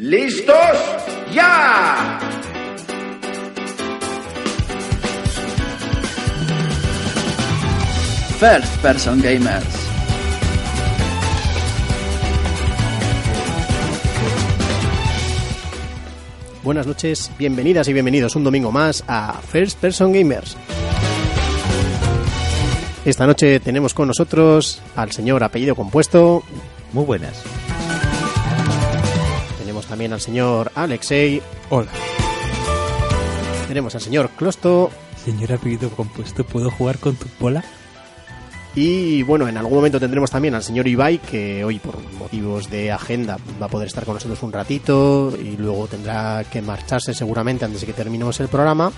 ¿Listos? ¡Ya! First Person Gamers. Buenas noches, bienvenidas y bienvenidos un domingo más a First Person Gamers. Esta noche tenemos con nosotros al señor apellido compuesto. Muy buenas. También al señor Alexei. Hola. Tenemos al señor Closto. Señor apellido compuesto, ¿puedo jugar con tu bola? Y bueno, en algún momento tendremos también al señor Ibai, que hoy por motivos de agenda va a poder estar con nosotros un ratito y luego tendrá que marcharse seguramente antes de que terminemos el programa.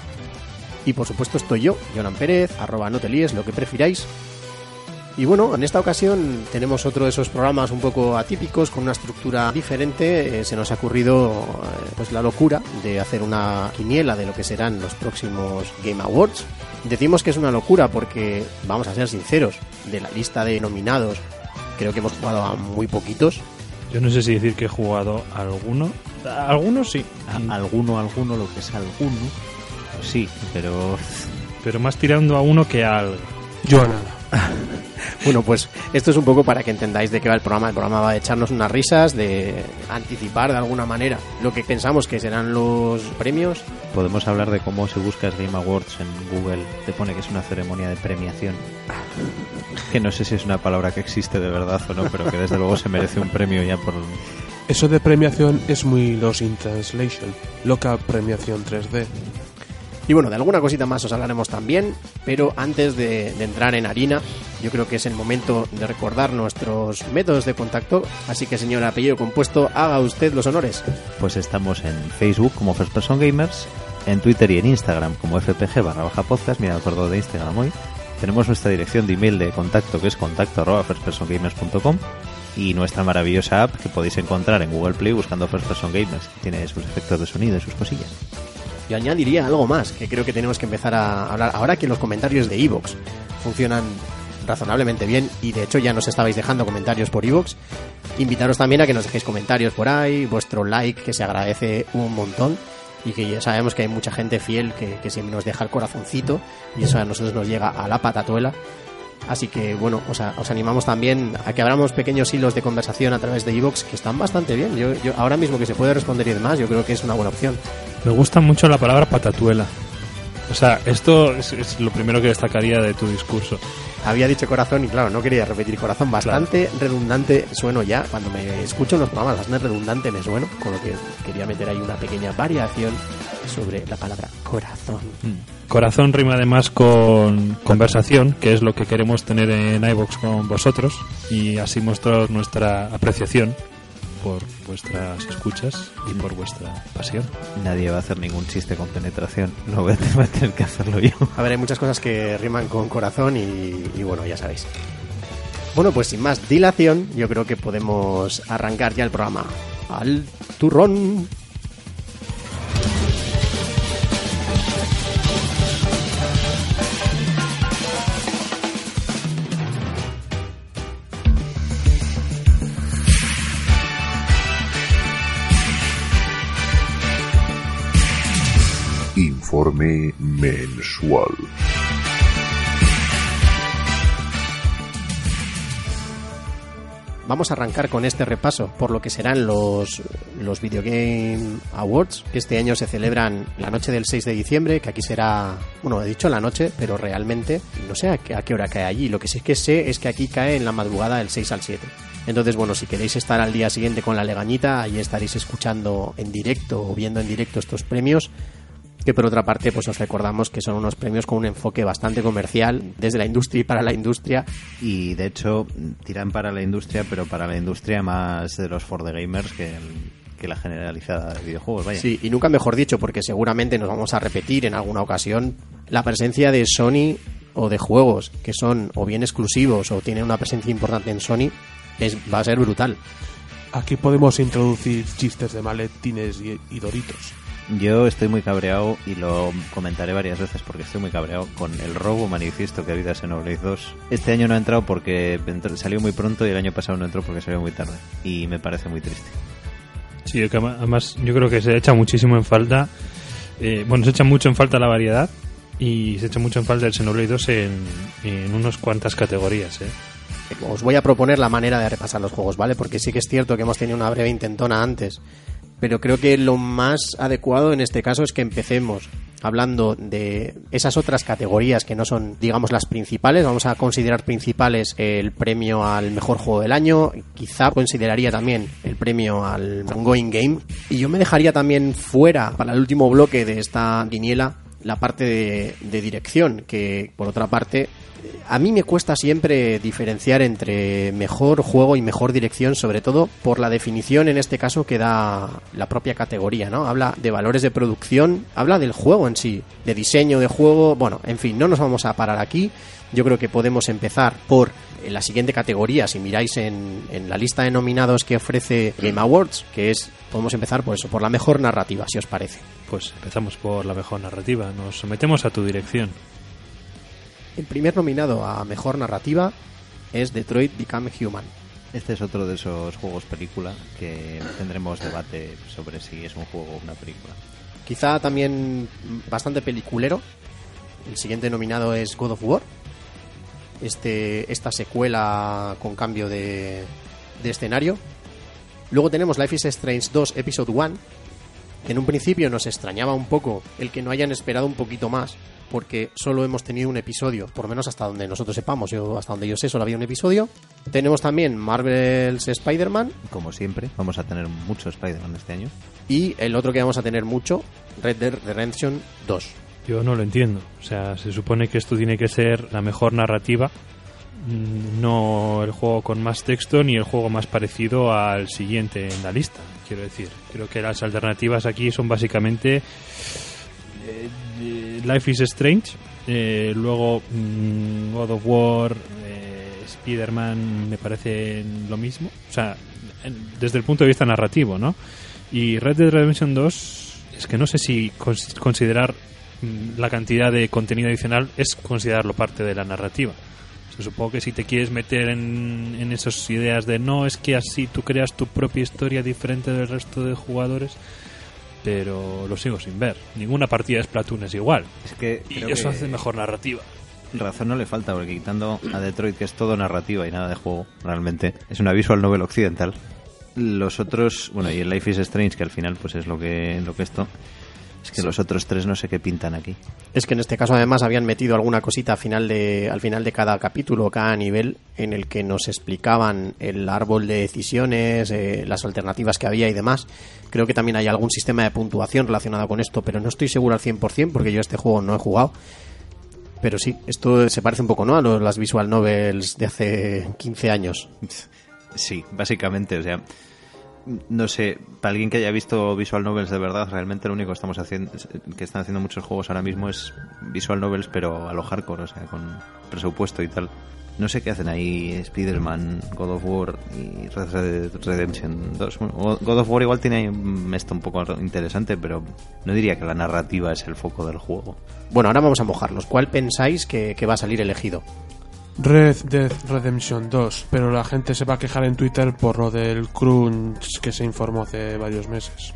Y por supuesto estoy yo, Jonan Pérez, arroba no te líes, lo que prefiráis. Y bueno, en esta ocasión tenemos otro de esos programas un poco atípicos, con una estructura diferente. Eh, se nos ha ocurrido eh, pues la locura de hacer una quiniela de lo que serán los próximos Game Awards. Decimos que es una locura porque, vamos a ser sinceros, de la lista de nominados creo que hemos jugado a muy poquitos. Yo no sé si decir que he jugado a alguno. A algunos sí. A- alguno, alguno, lo que es alguno. sí, pero Pero más tirando a uno que a algo. Yo a nada. Bueno, pues esto es un poco para que entendáis de qué va el programa. El programa va a echarnos unas risas, de anticipar de alguna manera lo que pensamos que serán los premios. podemos hablar de cómo si buscas Game Awards en Google te pone que es una ceremonia de premiación. Que no sé si es una palabra que existe de verdad o no, pero que desde luego se merece un premio ya por... Eso de premiación es muy Lost in Translation. Loca premiación 3D. Y bueno, de alguna cosita más os hablaremos también, pero antes de, de entrar en harina, yo creo que es el momento de recordar nuestros métodos de contacto. Así que, señor apellido compuesto, haga usted los honores. Pues estamos en Facebook como First Person Gamers, en Twitter y en Instagram como FPG barra baja podcast, mira, acuerdo de Instagram hoy. Tenemos nuestra dirección de email de contacto que es contacto arroba firstpersongamers.com y nuestra maravillosa app que podéis encontrar en Google Play buscando First Person Gamers, que tiene sus efectos de sonido y sus cosillas. Yo añadiría algo más, que creo que tenemos que empezar a hablar. Ahora que los comentarios de Evox funcionan razonablemente bien, y de hecho ya nos estabais dejando comentarios por Evox, invitaros también a que nos dejéis comentarios por ahí, vuestro like, que se agradece un montón, y que ya sabemos que hay mucha gente fiel que, que siempre nos deja el corazoncito, y eso a nosotros nos llega a la patatuela. Así que bueno, os, os animamos también a que abramos pequeños hilos de conversación a través de Evox que están bastante bien. Yo, yo ahora mismo que se puede responder y demás, yo creo que es una buena opción. Me gusta mucho la palabra patatuela. O sea, esto es, es lo primero que destacaría de tu discurso. Había dicho corazón y claro, no quería repetir corazón. Bastante redundante sueno ya. Cuando me escucho en los programas, bastante redundante me sueno. Con lo que quería meter ahí una pequeña variación sobre la palabra corazón. Corazón rima además con conversación, que es lo que queremos tener en iVox con vosotros, y así mostrar nuestra apreciación por vuestras escuchas y por vuestra pasión. Nadie va a hacer ningún chiste con penetración, no voy a tener- voy a tener que hacerlo yo. A ver, hay muchas cosas que riman con corazón y, y bueno, ya sabéis. Bueno, pues sin más dilación, yo creo que podemos arrancar ya el programa. Al turrón. Informe mensual. Vamos a arrancar con este repaso por lo que serán los, los Video Game Awards, que este año se celebran la noche del 6 de diciembre, que aquí será, bueno, he dicho la noche, pero realmente no sé a qué, hora cae allí. Lo que sí que sé es que aquí cae en la madrugada del 6 al 7. Entonces, bueno, si queréis estar al día siguiente con la legañita, ahí estaréis escuchando en directo o viendo en directo estos premios que por otra parte pues os recordamos que son unos premios con un enfoque bastante comercial desde la industria y para la industria Y de hecho, tiran para la industria, pero para la industria más de los for the gamers que, que la generalizada de videojuegos, vaya. Sí, y nunca mejor dicho, porque seguramente nos vamos a repetir en alguna ocasión la presencia de Sony o de juegos que son o bien exclusivos o tienen una presencia importante en Sony es, va a ser brutal. Aquí podemos introducir chistes de maletines y, y doritos. Yo estoy muy cabreado y lo comentaré varias veces porque estoy muy cabreado con el robo manifiesto que ha habido a Xenoblade 2. Este año no ha entrado porque entró- salió muy pronto y el año pasado no entró porque salió muy tarde. Y me parece muy triste. Sí, que además yo creo que se echa muchísimo en falta. eh, bueno, se echa mucho en falta la variedad y se echa mucho en falta el Xenoblade 2 en, en unas cuantas categorías. ¿eh? Os voy a proponer la manera de repasar los juegos, ¿vale? Porque sí que es cierto que hemos tenido una breve intentona antes. Pero creo que lo más adecuado en este caso es que empecemos hablando de esas otras categorías que no son, digamos, las principales. Vamos a considerar principales el premio al mejor juego del año. Quizá consideraría también el premio al ongoing game. Y yo me dejaría también fuera, para el último bloque de esta quiniela, la parte de dirección, que por otra parte a mí me cuesta siempre diferenciar entre mejor juego y mejor dirección, sobre todo por la definición en este caso que da la propia categoría, ¿no? Habla de valores de producción, habla del juego en sí, de diseño de juego, bueno, en fin, no nos vamos a parar aquí. Yo creo que podemos empezar por la siguiente categoría, si miráis en, en la lista de nominados que ofrece Game Awards, que es, podemos empezar por eso, por la mejor narrativa, si os parece. Pues empezamos por la mejor narrativa. Nos sometemos a tu dirección. El primer nominado a mejor narrativa es Detroit Become Human. Este es otro de esos juegos película que tendremos debate sobre si es un juego o una película. Quizá también bastante peliculero. El siguiente nominado es God of War. Este, esta secuela con cambio de, de escenario. Luego tenemos Life is Strange 2 Episode 1, que en un principio nos extrañaba un poco el que no hayan esperado un poquito más, porque solo hemos tenido un episodio, por lo menos hasta donde nosotros sepamos, yo hasta donde yo sé solo había un episodio. Tenemos también Marvel's Spider-Man Como siempre, vamos a tener mucho Spider-Man este año. y el otro que vamos a tener mucho, Red Dead Redemption 2. Yo no lo entiendo. O sea, se supone que esto tiene que ser la mejor narrativa, mm, no el juego con más texto ni el juego más parecido al siguiente en la lista. Quiero decir, creo que las alternativas aquí son básicamente eh, eh, Life is Strange, eh, luego mm, God of War, eh, Spider-Man me parece lo mismo. O sea, desde el punto de vista narrativo, ¿no? Y Red Dead Redemption 2 es que no sé si cons- considerar mm, la cantidad de contenido adicional es considerarlo parte de la narrativa. Se supongo que si te quieres meter en, en esas ideas de no, es que así tú creas tu propia historia diferente del resto de jugadores, pero lo sigo sin ver. Ninguna partida de Splatoon es igual. Es que Y eso que hace mejor narrativa. razón no le falta, porque quitando a Detroit, que es todo narrativa y nada de juego, realmente, es una visual novel occidental. Los otros, bueno, y el Life is Strange, que al final pues es lo que, lo que esto, es que los otros tres no sé qué pintan aquí. Es que en este caso además habían metido alguna cosita al final de, al final de cada capítulo, cada nivel, en el que nos explicaban el árbol de decisiones, eh, las alternativas que había y demás. Creo que también hay algún sistema de puntuación relacionado con esto, pero no estoy seguro al 100% porque yo este juego no he jugado. Pero sí, esto se parece un poco ¿no? a los- las visual novels de hace 15 años. Sí, básicamente, o sea, no sé, para alguien que haya visto visual novels de verdad, realmente lo único que estamos haciendo, que están haciendo muchos juegos ahora mismo es visual novels, pero a lo hardcore, o sea, con presupuesto y tal. No sé qué hacen ahí Spider-Man, God of War y Red Dead Redemption 2. Bueno, God of War igual tiene esto un poco interesante, pero no diría que la narrativa es el foco del juego. Bueno, ahora vamos a mojarlos. ¿Cuál pensáis que va a salir elegido? Red Dead Redemption 2, pero la gente se va a quejar en Twitter por lo del crunch que se informó hace varios meses.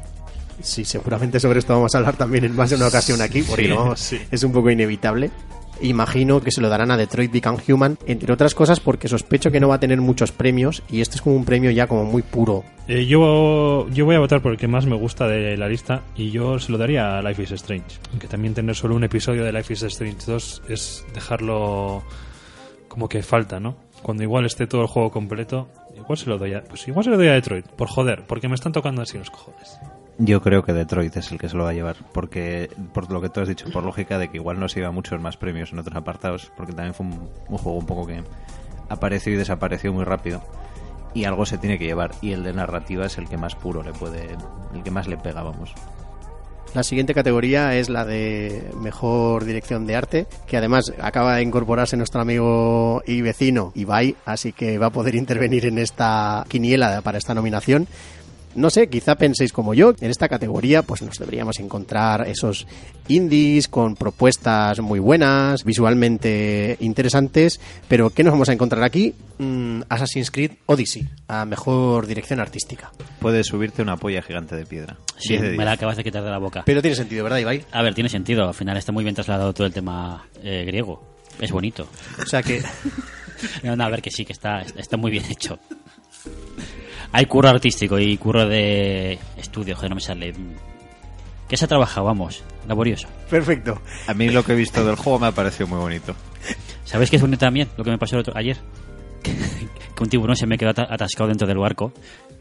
Sí, seguramente sobre esto vamos a hablar también en más de una ocasión aquí, porque Sí, sí. es un poco inevitable. Imagino que se lo darán a Detroit Become Human, entre otras cosas porque sospecho que no va a tener muchos premios y este es como un premio ya como muy puro. Eh, yo, yo voy a votar por el que más me gusta de la lista y yo se lo daría a Life is Strange. Aunque también tener solo un episodio de Life is Strange 2 es dejarlo como que falta, ¿no? Cuando igual esté todo el juego completo, igual se lo doy a, pues igual se lo doy a Detroit, por joder, porque me están tocando así los cojones. Yo creo que Detroit es el que se lo va a llevar, porque por lo que tú has dicho, por lógica de que igual no se iba muchos más premios en otros apartados, porque también fue un, un juego un poco que apareció y desapareció muy rápido, y algo se tiene que llevar, y el de narrativa es el que más puro le puede, el que más le pega, vamos. La siguiente categoría es la de mejor dirección de arte, que además acaba de incorporarse nuestro amigo y vecino Ibai, así que va a poder intervenir en esta quiniela para esta nominación. No sé, quizá penséis como yo, en esta categoría pues nos deberíamos encontrar esos indies con propuestas muy buenas, visualmente interesantes, pero ¿qué nos vamos a encontrar aquí? Mm, Assassin's Creed Odyssey, a mejor dirección artística. Puedes subirte una polla gigante de piedra. Sí, 10 de me 10. la acabas de quitar de la boca. Pero tiene sentido, ¿verdad, Ibai? A ver, tiene sentido. Al final está muy bien trasladado todo el tema eh, griego. Es bonito. O sea que No, no, a ver que sí, que está, está muy bien hecho. Hay curro artístico y curro de estudio, que no me sale. ¿Qué se ha trabajado? Vamos, laborioso. Perfecto. A mí lo que he visto del juego me ha parecido muy bonito. ¿Sabéis qué es bonito también? Lo que me pasó el otro, ayer. que un tiburón se me quedó ata- atascado dentro del barco.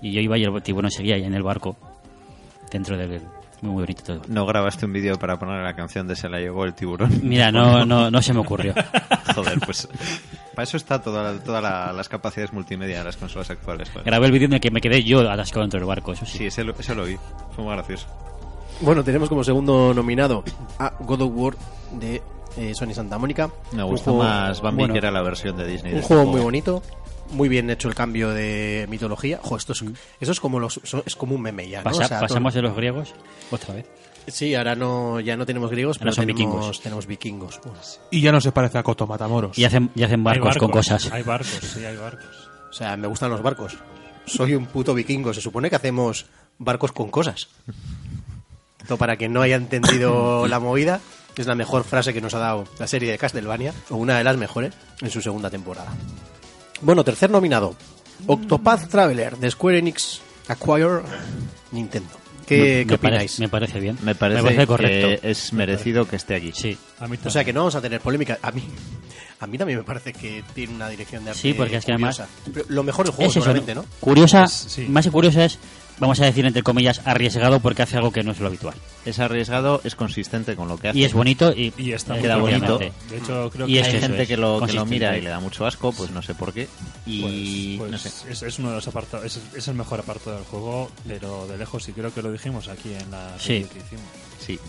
Y yo iba y el tiburón seguía ahí en el barco. Dentro del... Muy, muy bonito todo. ¿No grabaste un vídeo para poner la canción de Se la llevó el tiburón? Mira, no, no, no se me ocurrió. Joder, pues... Para eso está todas todas las capacidades multimedia de las consolas actuales. joder. Grabé el vídeo en el que me quedé yo atascado dentro del barco, eso sí. Sí, ese lo, ese lo vi. Fue muy gracioso. Bueno, tenemos como segundo nominado a God of War de eh, Sony Santa Mónica. Me juego- más Bambi bueno, que era la versión de Disney. de Un este juego muy bonito, muy bien hecho el cambio de mitología. Jo, esto es, eso es como los, es como un meme ya, ¿no? Pasa- O sea, pasamos todo- de los griegos otra vez. Sí, ahora no, ya no tenemos griegos, Ahora pero son tenemos, vikingos. tenemos vikingos. Y ya no se parece a Coto Matamoros. Y hacen, y hacen Hay barcos, con cosas. Hay barcos, sí, hay barcos. o sea, me gustan los barcos. Soy un puto vikingo. Se supone que hacemos barcos con cosas. Esto para quien no haya entendido la movida, es la mejor frase que nos ha dado la serie de Castlevania, o una de las mejores en su segunda temporada. Bueno, tercer nominado. Octopath Traveler de Square Enix Acquire Nintendo. ¿Qué, me, qué me pare- opináis? me parece bien. Me parece, correcto. que es merecido que esté aquí. Sí. A mí O sea que no vamos a tener polémica. A mí, a mí también me parece que tiene una dirección de arte Sí, porque es que además- curiosa. Lo mejor del juego, Es eso, ¿no? ¿no? Curiosa, Es- sí. más que curiosa es, vamos a decir entre comillas, arriesgado porque hace algo que no es lo habitual. Es arriesgado, es consistente con lo que hace. Y es bonito y, Y está eh, queda bonito. bonito. De hecho, creo Y que es Hay gente es, que lo, que lo mira y le da mucho asco, pues no sé por qué. Y Pues, no pues sé. es, es uno de los apartados, es, es el mejor apartado del juego, pero de lejos, y creo que lo dijimos aquí en la Sí. serie que hicimos. Sí.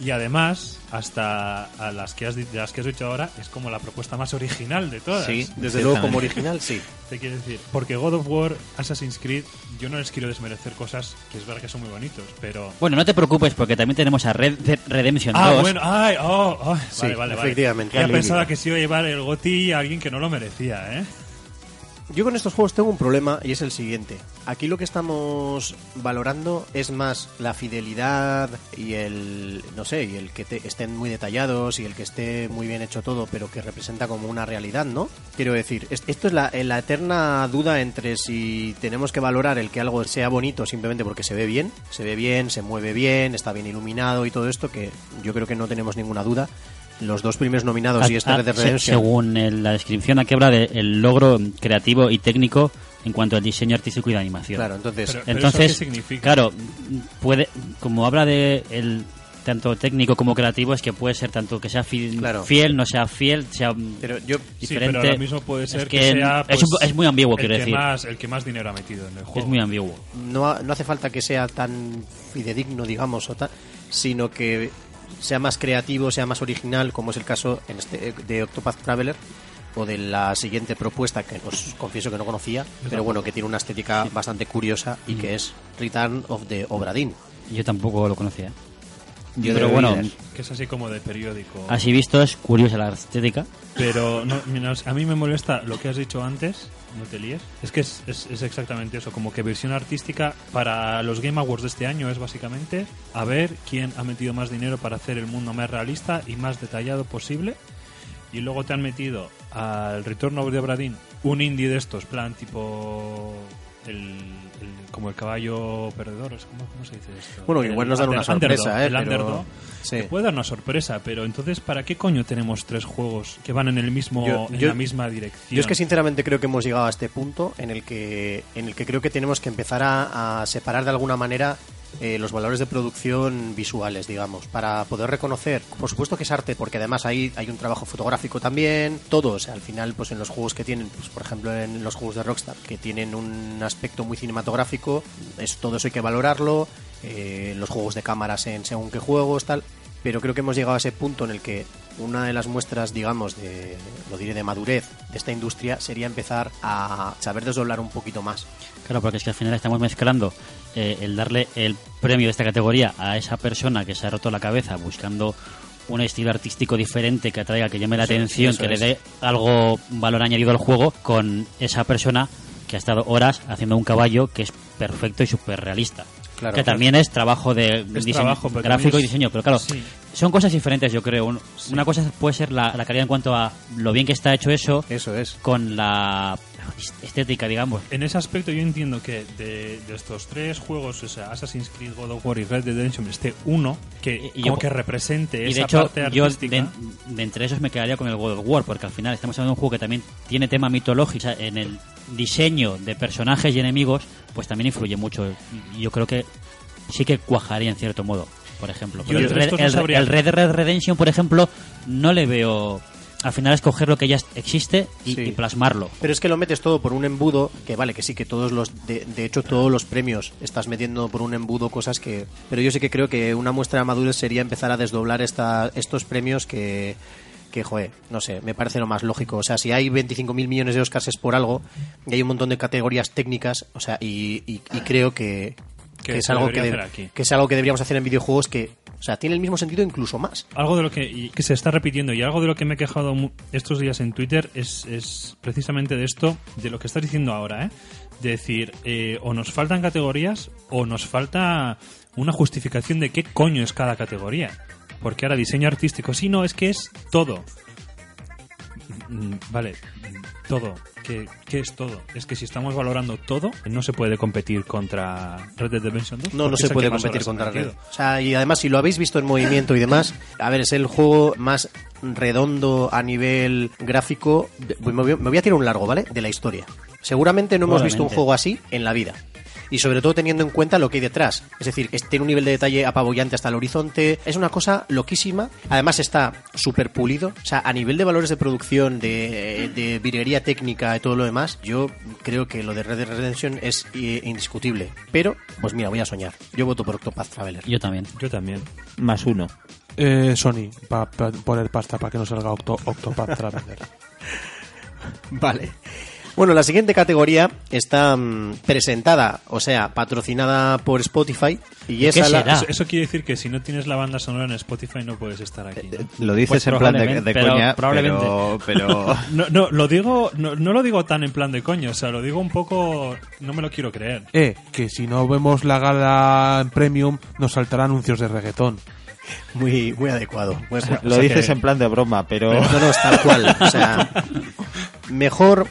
Y además, hasta a las que has, di- las que has dicho ahora, es como la propuesta más original de todas. Sí, Desde luego, como original, sí. Te quiero decir, porque God of War, Assassin's Creed, yo no les quiero desmerecer cosas que es verdad que son muy bonitos, pero. Bueno, no te preocupes porque también tenemos a Red Dead Redemption 2. Ah, bueno, ay, oh, oh, Sí, vale, vale, vale. efectivamente, Ya pensaba que se iba a llevar el GOTI a alguien que no lo merecía, ¿eh? Yo con estos juegos tengo un problema y es el siguiente. Aquí lo que estamos valorando es más la fidelidad y el, no sé, y el que te- estén muy detallados y el que esté muy bien hecho todo, pero que representa como una realidad, ¿no? Quiero decir, es- esto es la eterna duda entre si tenemos que valorar el que algo sea bonito simplemente porque se ve bien, se ve bien, se mueve bien, está bien iluminado y todo esto, que yo creo que no tenemos ninguna duda. Los dos primeros nominados y este Ah, Red Dead se- Redemption. según el- la descripción aquí habla del logro creativo y técnico en cuanto al diseño artístico y la animación. Claro, entonces... Pero- pero Entonces, ¿eso qué significa? claro, puede, como habla de el tanto técnico como creativo, es que puede ser tanto que sea fi- Claro. fiel, no sea fiel, sea Pero yo Sí, diferente. pero lo mismo puede Es ser que que, sea. es pues, un- es muy ambiguo, el quiero que decir. Más, el que más dinero ha metido en el juego. es muy ambiguo. no, ha- no hace falta que sea tan fidedigno, digamos, o tal, sino que sea más creativo, sea más original, como es el caso en este de Octopath Traveler o de la siguiente propuesta que os confieso que no conocía, pero bueno, que tiene una estética bastante curiosa y que es Return of the Obra Dinn. Yo tampoco lo conocía. Yo pero bueno. Que es así como de periódico. así visto es curiosa la estética. Pero no, mira, a mí me molesta lo que has dicho antes, no te líes. Es que es, es- exactamente eso, como que versión artística para los Game Awards de este año es básicamente a ver quién ha metido más dinero para hacer el mundo más realista y más detallado posible. Y luego te han metido al Return of the Obra Dinn un indie de estos, plan tipo el- como el caballo perdedor, ¿cómo, cómo se dice esto? Bueno, El igual nos dan una sorpresa, ¿eh? el Pero-. Sí. Puede dar una sorpresa, pero entonces, ¿para qué coño tenemos tres juegos que van en el mismo, Yo- en yo- la misma dirección? Yo es que sinceramente creo que hemos llegado a este punto en el que, en el que creo que tenemos que empezar a, a separar de alguna manera eh, los valores de producción visuales, digamos, para poder reconocer, por supuesto que es arte, porque además ahí hay un trabajo fotográfico también, todo, o sea, al final, pues en los juegos que tienen, pues por ejemplo en los juegos de Rockstar, que tienen un aspecto muy cinematográfico, es todo eso hay que valorarlo, eh, los juegos de cámaras en según qué juegos, tal, pero creo que hemos llegado a ese punto en el que una de las muestras, digamos, de, lo diré, de madurez de esta industria sería empezar a saber desdoblar un poquito más. Claro, porque es que al final estamos mezclando eh, el darle el premio de esta categoría a esa persona que se ha roto la cabeza buscando un estilo artístico diferente que atraiga, que llame la atención, eso que es. le dé algo valor añadido al juego, con esa persona que ha estado horas haciendo un caballo que es perfecto y súper realista. Claro, que claro. también es trabajo de Es diseño, trabajo, gráfico y diseño, pero claro, Sí. Son cosas diferentes, yo creo. Un- Una cosa puede ser la, la calidad en cuanto a lo bien que está hecho eso, Eso es. con la estética, digamos. En ese aspecto yo entiendo que de, de estos tres juegos, o sea, Assassin's Creed, God of War y Red Dead Redemption, esté uno que Y como yo- que represente Y esa de hecho, parte yo artística. de, de entre esos me quedaría con el God of War, porque al final estamos hablando de un juego que también tiene tema mitológico. O sea, en el diseño de personajes y enemigos, pues también influye mucho. Yo creo que sí que cuajaría en cierto modo, por ejemplo. Pero el, Red, no el Red Dead Redemption, por ejemplo, no le veo... Al final es coger lo que ya existe y, Sí. y plasmarlo. Pero es que lo metes todo por un embudo, que vale, que sí, que todos los, de, de hecho todos los premios estás metiendo por un embudo cosas que... Pero yo sí que creo que una muestra de madurez sería empezar a desdoblar esta, estos premios que, que, joder, no sé, me parece lo más lógico. O sea, si hay 25.000 millones de Oscars es por algo, y hay un montón de categorías técnicas, o sea, y, y- y creo que, Que que es algo que, de- aquí. que es algo que deberíamos hacer en videojuegos que, o sea, tiene el mismo sentido incluso más. Algo de lo que, y que se está repitiendo y algo de lo que me he quejado estos días en Twitter es, es precisamente de esto, de lo que estás diciendo ahora, ¿eh? De decir, eh, o nos faltan categorías o nos falta una justificación de qué coño es cada categoría. Porque ahora diseño artístico, sí, no, es que es todo. Mm, Vale, todo. ¿Qué, qué es todo? Es que si estamos valorando todo, no se puede competir contra Red Dead Redemption 2. No, no se puede competir contra. Red. O sea, y además, si lo habéis visto en movimiento y demás, a ver, es el juego más redondo a nivel gráfico. de- Me voy, me voy a tirar un largo, ¿vale? De la historia. Seguramente no hemos visto un juego así en la vida. Y sobre todo teniendo en cuenta lo que hay detrás. Es decir, es- tiene un nivel de detalle apabullante hasta el horizonte. Es una cosa loquísima. Además está súper pulido. O sea, a nivel de valores de producción, de, de virguería técnica y todo lo demás, yo creo que lo de Red Dead Redemption es eh, indiscutible. Pero, pues mira, voy a soñar. Yo voto por Octopath Traveler. Yo también. Yo también. Más uno. Eh, Sony, para poner pasta para que no salga Octo, Octopath Traveler. Vale. Bueno, la siguiente categoría está mm, presentada, o sea, patrocinada por Spotify. Y ¿Qué esa la- será? Eso, eso quiere decir que si no tienes la banda sonora en Spotify no puedes estar aquí. ¿no? Lo dices Pues en plan de, probablemente, de pero coña, probablemente. pero, pero No, no, lo digo, no, no lo digo tan en plan de coño, o sea, lo digo un poco, no me lo quiero creer. eh, que si no vemos la gala en Premium, nos saltará anuncios de reggaetón. muy, muy adecuado. Pues, o lo sea dices que- en plan de broma, pero No, no, es tal cual. O sea, mejor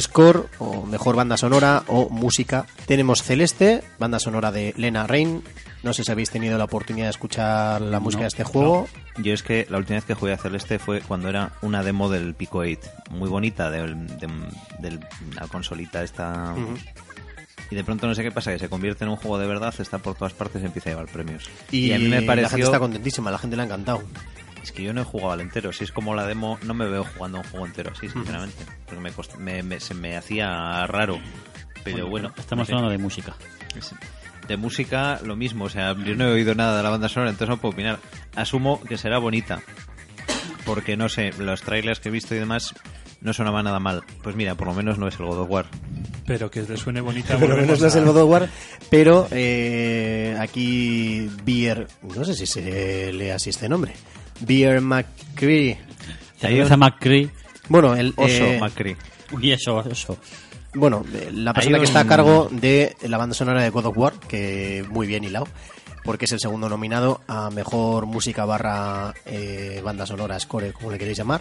score o mejor banda sonora o música. Tenemos Celeste, banda sonora de Lena Rain. No sé si habéis tenido la oportunidad de escuchar la música No, de este juego. yo es que la última vez que jugué a Celeste fue cuando era una demo del Pico 8, muy bonita, del- de, de la consolita esta... Y de pronto no sé qué pasa, que se convierte en un juego de verdad, está por todas partes y empieza a llevar premios. Y, a mí me la gente pareció... está contentísima, la gente le ha encantado. Es que yo no he jugado al entero. Si es como la demo, no me veo jugando un juego entero así, sinceramente. Porque me, cost- me- me- se me hacía raro. Pero bueno, Estamos hablando de música. Es- De música, lo mismo. O sea, yo no he oído nada de la banda sonora, entonces no puedo opinar. Asumo que será bonita. Porque no sé, los trailers que he visto y demás no sonaban nada mal. Pues mira, por lo menos no es el God of War. Pero que te suene bonita. Por lo menos no es a- el God of War, pero eh, aquí Beer, no sé si se lee así este nombre, Beer McCree. Cerveza McCree. Bueno, el Oso eh, Macri. Uy, eso, eso. bueno, la persona que está a cargo de la banda sonora de God of War, que muy bien hilado, porque es el segundo nominado a mejor música barra eh, banda sonora, score, como le queréis llamar.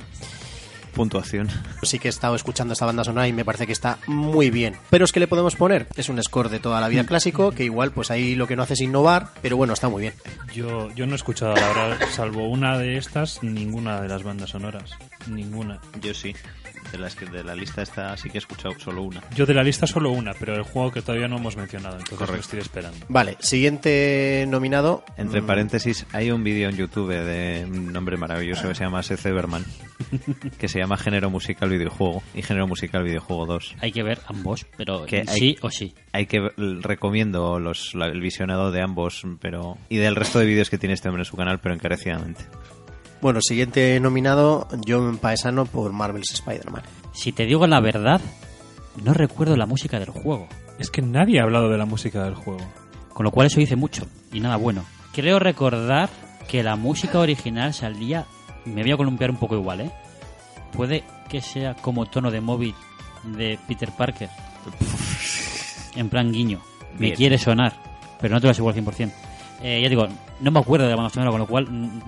Puntuación. Sí que he estado escuchando esta banda sonora y me parece que está muy bien. Pero es que le podemos poner, es un score de toda la vida clásico, que igual pues ahí lo que no hace es innovar, pero bueno, está muy bien. Yo, yo no he escuchado la verdad, salvo una de estas, ninguna de las bandas sonoras. Ninguna. Yo sí. De, las que, de la lista esta sí que he escuchado solo una. Yo de la lista solo una, pero el juego que todavía no hemos mencionado, entonces lo estoy esperando. Vale, siguiente nominado. Entre mm, paréntesis, hay un vídeo en YouTube de un nombre maravilloso que se llama Seth Everman, que se llama Género Musical Videojuego y Género Musical Videojuego 2. Hay que ver ambos, pero Que hay- sí o sí. Hay que recomiendo los, la- el visionado de ambos, pero y del resto de vídeos que tiene este hombre en su canal, pero encarecidamente. Bueno, siguiente nominado, John Paesano por Marvel's Spider-Man. Si te digo la verdad, no recuerdo la música del juego. Es que nadie ha hablado de la música del juego. Con lo cual eso dice mucho y nada bueno. Creo recordar que la música original salía, me voy a columpiar un poco igual, ¿eh? Puede que sea como tono de móvil de Peter Parker. En plan guiño. Me Bien. quiere sonar, pero no te lo aseguro al 100%. Eh, ya digo, no me acuerdo de la banda sonora, con lo cual mm,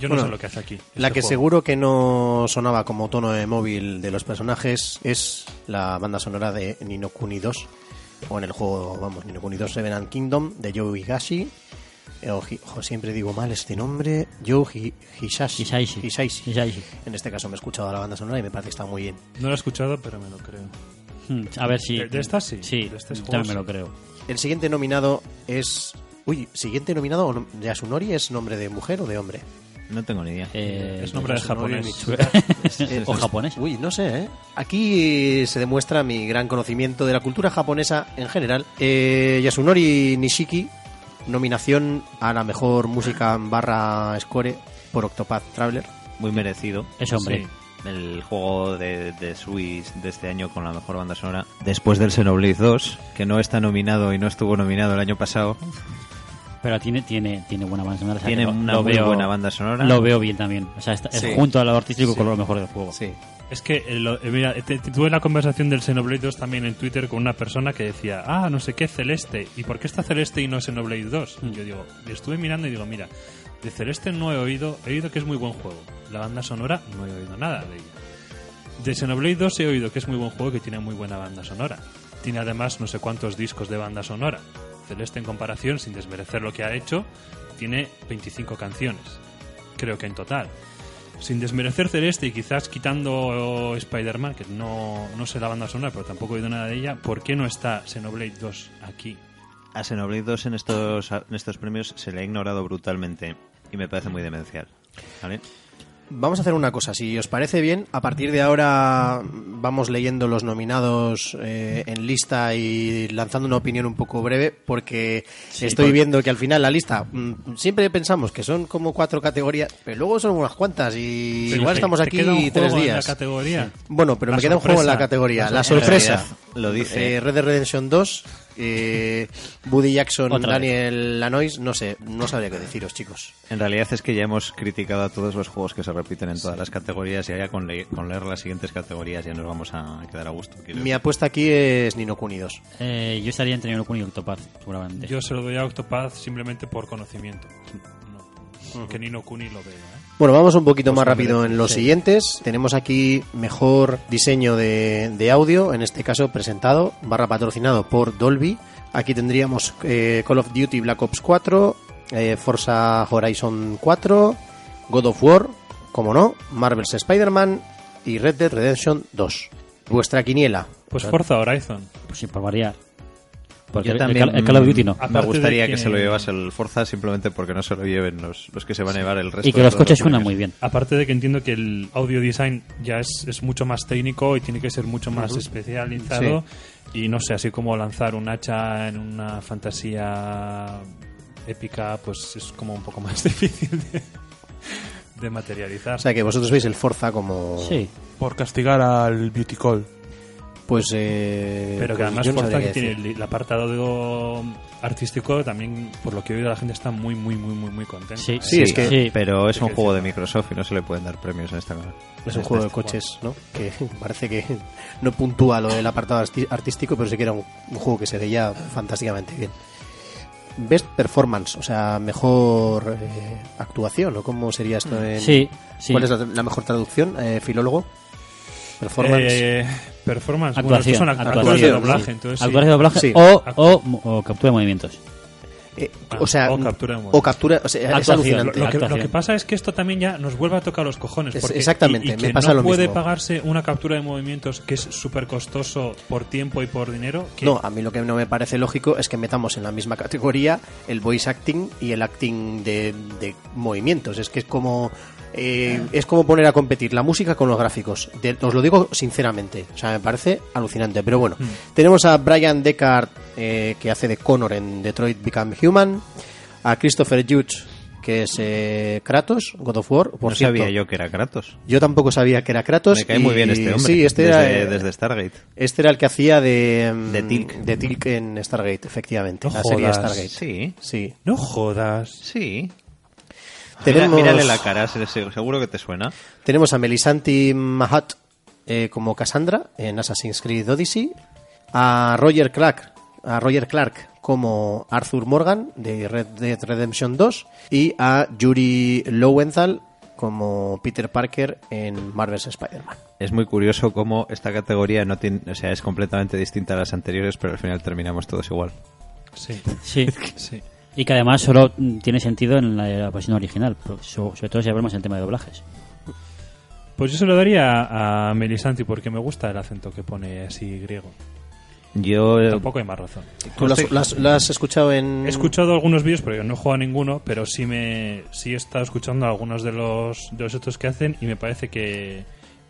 Yo no Bueno, sé lo que hace aquí. La este que juego. seguro que no sonaba como tono de móvil de los personajes es la banda sonora de Nino Kuni 2. O en el juego, vamos, Nino Kuni 2 Seven and Kingdom de Joe Higashi. Eh, o siempre digo mal este nombre. Joe. Hisaishi. Hisaishi. Hisaishi. En este caso me he escuchado la banda sonora y me parece que está muy bien. No lo he escuchado, pero me lo creo. Hmm, A ver si. ¿De- de esta sí? Sí, ¿De este me sí? lo creo. El siguiente nominado es... Uy, siguiente nominado Yasunori es nombre de mujer o de hombre. No tengo ni idea. Eh, Es nombre de japonés. O japonés. Uy, no sé, ¿eh? Aquí se demuestra mi gran conocimiento de la cultura japonesa en general. Eh, Yasunori Nishiki, nominación a la mejor música barra score por Octopath Traveler. Muy merecido. Es hombre. Sí. El juego de, de Switch de este año con la mejor banda sonora. Después del Xenoblade 2, que no está nominado y no estuvo nominado el año pasado. Pero tiene, tiene, tiene buena banda sonora. o sea, Tiene lo- una lo muy veo- buena banda sonora. Lo veo bien también. O sea, está- es junto a lo artístico con lo mejor del juego. Sí. Es que, eh, lo- eh, mira, te- te- tuve la conversación del Xenoblade 2 también en Twitter con una persona que decía, ah, no sé qué, Celeste. ¿Y por qué está Celeste y no Xenoblade 2? Y yo digo, y estuve mirando y digo, mira, de Celeste no he oído, he oído que es muy buen juego. La banda sonora no he oído nada de ella. De Xenoblade 2 he oído que es muy buen juego y que tiene muy buena banda sonora. Tiene además no sé cuántos discos de banda sonora. Celeste en comparación, sin desmerecer lo que ha hecho, tiene 25 canciones. Creo que en total sin desmerecer Celeste y quizás quitando Spider-Man, que no, no sé la banda sonora, pero tampoco he oído nada de ella, ¿por qué no está Xenoblade 2 aquí? A Xenoblade 2 en estos, en estos premios se le ha ignorado brutalmente y me parece muy demencial. ¿Vale? Vamos a hacer una cosa, si os parece bien, a partir de ahora vamos leyendo los nominados eh, en lista y lanzando una opinión un poco breve, porque estoy viendo que al final la lista mm, siempre pensamos que son como cuatro categorías, pero luego son unas cuantas y Pero igual te- estamos aquí queda un tres juego en días. la categoría. Bueno, pero La me queda un juego en la categoría. La sorpresa. Lo dice. Eh, Red Dead Redemption 2, eh, Buddy Jackson, Otra vez. Daniel Lanois, no sé, no sabría qué deciros, chicos. En realidad es que ya hemos criticado a todos los juegos que se repiten en todas las categorías y ya con, le- con leer las siguientes categorías ya nos vamos a quedar a gusto. quiero Mi apuesta aquí es Nino Kuni 2. Eh, yo estaría entre Nino Kuni y Octopath, seguramente. Yo se lo doy a Octopath simplemente por conocimiento. Que Nino Kuni lo veo, ¿eh? Bueno, vamos un poquito más Pues rápido merece, en los sí. siguientes. Tenemos aquí mejor diseño de, de audio, en este caso presentado, barra patrocinado por Dolby. Aquí tendríamos eh, Call of Duty Black Ops 4, eh, Forza Horizon 4, God of War, como no, Marvel's Spider-Man y Red Dead Redemption 2. Vuestra quiniela. Pues Forza Horizon. Pues sí, por variar. Porque Yo el- también, el, Call- el Call of Duty no. Me gustaría que... que- se lo llevase el Forza simplemente porque no se lo lleven los, los que se van a llevar el resto. Y que los coches suenan muy bien. Aparte de que entiendo que el audio design ya es, es mucho más técnico y tiene que ser mucho más especializado. Y no sé, así como lanzar un hacha en una fantasía épica, pues es como un poco más difícil de, de materializar. O sea que vosotros veis el Forza como... Sí. Por castigar al Beauty Call. Pues... eh, Pero que pues además no Forza que tiene el, el apartado de- artístico también, por lo que he oído, la gente está muy, muy, muy, muy, muy contenta. Sí. Sí, es que- sí. Pero es un juego de. Microsoft y no se le pueden dar premios en esta gala. Es un juego de coches, ¿no? Que parece que no puntúa lo del apartado artístico, pero sí que era un, un juego que se veía fantásticamente bien. Best Performance, o sea, mejor eh, actuación, ¿o cómo sería esto? En, Sí, sí. ¿Cuál es la, la mejor traducción, eh, filólogo? Performance. Eh, performance, Actuación, bueno, son act- actuación, de sí. doblaje, entonces sí. De doblaje Sí. o, o, o captura de movimientos. Eh, o sea, o captura de o movimiento. captura, o sea, es Actuación. alucinante. Lo que, lo que pasa es que esto también ya nos vuelve a tocar los cojones. Es- Porque, exactamente, y, y me que pasa no lo puede mismo. pagarse una captura de movimientos que es súper costoso por tiempo y por dinero. Que No, a mí lo que no me parece lógico es que metamos en la misma categoría el voice acting y el acting de, de movimientos. Es que es como eh, es como poner a competir la música con los gráficos. De- os lo digo sinceramente. O sea, me parece alucinante. Pero bueno, tenemos a Brian Deckard eh, que hace de Connor en Detroit Become Human, a Christopher Judge que es eh, Kratos, God of War. Por no cierto, sabía yo que era Kratos. yo tampoco sabía que era Kratos. Me cae muy bien este hombre. Sí, este desde, era, desde Stargate. este era el que hacía de, mm, De Tilk. de Tilk en Stargate, efectivamente. No la serie. Stargate. Sí, Sí. No jodas. sí. Tenemos, Mira- mírale la cara, se- se- seguro que te suena. tenemos a Melisanti Mahat eh, como Cassandra en Assassin's Creed Odyssey, a Roger Clark, a Roger Clark como Arthur Morgan de Red Dead Redemption 2 y a Yuri Lowenthal como Peter Parker en Marvel's Spider-Man. Es muy curioso cómo esta categoría no tiene, o sea, es completamente distinta a las anteriores, pero al final terminamos todos igual. Sí, Sí. sí. Y que además solo mm, tiene sentido en la, la versión original, sobre todo si hablamos el tema de doblajes. Pues yo se lo daría a Melisanti porque me gusta el acento que pone así griego. Yo eh, Tampoco hay más razón. ¿Tú lo has, lo escuchado en...? He escuchado algunos vídeos, pero yo no he jugado a ninguno, pero sí me sí he estado escuchando algunos de los de los otros que hacen y me parece que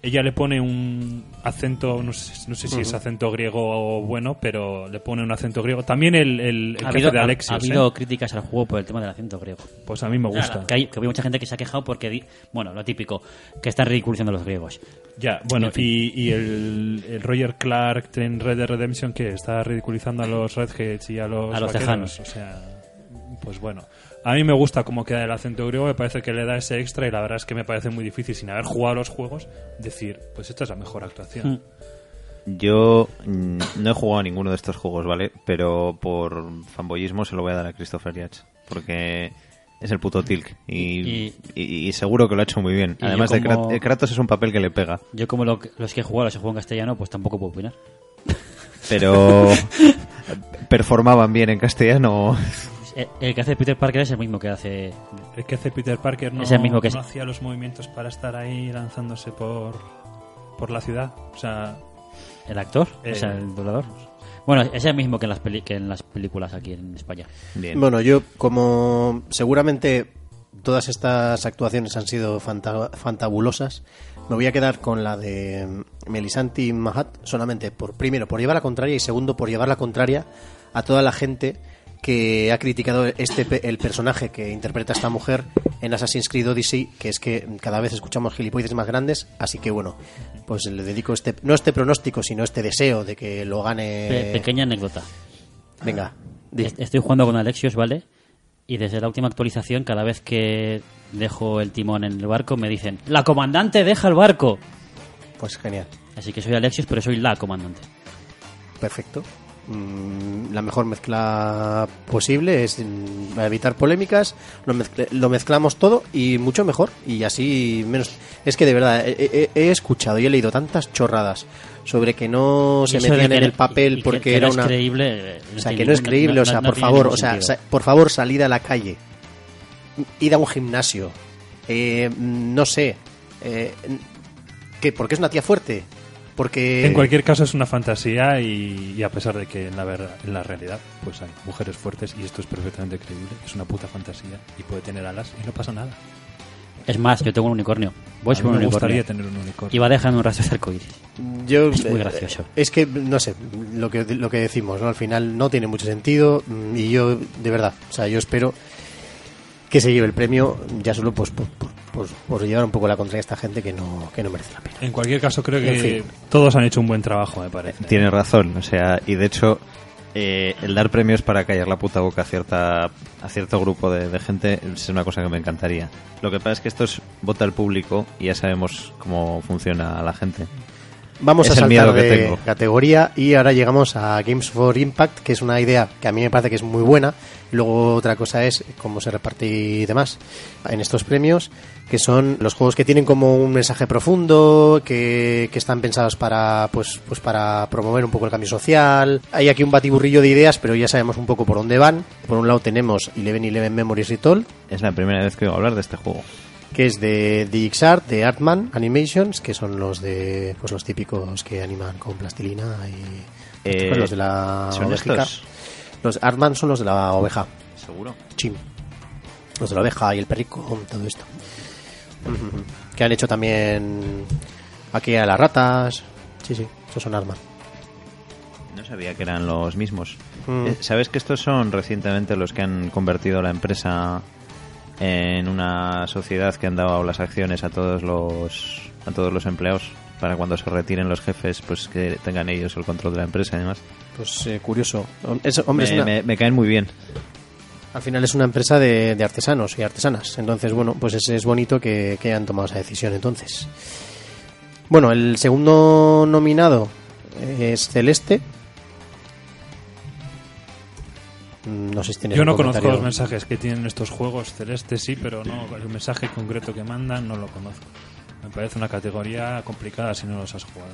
ella le pone un acento, no sé, no sé si es acento griego o bueno, pero le pone un acento griego. También el, el, el ha habido, de ha- Alexios, ha habido ¿eh? críticas al juego por el tema del acento griego. pues a mí me gusta. Que hay, que hay mucha gente que se ha quejado porque, bueno, lo típico, que están ridiculizando a los griegos. Ya, bueno, En fin. y, y el, el Roger Clark en Red Dead Redemption que está ridiculizando a los Redheads y a los, A los vaqueros, tejanos. O sea, pues bueno. A mí me gusta cómo queda el acento griego, me parece que le da ese extra y la verdad es que me parece muy difícil sin haber jugado a los juegos decir, pues esta es la mejor actuación. Yo mm, no he jugado a ninguno de estos juegos, ¿vale? Pero por fanboyismo se lo voy a dar a Christopher Yates. Porque es el puto Tilk. Y, Y- y- y seguro que lo ha hecho muy bien. Además de como- Krat- eh, Kratos es un papel que le pega. Yo como lo- los que he jugado, los he jugado en castellano, pues tampoco puedo opinar. Pero performaban bien en castellano. Eh, El que hace Peter Parker es el mismo que hace... El que hace Peter Parker no, Es el mismo que no es- hacía los movimientos para estar ahí lanzándose por, por la ciudad. O sea, ¿El actor? Eh, o sea, el doblador. Bueno, es el mismo que en las, peli- que en las películas aquí en España. Bien. Bueno, yo como seguramente todas estas actuaciones han sido fanta- fantabulosas, me voy a quedar con la de Melisanti Mahat solamente por primero por llevar la contraria y segundo por llevar la contraria a toda la gente que ha criticado este el personaje que interpreta esta mujer en Assassin's Creed Odyssey, que es que cada vez escuchamos gilipolleces más grandes, así que bueno, pues le dedico este no este pronóstico, sino este deseo de que lo Pe- gane. pequeña anécdota. Venga, di. Est- Estoy jugando con Alexios, ¿vale? Y desde la última actualización, cada vez que dejo el timón en el barco, me dicen, ¡La comandante deja el barco! pues genial. Así que soy Alexios, pero soy la comandante. Perfecto. Mm, La mejor mezcla posible es mm, evitar polémicas, lo, mezcle- lo mezclamos todo y mucho mejor. Y así menos. Es que de verdad, he, he- he escuchado y he leído tantas chorradas sobre que no se metían que en el papel y- y que- porque que era una. creíble. O sea, que no es creíble, no- o sea, no por favor, o sea, sentido. por favor, salid a la calle. Id a un gimnasio. Eh, no sé. Eh, ¿qué? ¿Porque es una tía fuerte? Porque... En cualquier caso es una fantasía y, y a pesar de que en la, ver- en la realidad pues hay mujeres fuertes y esto es perfectamente creíble, es una puta fantasía y puede tener alas y no pasa nada. Es más, yo tengo un unicornio. Voy A sobre mí un me gustaría tener un unicornio. Y va dejando un rastro de arcoíris. Yo, Es muy eh, gracioso. Es que, no sé, lo que, lo que decimos, ¿no? Al final no tiene mucho sentido mm, y yo, de verdad, o sea, yo espero que se lleve el premio ya solo pues por, por, por- por llevar un poco la contra a esta gente que no, que no merece la pena. En cualquier caso creo que En fin. todos han hecho un buen trabajo, me parece. Tiene razón, o sea, y de hecho, eh, el dar premios para callar la puta boca a cierta a cierto grupo de, de gente es una cosa que me encantaría. Lo que pasa es que esto es vota al público y ya sabemos cómo funciona la gente. Vamos Es a saltar de categoría y ahora llegamos a Games for Impact, que es una idea que a mí me parece que es muy buena. Luego otra cosa es cómo se reparte y demás en estos premios, que son los juegos que tienen como un mensaje profundo, que, que están pensados para pues pues para promover un poco el cambio social. Hay aquí un batiburrillo de ideas, pero ya sabemos un poco por dónde van. Por un lado tenemos Eleven Eleven Memories Retold, Es la primera vez que oigo hablar de este juego. Que es de DxArt, de Artman Animations, que son los de pues los típicos que animan con plastilina y Eh, pues los de la ¿Son estos? Los Artman son los de la oveja, Seguro. chim. Los de la oveja y el perrico, todo esto. Que han hecho también aquí a las ratas. Sí, sí, esos son Artman. No sabía que eran los mismos. Mm. Eh, ¿Sabes que estos son recientemente los que han convertido la empresa en una sociedad que han dado las acciones a todos los a todos los empleados para cuando se retiren los jefes pues que tengan ellos el control de la empresa y demás. Pues eh, curioso. Es- hombre, es me, una- me- me caen muy bien. al final es una empresa de, de artesanos y artesanas. Entonces, bueno, pues es, es bonito que, que hayan tomado esa decisión entonces. Bueno, el segundo nominado es Celeste. No sé si tienes Yo no conozco los mensajes que tienen estos juegos. Celeste sí, pero no el mensaje concreto que mandan no lo conozco. Me parece una categoría complicada si no los has jugado.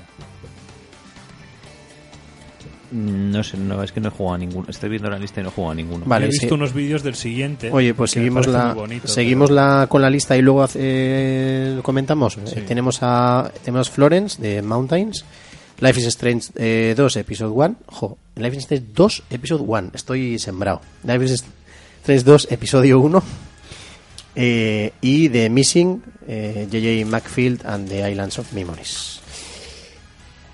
Mm, No sé, no, es que no he jugado a ninguno. Estoy viendo la lista y no he jugado a ninguno. Vale, He visto sí. unos vídeos del siguiente. Oye, pues seguimos la bonito, seguimos pero- la con la lista y luego eh, comentamos. Eh, tenemos a tenemos Florence de Mountains, Life is Strange eh, 2 Episode 1. Jo, Life is Strange 2 Episode 1. Estoy sembrado. Life is Strange 2 Episodio 1 eh, y The Missing eh, JJ Macfield and the Islands of Memories.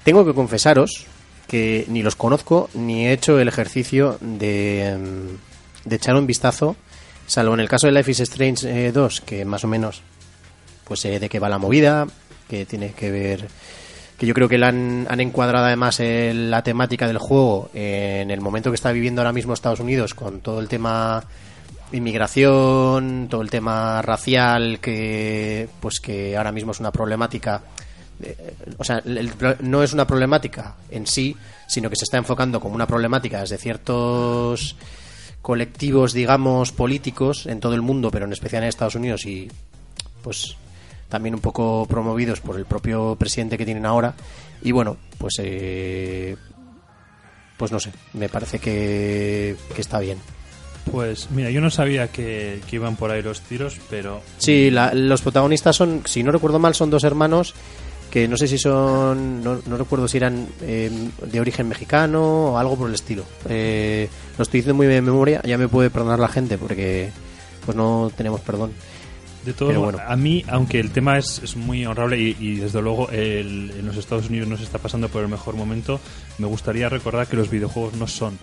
Tengo que confesaros que ni los conozco ni he hecho el ejercicio de, mm, de echar un vistazo, salvo en el caso de Life is Strange eh, 2, que más o menos pues sé de qué va la movida, que tiene que ver que yo creo que la han, han encuadrado además la temática del juego en el momento que está viviendo ahora mismo Estados Unidos con todo el tema inmigración, todo el tema racial que pues que ahora mismo es una problemática eh, o sea, no es una problemática en sí, sino que se está enfocando como una problemática desde ciertos colectivos, digamos, políticos en todo el mundo, pero en especial en Estados Unidos y pues también un poco promovidos por el propio presidente que tienen ahora. Y bueno, pues eh, pues no sé, me parece que, que está bien. Pues mira, yo no sabía que, que iban por ahí los tiros, pero Sí, la- los protagonistas son, si no recuerdo mal, son dos hermanos que no sé si son, no, no recuerdo si eran eh, de origen mexicano o algo por el estilo. Eh, lo estoy diciendo muy de memoria, ya me puede perdonar la gente porque pues no tenemos perdón. De todo, Pero bueno. a mí, aunque el tema es, es muy honrable y, y desde luego el- en los Estados Unidos no se está pasando por el mejor momento, me gustaría recordar que los videojuegos no son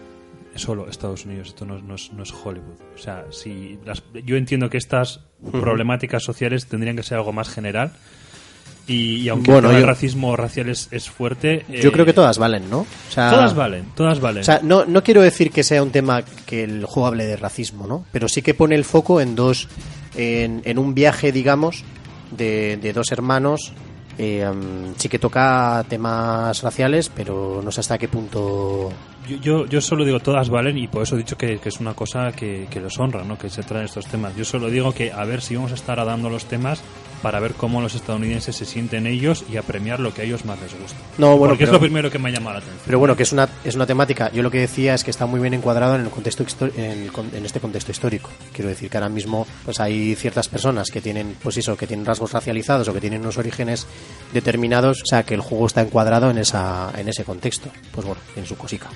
solo Estados Unidos, esto no, es- no es, no es Hollywood. O sea, si las- yo entiendo que estas problemáticas sociales tendrían que ser algo más general y, y aunque Bueno, el yo- racismo racial es, es fuerte... Yo eh, creo que todas valen, ¿no? O sea, Todas valen, todas valen. O sea, no, no quiero decir que sea un tema que el juego hable de racismo, ¿no? Pero sí que pone el foco en dos, en, en un viaje, digamos, de, de dos hermanos. eh, sí que toca temas raciales, pero no sé hasta qué punto. Yo, yo, yo solo digo todas valen y por eso he dicho que, que es una cosa que, que los honra, ¿no? que se traen estos temas. Yo solo digo que a ver si vamos a estar dando los temas para ver cómo los estadounidenses se sienten ellos y a premiar lo que a ellos más les gusta. No, bueno, Porque es lo primero que me ha llamado la atención. Pero bueno, que es una, es una temática. Yo lo que decía es que está muy bien encuadrado en el contexto en, el en este contexto histórico. Quiero decir que ahora mismo pues hay ciertas personas que tienen, pues eso, que tienen rasgos racializados o que tienen unos orígenes determinados. O sea, que el juego está encuadrado en esa, en ese contexto. Pues bueno, en su cosica.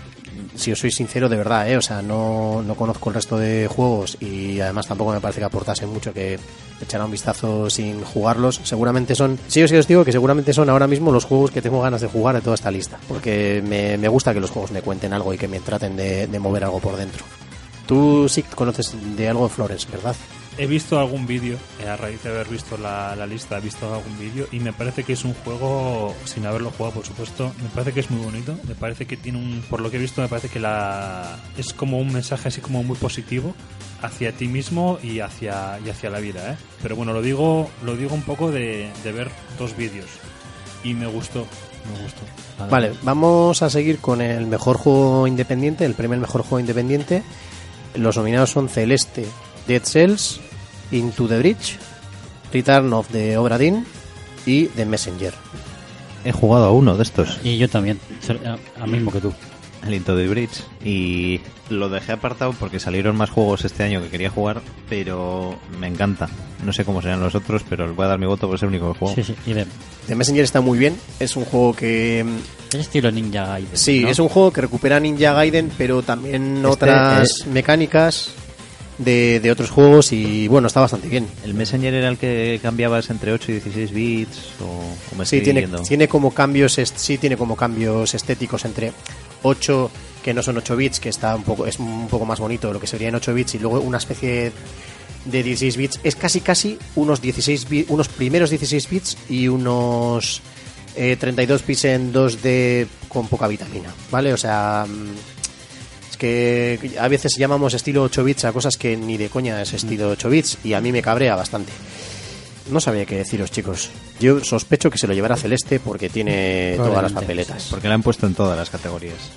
Si os soy sincero, de verdad, ¿eh? o sea, no, no conozco el resto de juegos y además tampoco me parece que aportase mucho que echara un vistazo sin jugarlos. Seguramente son, sí os os digo que seguramente son ahora mismo los juegos que tengo ganas de jugar de toda esta lista, porque me, me gusta que los juegos me cuenten algo y que me traten de, de mover algo por dentro. Tú sí conoces de algo de Flores, ¿verdad? He visto algún vídeo, eh, a raíz de haber visto la, lista, he visto algún vídeo y me parece que es un juego, sin haberlo jugado por supuesto, me parece que es muy bonito, me parece que tiene un, por lo que he visto, me parece que la es como un mensaje así como muy positivo hacia ti mismo y hacia, y hacia la vida, ¿eh? Pero bueno, lo digo, lo digo un poco de, de ver dos vídeos y me gustó, me gustó. Vale, vamos a seguir con el mejor juego independiente, el primer mejor juego independiente. Los nominados son Celeste, Dead Cells, Into the Bridge, Return of the Obra Dinn y The Messenger. He jugado a uno de estos, Y yo también, al mismo que tú. el Into the Bridge, y lo dejé apartado porque salieron más juegos este año que quería jugar, pero me encanta. No sé cómo serán los otros, pero les voy a dar mi voto por ser el único que juego. Sí, sí, y de, The Messenger está muy bien, es un juego que mm, es estilo Ninja Gaiden. Sí, ¿no? es un juego que recupera Ninja Gaiden, pero también Este, otras mecánicas de, de otros juegos y bueno, está bastante bien. ¿El Messenger era el que cambiabas entre 8 y 16 bits? ¿O, o me Sí, tiene, tiene como cambios sí tiene como cambios estéticos entre 8 que no son 8 bits, que está un poco es un poco más bonito lo que sería en 8 bits y luego una especie de 16 bits. Es casi casi unos 16 bi- unos primeros 16 bits y unos eh, 32 bits en 2D con poca vitamina, ¿vale? O sea, mm, que a veces llamamos estilo 8 bits a cosas que ni de coña es estilo 8 bits y a mí me cabrea bastante. No sabía qué deciros, chicos. Yo sospecho que se lo llevará Celeste porque tiene todas las papeletas. Porque la han puesto en todas las categorías.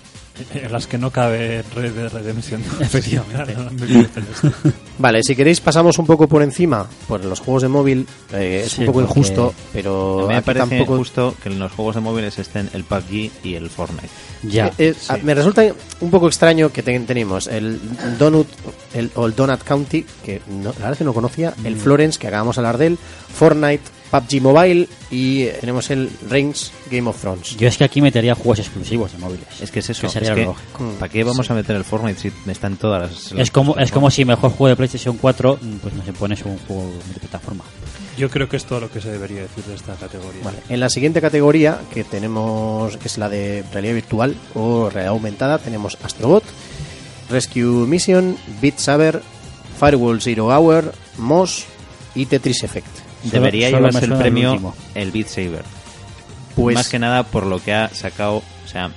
En las que no cabe Red Dead Redemption. Efectivamente. Vale, si queréis pasamos un poco por encima por los juegos de móvil. eh, es Sí, un poco injusto, pero me parece tampoco... justo que en los juegos de móviles estén el PUBG y el Fortnite. Ya. Eh, eh, a- Me resulta un poco extraño que ten- tenemos el Donut el, o el Donut County, que no- la verdad es que no conocía, el Mm. Florence, que acabamos de hablar de él, Fortnite, PUBG Mobile y eh, tenemos el Reigns Game of Thrones. Yo es que aquí metería juegos exclusivos de móviles. Es que es eso. Que sería es que, lógico. ¿Para qué vamos a meter el Fortnite si están todas las... las Es como, cosas es como si mejor juego de PlayStation 4, mm, pues no se pones un juego de plataforma. Yo creo que es todo lo que se debería decir de esta categoría. Vale, En la siguiente categoría que tenemos, que es la de realidad virtual o realidad aumentada, tenemos Astrobot, Rescue Mission, Beat Saber, Firewall Zero Hour, Moss y Tetris Effect. Debería Solo- solo me llevarse el el premio último. el Beat Saber. Pues Más que nada por lo que ha sacado... O sea...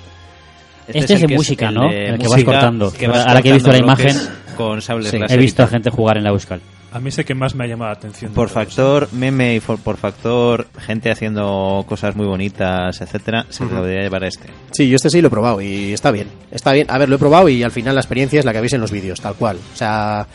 Este es el música, el ¿no? El que vas cortando. que vas Ahora que he visto la imagen, Con sables Sí, láser He visto a gente jugar en la Euskal. A mí sé que más me ha llamado la atención. de Por factor meme y for- por factor gente haciendo cosas muy bonitas, etcétera, se lo debería llevar a este. Sí, yo este sí lo he probado y está bien. Está bien. A ver, lo he probado y al final la experiencia es la que veis en los vídeos, tal cual. O sea,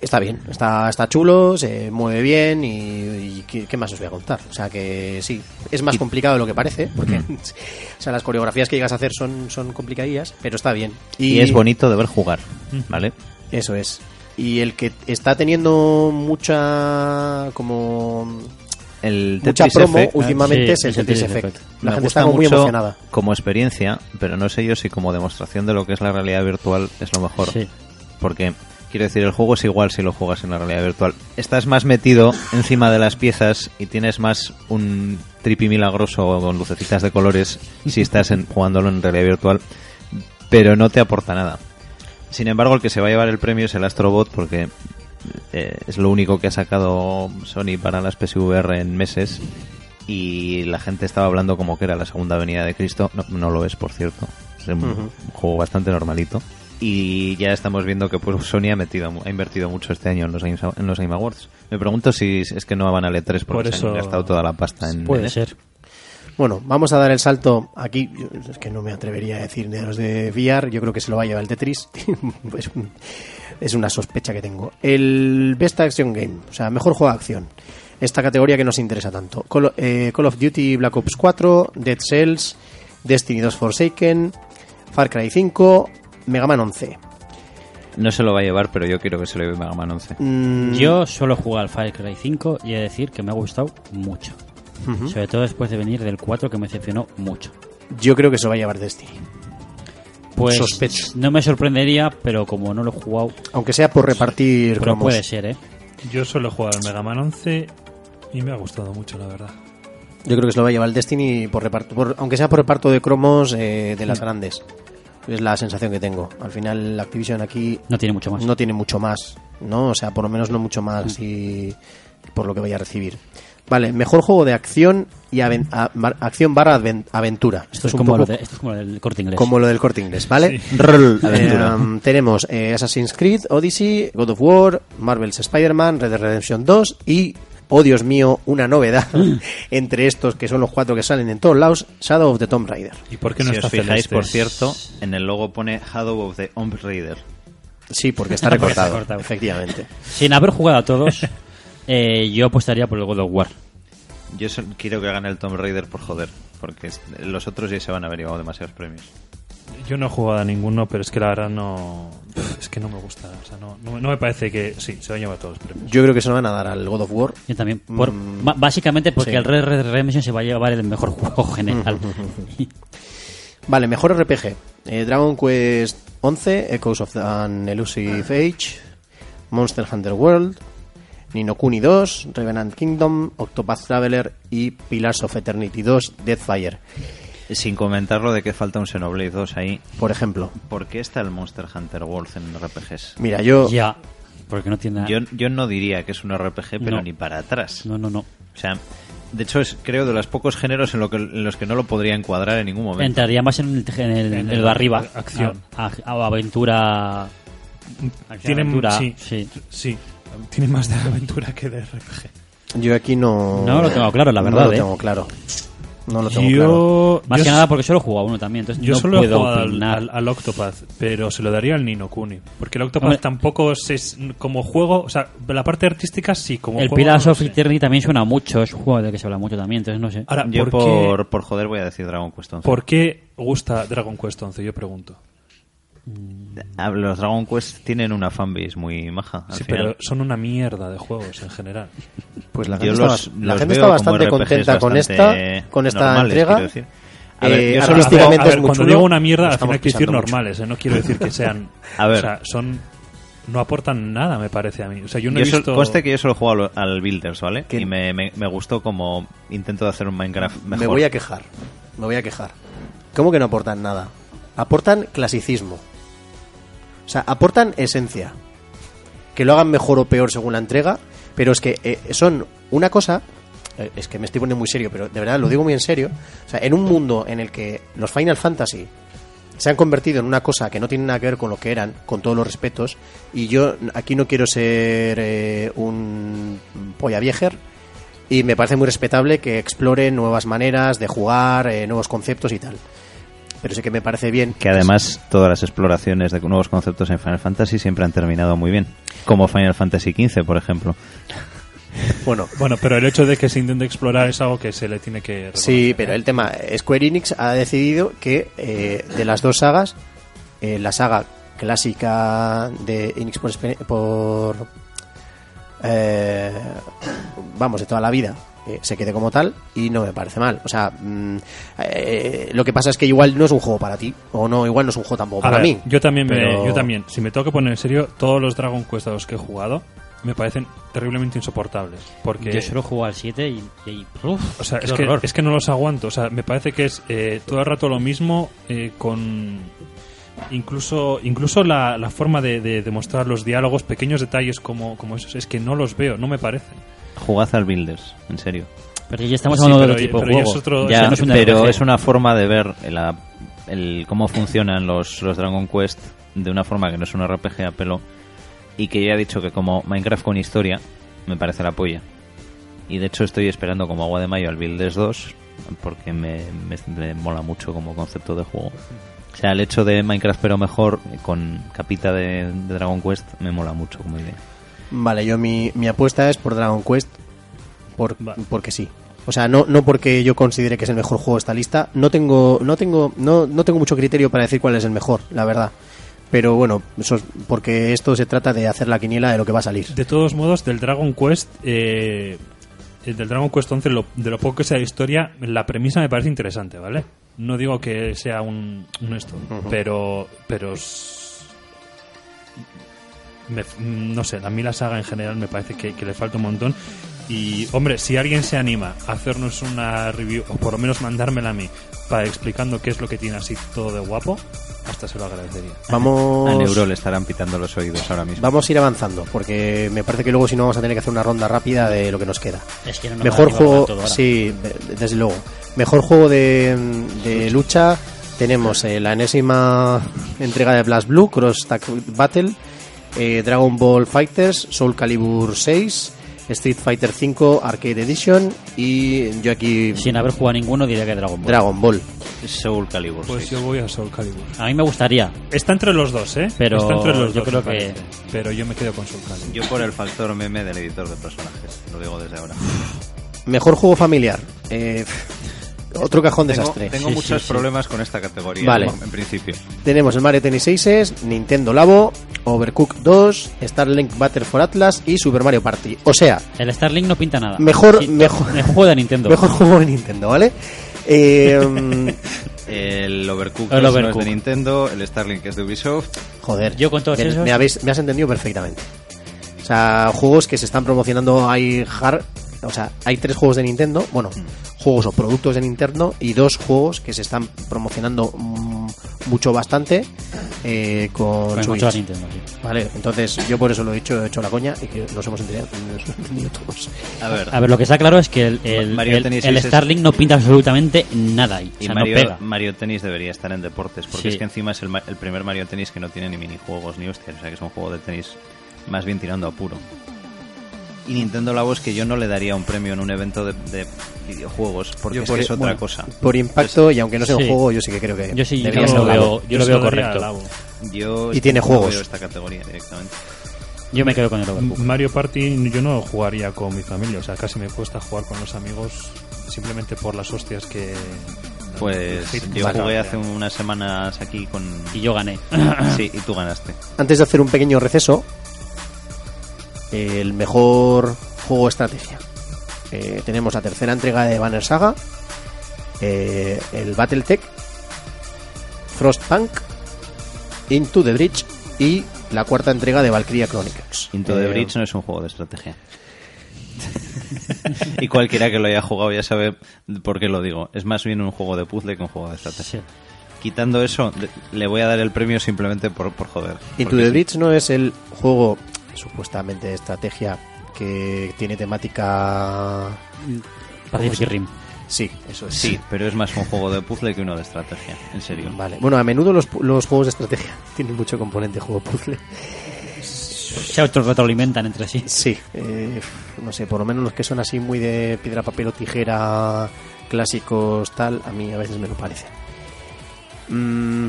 está bien. Está, está chulo, se mueve bien y, y ¿qué, qué más os voy a contar? O sea que sí, es más complicado de lo que parece, porque o sea, las coreografías que llegas a hacer son, son complicadillas, pero está bien. Y, es bonito de ver jugar, ¿vale? Eso es. Y el que está teniendo mucha como El mucha Tetris promo Effect últimamente Sí, es el Tetris Tetris Effect. Effect. La me gente está muy emocionada. como experiencia, pero no sé yo si como demostración de lo que es la realidad virtual es lo mejor. Sí. Porque, quiero decir, el juego es igual si lo juegas en la realidad virtual. Estás más metido encima de las piezas y tienes más un tripi milagroso con lucecitas de colores si estás en- jugándolo en realidad virtual, pero no te aporta nada. Sin embargo, el que se va a llevar el premio es el Astrobot porque eh, es lo único que ha sacado Sony para las PSVR en meses y la gente estaba hablando como que era la segunda venida de Cristo. No, no lo es, por cierto. Es un juego bastante normalito. Y ya estamos viendo que pues Sony ha metido ha invertido mucho este año en los Game, en los Game Awards. Me pregunto si es que no van a E3 porque Por se eso- han gastado toda la pasta en Puede en ser. Bueno, vamos a dar el salto aquí. Yo- Es que no me atrevería a decir de los de VR. Yo creo que se lo va a llevar el Tetris. es una sospecha que tengo. El Best Action Game, o sea, mejor juego de acción. Esta categoría que nos interesa tanto. Call, eh, Call of Duty Black Ops 4, Dead Cells, Destiny 2 Forsaken, Far Cry 5, Mega Man 11. No se lo va a llevar, pero yo quiero que se lo lleve Mega Man 11. Mm, Yo solo he jugado al Far Cry 5 y he de decir que me ha gustado mucho. Sobre todo después de venir del 4 que me decepcionó mucho. Yo creo que se lo va a llevar Destiny. Pues Sospecho. no me sorprendería, pero como no lo he jugado, Aunque sea por repartir pero cromos. puede ser, ¿eh? Yo solo he jugado al Mega Man 11 y me ha gustado mucho, la verdad. Yo creo que se lo va a llevar el Destiny, por reparto, por- aunque sea por reparto de cromos eh, de las grandes. Es la sensación que tengo. Al final, Activision aquí No tiene mucho más. no tiene mucho más, ¿no? O sea, por lo menos no mucho más y por lo que vaya a recibir. Vale, mejor juego de acción y acción barra aven- aventura. esto, es como lo de, esto es como lo del corte inglés. como lo del corte inglés, ¿vale? Rol, eh, tenemos eh, Assassin's Creed, Odyssey, God of War, Marvel's Spider-Man, Red Dead Redemption 2 y, oh Dios mío, una novedad entre estos que son los cuatro que salen en todos lados, Shadow of the Tomb Raider. ¿Y por qué no si está os fijáis, Celeste? por cierto, en el logo pone Shadow of the Tomb Raider. Sí, porque está Porque está recortado, recortado. efectivamente. Sin haber jugado a todos, eh, yo apostaría por el God of War. Yo quiero que gane el Tomb Raider por joder, porque los otros ya se van a haber llevado demasiados premios. Yo no he jugado a ninguno, pero es que la verdad no. Es que no me gusta. O sea, no, no, no me parece que. Sí, se van a llevar todos los premios. Yo creo que se lo van a dar al God of War. Yo también. Por, Mm, básicamente porque sí. el Red Red Redemption se va a llevar el mejor juego general. Vale, mejor RPG. Eh, Dragon Quest 11, Echoes of an Elusive Age, Monster Hunter World, Nino Kuni 2, Revenant Kingdom, Octopath Traveler y Pillars of Eternity 2, Deathfire, Sin comentar lo de que falta un Xenoblade 2 ahí. por ejemplo. ¿Por qué está el Monster Hunter World en RPGs? Mira, yo ya. Porque no tiene nada. Yo, yo no diría que es un RPG, pero No. ni para atrás. No, no, no. O sea, de hecho es creo de los pocos géneros en, lo que, en los que no lo podría encuadrar en ningún momento. Entraría más en el, en el, En el de arriba. acción. A, a- a aventura. Tiene, aventura, sí, sí. sí, tiene más de aventura que de RPG. Yo aquí no. No lo tengo claro, la verdad, No lo ¿eh? tengo claro. No lo tengo yo, claro. Más yo que nada porque solo he jugado uno también, entonces Yo no solo he jugado al, opinar. al- al Octopath, pero se lo daría al Nino Kuni. Porque el Octopath Hombre. tampoco es como juego, o sea, la parte artística sí, como el juego. Pillars no of. Eternity también suena mucho, es un juego del que se habla mucho también, entonces no sé. Ahora, Yo ¿por, por, qué, por joder voy a decir Dragon Quest 11. por qué gusta Dragon Quest 11? Yo pregunto. Ah, Los Dragon Quest tienen una fanbase muy maja. al Sí, final. pero son una mierda de juegos en general. Pues la gente, los- está, la los gente veo está como bastante contenta con esta, con esta normales, entrega. quiero decir. A ver, Eh, yo solo- artísticamente A ver, es muy cuando digo una mierda, al estamos final que decir mucho. normales, ¿eh? no quiero decir que sean. A ver. O sea, son. No aportan nada, me parece a mí. O sea, yo no Yo he sol- visto. conste que yo solo he jugado al, al Builders, ¿vale? Y me, me- me gustó como intento de hacer un Minecraft mejor. Me voy a quejar. Me voy a quejar. ¿Cómo que no aportan nada? Aportan clasicismo. O sea, aportan esencia. Que lo hagan mejor o peor según la entrega, pero es que eh, son una cosa. eh, Es que me estoy poniendo muy serio, pero de verdad lo digo muy en serio. O sea, en un mundo en el que los Final Fantasy se han convertido en una cosa que no tiene nada que ver con lo que eran, con todos los respetos, y yo aquí no quiero ser eh, un polla viejer, y me parece muy respetable que exploren nuevas maneras de jugar, eh, nuevos conceptos y tal. Pero sí que me parece bien. Que además todas las exploraciones de nuevos conceptos en Final Fantasy siempre han terminado muy bien. Como Final Fantasy XV, por ejemplo. Bueno, Bueno, pero el hecho de que se intente explorar es algo que se le tiene que. sí, pero ¿eh? el tema, Square Enix ha decidido que eh, de las dos sagas, eh, la saga clásica de Enix por, por eh, vamos, de toda la vida, eh, se quede como tal y no me parece mal. O sea, mm, eh, lo que pasa es que igual no es un juego para ti, o no, igual no es un juego tampoco A para ver, mí. Yo también, me- yo también. Si me tengo que poner en serio, todos los Dragon Quest a los que he jugado me parecen terriblemente insoportables. Porque. Yo solo juego al 7 y. y- uf, O sea, es que, es que no los aguanto. O sea, me parece que es eh, todo el rato lo mismo eh, con... Incluso, incluso la, la forma de, de, de mostrar los diálogos, pequeños detalles como, como esos, es que no los veo, no me parecen. Jugad al Builders, en serio. Pero ya estamos Sí, hablando de pero- otro tipo de juego. es otro- Ya no es un pero es una forma de ver la- el, cómo funcionan los, los Dragon Quest de una forma que no es un RPG a pelo y que ya he dicho que como Minecraft con historia me parece la polla. Y de hecho estoy esperando como agua de mayo al Builders 2 porque me, me- me mola mucho como concepto de juego. O sea, el hecho de Minecraft pero mejor con capita de, de Dragon Quest me mola mucho como idea. Vale, yo mi, mi apuesta es por Dragon Quest por, porque sí. O sea, no, no porque yo considere que es el mejor juego de esta lista. No tengo, no tengo, no, no tengo mucho criterio para decir cuál es el mejor, la verdad. Pero bueno, eso es porque esto se trata de hacer la quiniela de lo que va a salir. De todos modos, del Dragon Quest, eh, el del Dragon Quest 11, lo- de lo poco que sea de historia, la premisa me parece interesante, ¿vale? No digo que sea un, un esto, pero, pero me- no sé, a mí la saga en general me parece que, que le falta un montón. Y, hombre, si alguien se anima a hacernos una review, o por lo menos mandármela a mí, para explicando qué es lo que tiene así todo de guapo, hasta se lo agradecería. Vamos, A Neuro le estarán pitando los oídos ahora mismo. vamos a ir avanzando, porque me parece que luego si no vamos a tener que hacer una ronda rápida de lo que nos queda. Es que no nos Mejor juego, hablar todo ahora. sí, de- desde luego. Mejor juego de, de lucha tenemos eh, la enésima entrega de Blast Blue, Cross Tag Battle, eh, Dragon Ball Fighters, Soul Calibur 6, Street Fighter 5 Arcade Edition y yo aquí Sin haber jugado ninguno, diría que Dragon Ball. Dragon Ball. Soul Calibur. Pues yo voy a Soul Calibur. A mí me gustaría. Está entre los dos, ¿eh? Pero Está entre los yo dos, creo me que- parece. Pero yo me quedo con Soul Calibur. Yo por el factor meme del editor de personajes, lo digo desde ahora. Mejor juego familiar. Eh, otro cajón Tengo, desastre. tengo Sí, muchos sí, sí. problemas con esta categoría, Vale. en principio. Tenemos el Mario Tennis 6, Nintendo Labo, Overcooked 2, Starlink Battle for Atlas y Super Mario Party. O sea, El Starlink no pinta nada. Mejor- Sí, mejor- El juego de Nintendo. mejor juego de Nintendo, ¿vale? Eh, El Overcooked El 2 no es Overcooked. de Nintendo, el Starlink es de Ubisoft. Joder, Yo con todos me, esos- me habéis, me has entendido perfectamente. O sea, juegos que se están promocionando hay hard, o sea, hay tres juegos de Nintendo, bueno, juegos o productos de Nintendo y dos juegos que se están promocionando mm, mucho bastante eh, con, Switch. Nintendo, sí. Vale, entonces yo por eso lo he dicho, he hecho la coña y que nos hemos entendido, nos hemos entendido todos. A ver, A ver, lo que está claro es que el, el, Mario el- Tennis el es- Starlink no pinta absolutamente nada. Y, o y sea, Mario, no pega. Mario Tennis debería estar en deportes, porque Sí. es que encima es el primer Mario Tennis que no tiene ni minijuegos ni hostias, o sea que es un juego de tenis más bien tirando a puro. Y Nintendo la voz que yo no le daría un premio en un evento de, de videojuegos, porque Yo es, por- que es otra bueno, cosa. Por impacto, y aunque no sea un Sí. juego, yo sí que creo que Yo sí, yo lo veo- yo lo veo correcto. Yo Y tiene juegos. veo esta categoría directamente. Yo me quedo con el Overcooked. Mario Party yo no jugaría con mi familia, o sea, casi me cuesta jugar con los amigos simplemente por las hostias que... Pues yo jugué hace unas semanas aquí con... Y yo gané. Sí, y tú ganaste. Antes de hacer un pequeño receso, el mejor juego de estrategia. Eh, tenemos la tercera entrega de Banner Saga, eh, el Battletech, Frostpunk, Into the Bridge y la cuarta entrega de Valkyria Chronicles. Into the Eh, Bridge no es un juego de estrategia. y cualquiera que lo haya jugado ya sabe por qué lo digo. Es más bien un juego de puzzle que un juego de estrategia. Sí. Quitando eso, le voy a dar el premio simplemente por, por joder. Into the sí. Bridge no es el juego supuestamente de estrategia que tiene temática... Pacific Rim. Sí, eso es. Sí, pero es más un juego de puzzle que uno de estrategia, en serio. Vale. Bueno, a menudo los, los juegos de estrategia tienen mucho componente juego puzzle. Se autorretroalimentan entre sí. Sí, eh, no sé, por lo menos los que son así muy de piedra, papel o tijera, clásicos, tal, a mí a veces me lo parece. Mm,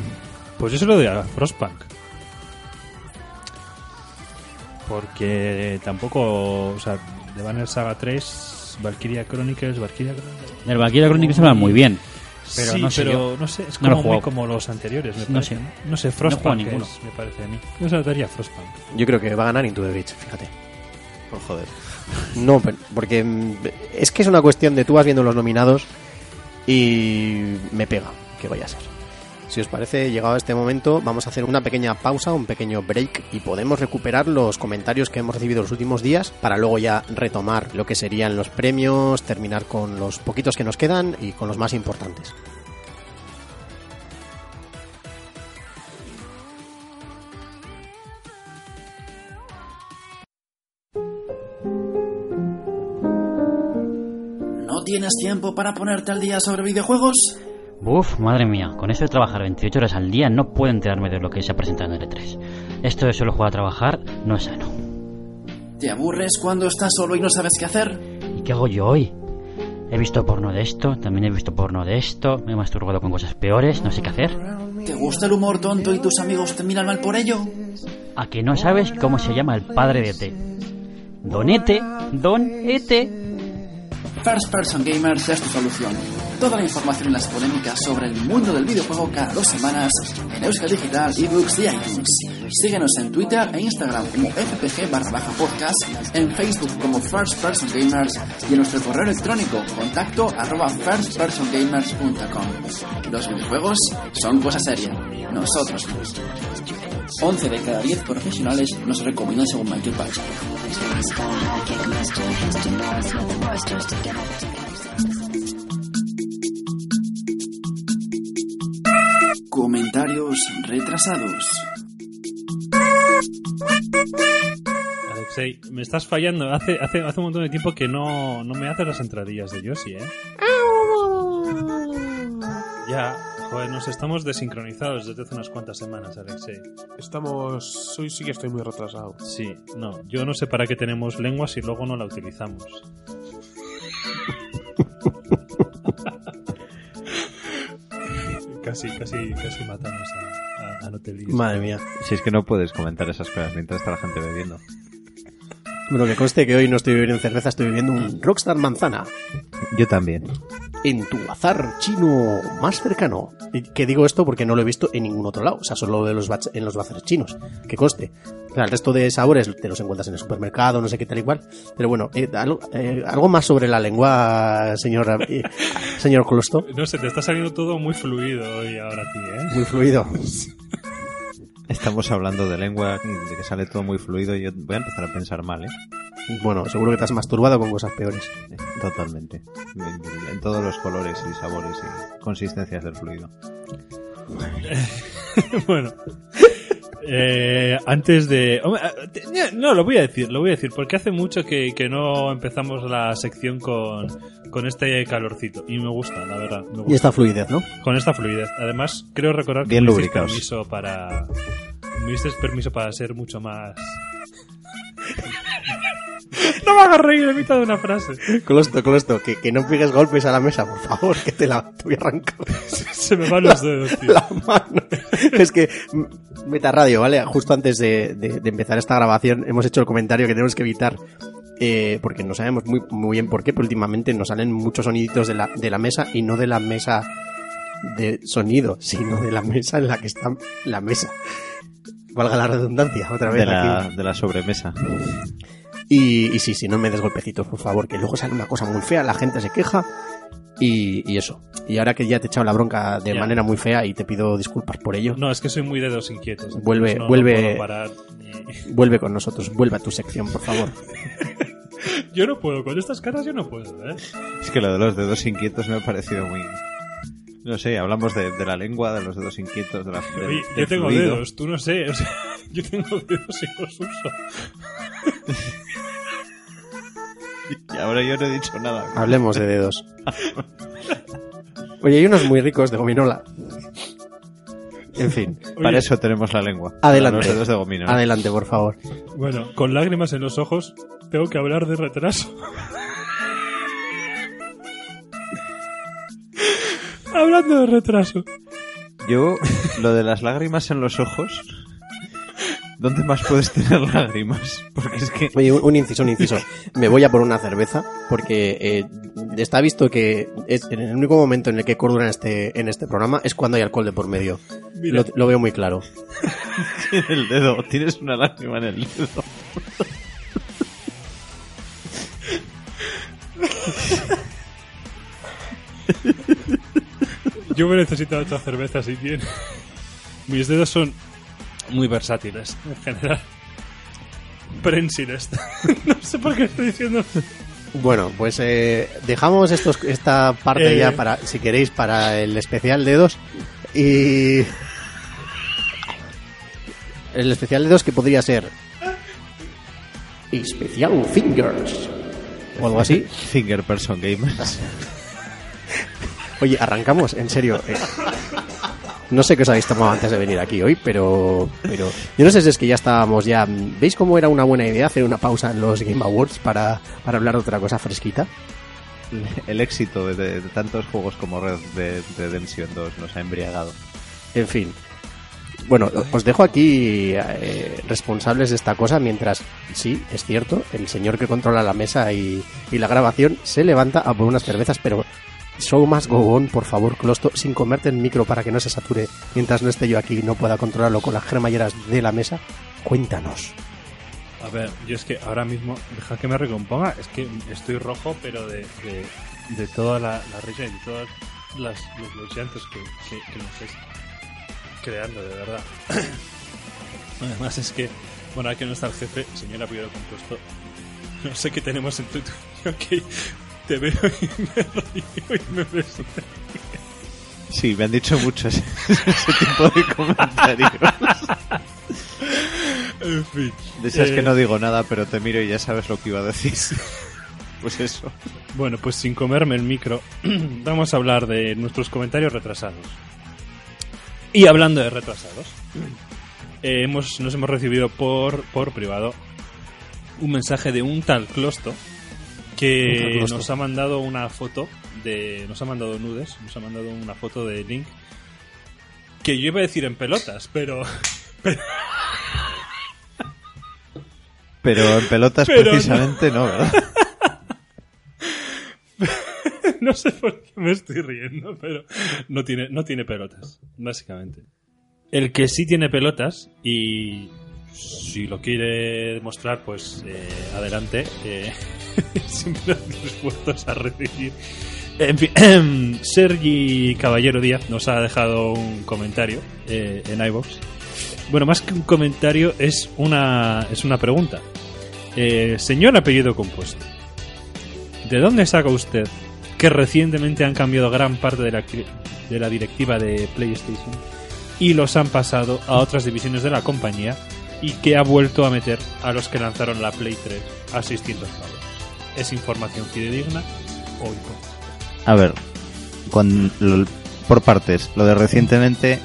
Pues yo se lo doy a Frostpunk. Porque tampoco, o sea, de Banner Saga 3, Valkyria Chronicles, Valkyria Chronicles... Del Valkyria Chronicles hablan muy bien. Pero sí, no sé pero no sé, es No lo he como, muy como los anteriores, me No parece. sé. No, No sé, No jugado Frostpunk ninguno. es, me parece a mí. Yo se lo daría a Frostpunk. yo creo que va a ganar Into the Bridge, fíjate. Por joder. No, porque es que es una cuestión de tú vas viendo los nominados y me pega que vaya a ser. Si os parece, llegado a este momento, vamos a hacer una pequeña pausa, un pequeño break y podemos recuperar los comentarios que hemos recibido los últimos días para luego ya retomar lo que serían los premios, terminar con los poquitos que nos quedan y con los más importantes. ¿No tienes tiempo para ponerte al día sobre videojuegos? Uf, madre mía, con eso de trabajar 28 horas al día no puedo enterarme de lo que se ha presentado en el E3. Esto de solo jugar a trabajar no es sano. ¿Te aburres cuando estás solo y no sabes qué hacer? ¿Y qué hago yo hoy? He visto porno de esto, también he visto porno de esto, me he masturbado con cosas peores, no sé qué hacer. ¿Te gusta el humor tonto y tus amigos te miran mal por ello? ¿A que no sabes cómo se llama el padre de T? Donete, Don Ete. First Person Gamers es tu solución. Toda la información y las polémicas sobre el mundo del videojuego cada dos semanas en Euskal Digital, eBooks y iTunes. Síguenos en Twitter e Instagram como fpg barra baja podcast, en Facebook como First Person Gamers y en nuestro correo electrónico contacto arroba firstpersongamers.com. Los videojuegos son cosa seria. Nosotros no. 11 de cada 10 profesionales nos recomiendan según Michael Patch. Comentarios retrasados. Alexei, me estás fallando. Hace, hace, hace un montón de tiempo que no, no me haces las entradillas de Yoshi, ¿eh? Ya, joder, nos estamos desincronizados desde hace unas cuantas semanas, Alexei. Estamos. Hoy sí que estoy muy retrasado. Sí, no, yo no sé para qué tenemos lengua si luego no la utilizamos. casi, casi, casi matamos a, a, a No Te Líes. Madre mía. Si es que no puedes comentar esas cosas mientras está la gente bebiendo. Bueno, que conste que hoy no estoy bebiendo cerveza, estoy bebiendo un Rockstar Manzana Yo también. En tu bazar chino más cercano. Que digo esto porque no lo he visto en ningún otro lado, o sea, solo de los en los bazares chinos. Que. O sea, el resto de sabores te los encuentras en el supermercado, no sé qué tal igual. Pero bueno, eh, algo, eh, algo más sobre la lengua, señor, eh, señor Colosto. No sé, te está saliendo todo muy fluido hoy ahora a ti, ¿eh? Muy fluido. Estamos hablando de lengua, de que sale todo muy fluido y yo voy a empezar a pensar mal, ¿eh? Bueno, seguro que te has masturbado con cosas peores. Totalmente. En, en todos los colores y sabores y consistencias del fluido. bueno. Eh, antes de... te- No, lo voy a decir, lo voy a decir, porque hace mucho que, que no empezamos la sección con, con este calorcito. Y me gusta, la verdad. me gusta. Y esta fluidez, ¿no? Con esta fluidez. Además, creo recordar que Bien me disteis lubricados. permiso para... Me disteis permiso para ser mucho más... no me hagas reír en mitad de una frase. Closto, Closto, que, que no pegues golpes a la mesa, por favor, que te la te voy a arrancar Se me van los dedos, tío. la mano. Es que Meta Radio, ¿vale? Justo antes de, de- de empezar esta grabación hemos hecho el comentario que tenemos que evitar, eh, porque no sabemos muy, muy bien por qué, pero últimamente nos salen muchos soniditos de la, de la mesa y no de la mesa de sonido, sino de la mesa en la que está la mesa. Valga la redundancia, otra vez De la, aquí. de la sobremesa. Y, y sí, sí, no me des golpecitos, por favor, que luego sale una cosa muy fea, la gente se queja y, y eso. Y ahora que ya te he echado la bronca de Ya. manera muy fea y te pido disculpas por ello, No, es que soy muy dedos inquietos. Vuelve- no- no vuelve- puedo parar vuelve con nosotros, vuelve a tu sección, por favor. Yo no puedo, con estas caras yo no puedo, ¿eh? Es que lo de los dedos inquietos me ha parecido muy... No sé, hablamos de, de la lengua, de los dedos inquietos, de la del- Oye, del yo tengo fluido. dedos, tú no sé, o sea, yo tengo dedos y los uso. Y ahora yo no he dicho nada. Hablemos de dedos. Oye, hay unos muy ricos de gominola. En fin, Para eso tenemos la lengua. Adelante. Los dedos de gomino. ¿no? adelante, por favor. Bueno, con lágrimas en los ojos, tengo que hablar de retraso. Hablando de retraso. Yo, lo de las lágrimas en los ojos... ¿Dónde más puedes tener lágrimas? Porque es que... Oye, un, un inciso, un inciso. Me voy a por una cerveza porque eh, está visto que es, en el único momento en el que hay cordura en este, en este programa es cuando hay alcohol de por medio. Lo, lo veo muy claro. en el dedo. Tienes una lágrima en el dedo. Yo me necesito otra cerveza si tiene. Mis dedos son muy versátiles, en general. Prensiles. no sé por qué estoy diciendo. Bueno, pues eh, dejamos estos, esta parte Eh. ya para, si queréis, para el especial dedos. Y. El especial dedos que podría ser. Especial Fingers. O algo así. Finger Person Gamers. Oye, arrancamos, en serio. eh, no sé qué os habéis tomado antes de venir aquí hoy, pero, pero yo no sé si es que ya estábamos ya. ¿Veis cómo era una buena idea hacer una pausa en los Game Awards para, para hablar de otra cosa fresquita? El éxito de, de- de tantos juegos como Red Dead Redemption 2 nos ha embriagado. En fin. Bueno, os dejo aquí eh, responsables de esta cosa mientras, sí, es cierto, el señor que controla la mesa y, y la grabación se levanta a por unas cervezas, pero show más go on, por favor, Closto, sin comerte el micro para que no se sature mientras no esté yo aquí y no pueda controlarlo con las cremalleras de la mesa. Cuéntanos. A ver, yo es que ahora mismo, deja que me recomponga, es que estoy rojo, pero de, de, de toda la, risa y de todos las, los, que, que, que estáis creando, de verdad. Además es que, bueno, aquí no está el jefe, señor apellido compuesto, no sé qué tenemos en tu Twitter, ok, te veo y me río y me beso. Sí, me han dicho mucho ese, ese tipo de comentarios. En fin. De esas eh, que no digo nada, pero te miro y ya sabes lo que iba a decir. Pues eso. Bueno, pues sin comerme el micro, vamos a hablar de nuestros comentarios retrasados. Y hablando de retrasados, eh, hemos, nos hemos recibido por, por privado un mensaje de un tal Closto que nos ha mandado una foto de. Nos ha mandado nudes, nos ha mandado una foto de Link. Que yo iba a decir en pelotas, pero. Pero en pelotas Pero no. precisamente no, ¿verdad? no sé por qué me estoy riendo, pero no tiene, no tiene pelotas, básicamente. El que sí tiene pelotas y si lo quiere demostrar, pues eh, adelante. siempre dispuestos a recibir. En fin, Sergi Caballero Díaz nos ha dejado un comentario eh, en iVoox. Bueno, más que un comentario, es una, es una pregunta. Eh, señor apellido compuesto. ¿De dónde saca usted que recientemente han cambiado gran parte de la, de la directiva de PlayStation y los han pasado a otras divisiones de la compañía y que ha vuelto a meter a los que lanzaron la Play 3 a 600 pavos. ¿Es información fidedigna o hipótesis? A ver, con, lo- por partes. Lo de recientemente,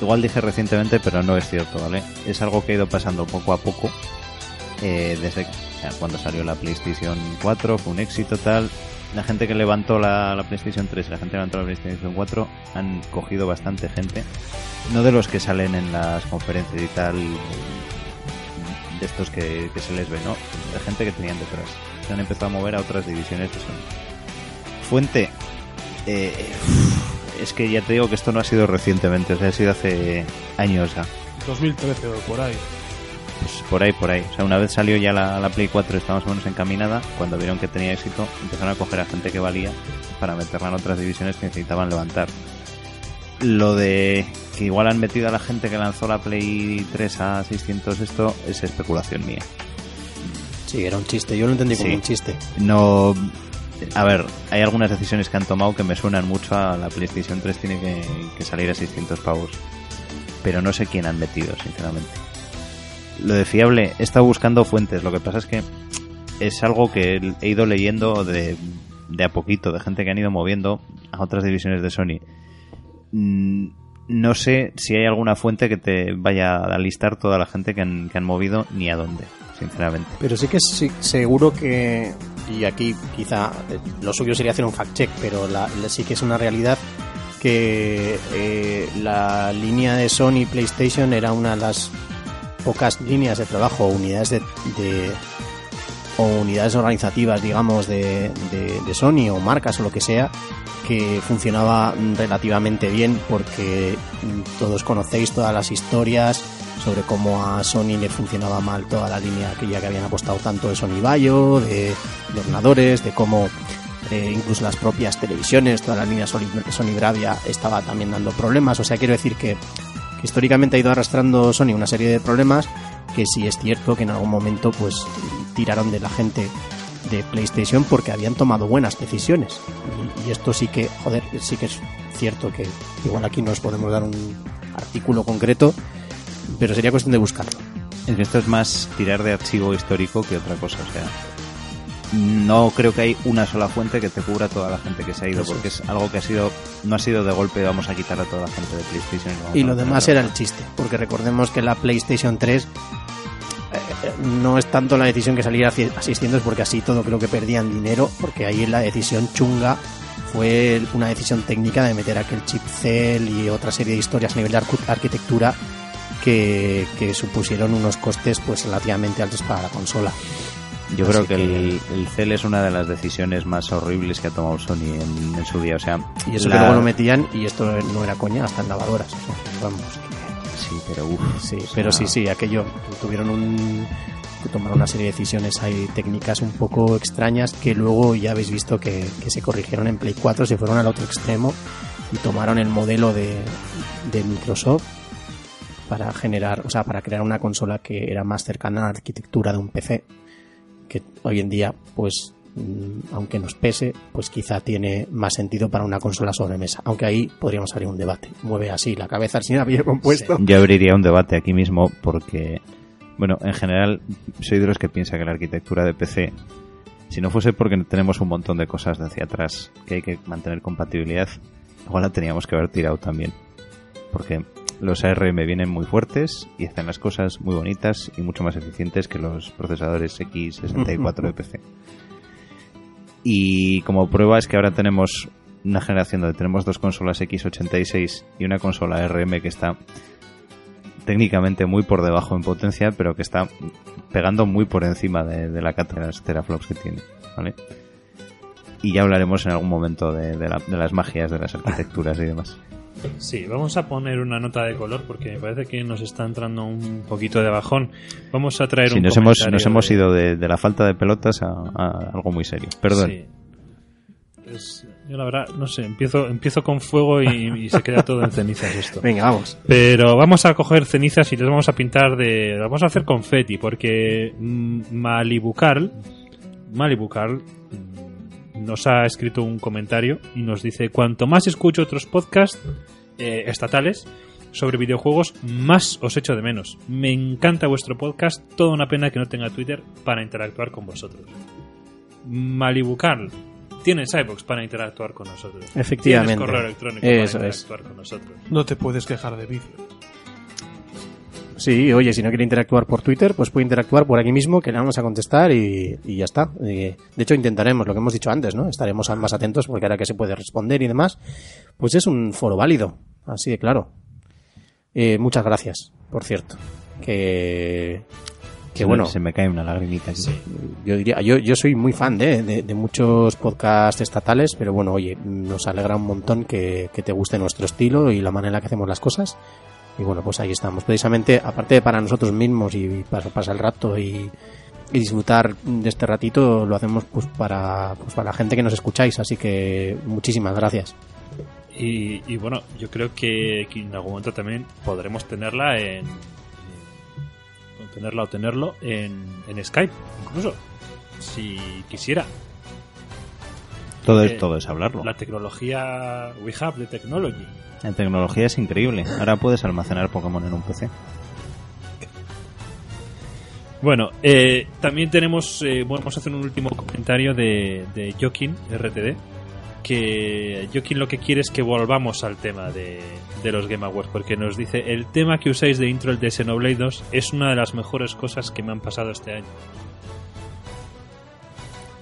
igual dije recientemente, pero no es cierto, ¿vale? Es algo que ha ido pasando poco a poco. eh, desde cuando salió la PlayStation 4, fue un éxito tal. La gente que levantó la, la PlayStation 3 y la gente que levantó la PlayStation 4 han cogido bastante gente. No de los que salen en las conferencias y tal, de estos que, que se les ve, ¿no? De gente que tenían detrás. Se han empezado a mover a otras divisiones de Sony. Fuente, eh, es que ya te digo que esto no ha sido recientemente, o sea, ha sido hace años ya. 2013 o por ahí. Pues por ahí, por ahí. O sea, una vez salió ya la, la Play 4, estaba más o menos encaminada. Cuando vieron que tenía éxito, empezaron a coger a gente que valía para meterla en otras divisiones que necesitaban levantar. Lo de que igual han metido a la gente que lanzó la Play 3 a 600, esto es especulación mía. Sí, era un chiste. Yo lo entendí como Sí. un chiste. No. A ver, hay algunas decisiones que han tomado que me suenan mucho a la PlayStation 3 tiene que, que salir a 600 pavos. Pero no sé quién han metido, sinceramente. Lo de fiable, he estado buscando fuentes. Lo que pasa es que es algo que he ido leyendo de, de a poquito, de gente que han ido moviendo a otras divisiones de Sony. Mm, No sé si hay alguna fuente que te vaya a listar toda la gente que han, que han movido ni a dónde, sinceramente. Pero sí que sí- seguro que, y aquí quizá eh, lo suyo sería hacer un fact check, pero la- sí que es una realidad que eh, la línea de Sony PlayStation era una de las pocas líneas de trabajo, unidades de, de- o unidades organizativas, digamos, de, de- Sony o marcas o lo que sea, que funcionaba relativamente bien porque todos conocéis todas las historias sobre cómo a Sony le funcionaba mal toda la línea aquella que habían apostado tanto de Sony Bayo, de, de de cómo eh, incluso las propias televisiones, toda la línea Sony, Sony Bravia estaba también dando problemas. O sea, quiero decir que, que históricamente ha ido arrastrando Sony una serie de problemas que sí es cierto que en algún momento pues tiraron de la gente de PlayStation porque habían tomado buenas decisiones. Y, esto sí que, joder, sí que es cierto que igual aquí no os podemos dar un artículo concreto, pero sería cuestión de buscarlo. Es que esto es más tirar de archivo histórico que otra cosa, o sea. No creo que hay una sola fuente que te cubra toda la gente que se ha ido, Eso porque es algo que ha sido, no ha sido de golpe, vamos a quitar a toda la gente de PlayStation. Y lo demás era el chiste, porque recordemos que la PlayStation 3 eh, no es tanto la decisión que saliera a cie- a 600 porque así todo creo que perdían dinero, porque ahí la decisión chunga fue una decisión técnica de meter aquel chip Cell y otra serie de historias a nivel de arquitectura que, que supusieron unos costes pues relativamente altos para la consola. Yo Así creo que, que- El, el Cell es una de las decisiones más horribles que ha tomado Sony en, en su día, o sea. Y eso la- que luego lo metían, y esto no era coña, hasta en lavadoras. o sea, vamos, Sí, pero uff. Sí, pero sí, sí, aquello tuvieron un tomaron una serie de decisiones ahí técnicas un poco extrañas que luego ya habéis visto que, que se corrigieron en Play 4, se fueron al otro extremo y tomaron el modelo de, de Microsoft para generar, o sea, para crear una consola que era más cercana a la arquitectura de un PC, que hoy en día, pues, mm, aunque nos pese, pues quizá tiene más sentido para una consola sobremesa, aunque ahí podríamos abrir un debate. Mueve así la cabeza al señor había compuesto. Yo abriría un debate aquí mismo porque, bueno, en general soy de los que piensa que la arquitectura de PC, si no fuese porque tenemos un montón de cosas de hacia atrás que hay que mantener compatibilidad, igual la teníamos que haber tirado también. Porque los ARM vienen muy fuertes y hacen las cosas muy bonitas y mucho más eficientes que los procesadores X64 de PC. Y como prueba es que ahora tenemos una generación donde tenemos dos consolas X86 y una consola ARM que está técnicamente muy por debajo en potencia, pero que está pegando muy por encima de, la cátedra de teraflops que tiene, ¿vale? Y ya hablaremos en algún momento de las magias de las arquitecturas y demás. Sí, vamos a poner una nota de color porque me parece que nos está entrando un poquito de bajón. Vamos a traer Sí, un nos hemos, nos hemos ido de, de la falta de pelotas a, a algo muy serio. Perdón. Sí. Es- yo la verdad, no sé, empiezo, empiezo con fuego y, y se queda todo en cenizas esto. Venga, vamos. Pero vamos a coger cenizas y les vamos a pintar de. las Vamos a hacer confeti, porque mm, Malibu Carl, Malibu Carl nos ha escrito un comentario y nos dice: Cuanto más escucho otros podcasts eh, estatales, sobre videojuegos, más os echo de menos. Me encanta vuestro podcast, toda una pena que no tenga Twitter para interactuar con vosotros. Malibu Carl, tienes iBox para interactuar con nosotros. Efectivamente. Tienes correo electrónico Eso para es. interactuar con nosotros. No te puedes quejar de vicio. Sí, oye, si no quiere interactuar por Twitter, pues puede interactuar por aquí mismo, que le vamos a contestar y, y ya está. De hecho, intentaremos lo que hemos dicho antes, ¿no? Estaremos más atentos porque ahora que se puede responder y demás, pues es un foro válido, así de claro. Eh, muchas gracias, por cierto. Que, que Se me- bueno, Se me cae una lagrimita yo diría, yo, yo soy muy fan de, de- de muchos podcasts estatales, pero bueno, oye, nos alegra un montón que, que te guste nuestro estilo y la manera en la que hacemos las cosas. Y bueno, pues ahí estamos. Precisamente, aparte de para nosotros mismos y para pasar el rato y, y disfrutar de este ratito, lo hacemos pues para, pues para la gente que nos escucháis. Así que muchísimas gracias. Y, y bueno, yo creo que, que en algún momento también podremos tenerla en. en- tenerla o tenerlo en, en Skype, incluso. Si quisiera. Todo es, Eh, todo es hablarlo. La tecnología. We have the technology. La tecnología es increíble. Ahora puedes almacenar Pokémon en un PC. Bueno, eh, también tenemos. eh, vamos a hacer un último comentario de, de Jokin, RTD. Que Jokin lo que quiere es que volvamos al tema de, de los Game Awards. Porque nos dice: El tema que usáis de intro el de Xenoblade 2 es una de las mejores cosas que me han pasado este año.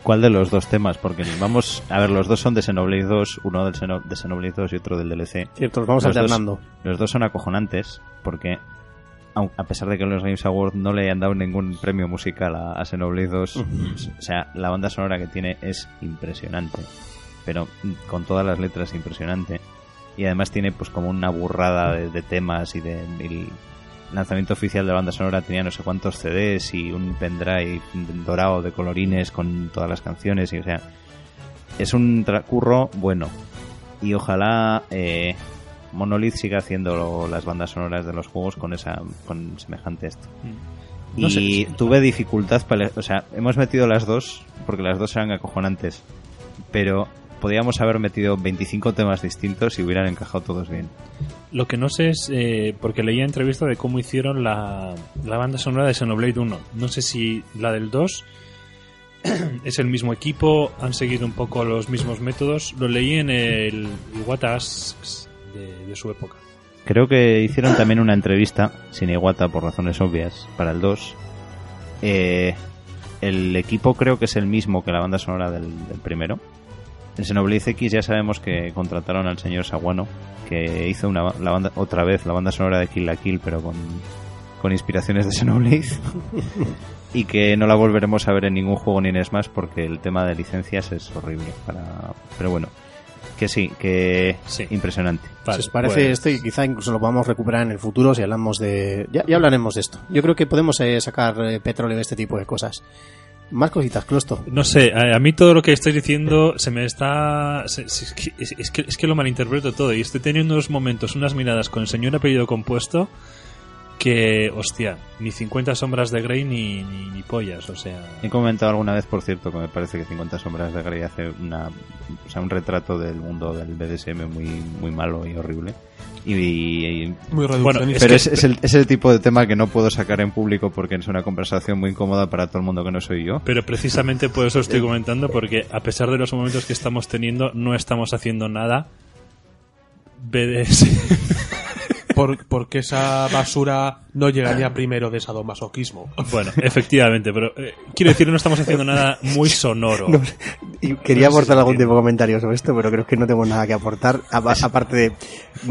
¿Cuál de los dos temas? Porque vamos a ver, los dos son de Xenoblade 2, uno del Xeno- de Xenoblade 2 y otro del DLC. Cierto, los vamos Los dos- alternando. Los dos son acojonantes porque a pesar de que los Games Awards no le hayan dado ningún premio musical a, a Xenoblade 2, o sea, la banda sonora que tiene es impresionante, pero con todas las letras impresionante. Y además tiene pues como una burrada de, de temas y de el lanzamiento oficial de la banda sonora tenía no sé cuántos CDs y un pendrive dorado de colorines con todas las canciones y o sea, es un curro bueno y ojalá eh, Monolith siga haciendo lo- las bandas sonoras de los juegos con esa con semejante esto. No y tuve dificultad para, o sea, hemos metido las dos porque las dos eran acojonantes, pero podíamos haber metido 25 temas distintos y hubieran encajado todos bien. Lo que no sé es, eh, porque leía entrevista de cómo hicieron la, la banda sonora de Xenoblade 1. No sé si la del 2 es el mismo equipo, han seguido un poco los mismos métodos. Lo leí en el Iwata Asks de, de su época. Creo que hicieron también una entrevista, sin Iwata por razones obvias, para el 2. Eh, el equipo creo que es el mismo que la banda sonora del, del primero. En Xenoblade X ya sabemos que contrataron al señor Sawano, que hizo una, la banda, otra vez la banda sonora de Kill la Kill, pero con, con inspiraciones de Xenoblade. y que no la volveremos a ver en ningún juego ni en Smash porque el tema de licencias es horrible. Para... Pero bueno, que sí, que Sí. impresionante. Vale, si os parece pues- esto y quizá incluso lo podamos recuperar en el futuro si hablamos de... Ya, ya hablaremos de esto. Yo creo que podemos eh, sacar eh, petróleo de este tipo de cosas. Más cositas, Closto. No sé, a, a mí todo lo que estáis diciendo se me está... se- se- es, que, es- es que, es que lo malinterpreto todo y estoy teniendo unos momentos, unas miradas con el señor apellido compuesto que, hostia, ni 50 sombras de Grey ni, ni, ni pollas, o sea... He comentado alguna vez, por cierto, que me parece que 50 sombras de Grey hace una, o sea, un retrato del mundo del BDSM muy, muy malo y horrible. Y, y- Muy Bueno. Es pero que- es, es el, es el tipo de tema que no puedo sacar en público porque es una conversación muy incómoda para todo el mundo que no soy yo. Pero precisamente por eso estoy comentando, porque a pesar de los momentos que estamos teniendo, no estamos haciendo nada. BDS. Por- porque esa basura no llegaría primero de sadomasoquismo. Bueno, efectivamente, pero eh, quiero decir, no estamos haciendo nada muy sonoro. Y quería aportar algún tipo de comentario sobre esto, pero creo que no tengo nada que aportar, apa- aparte de...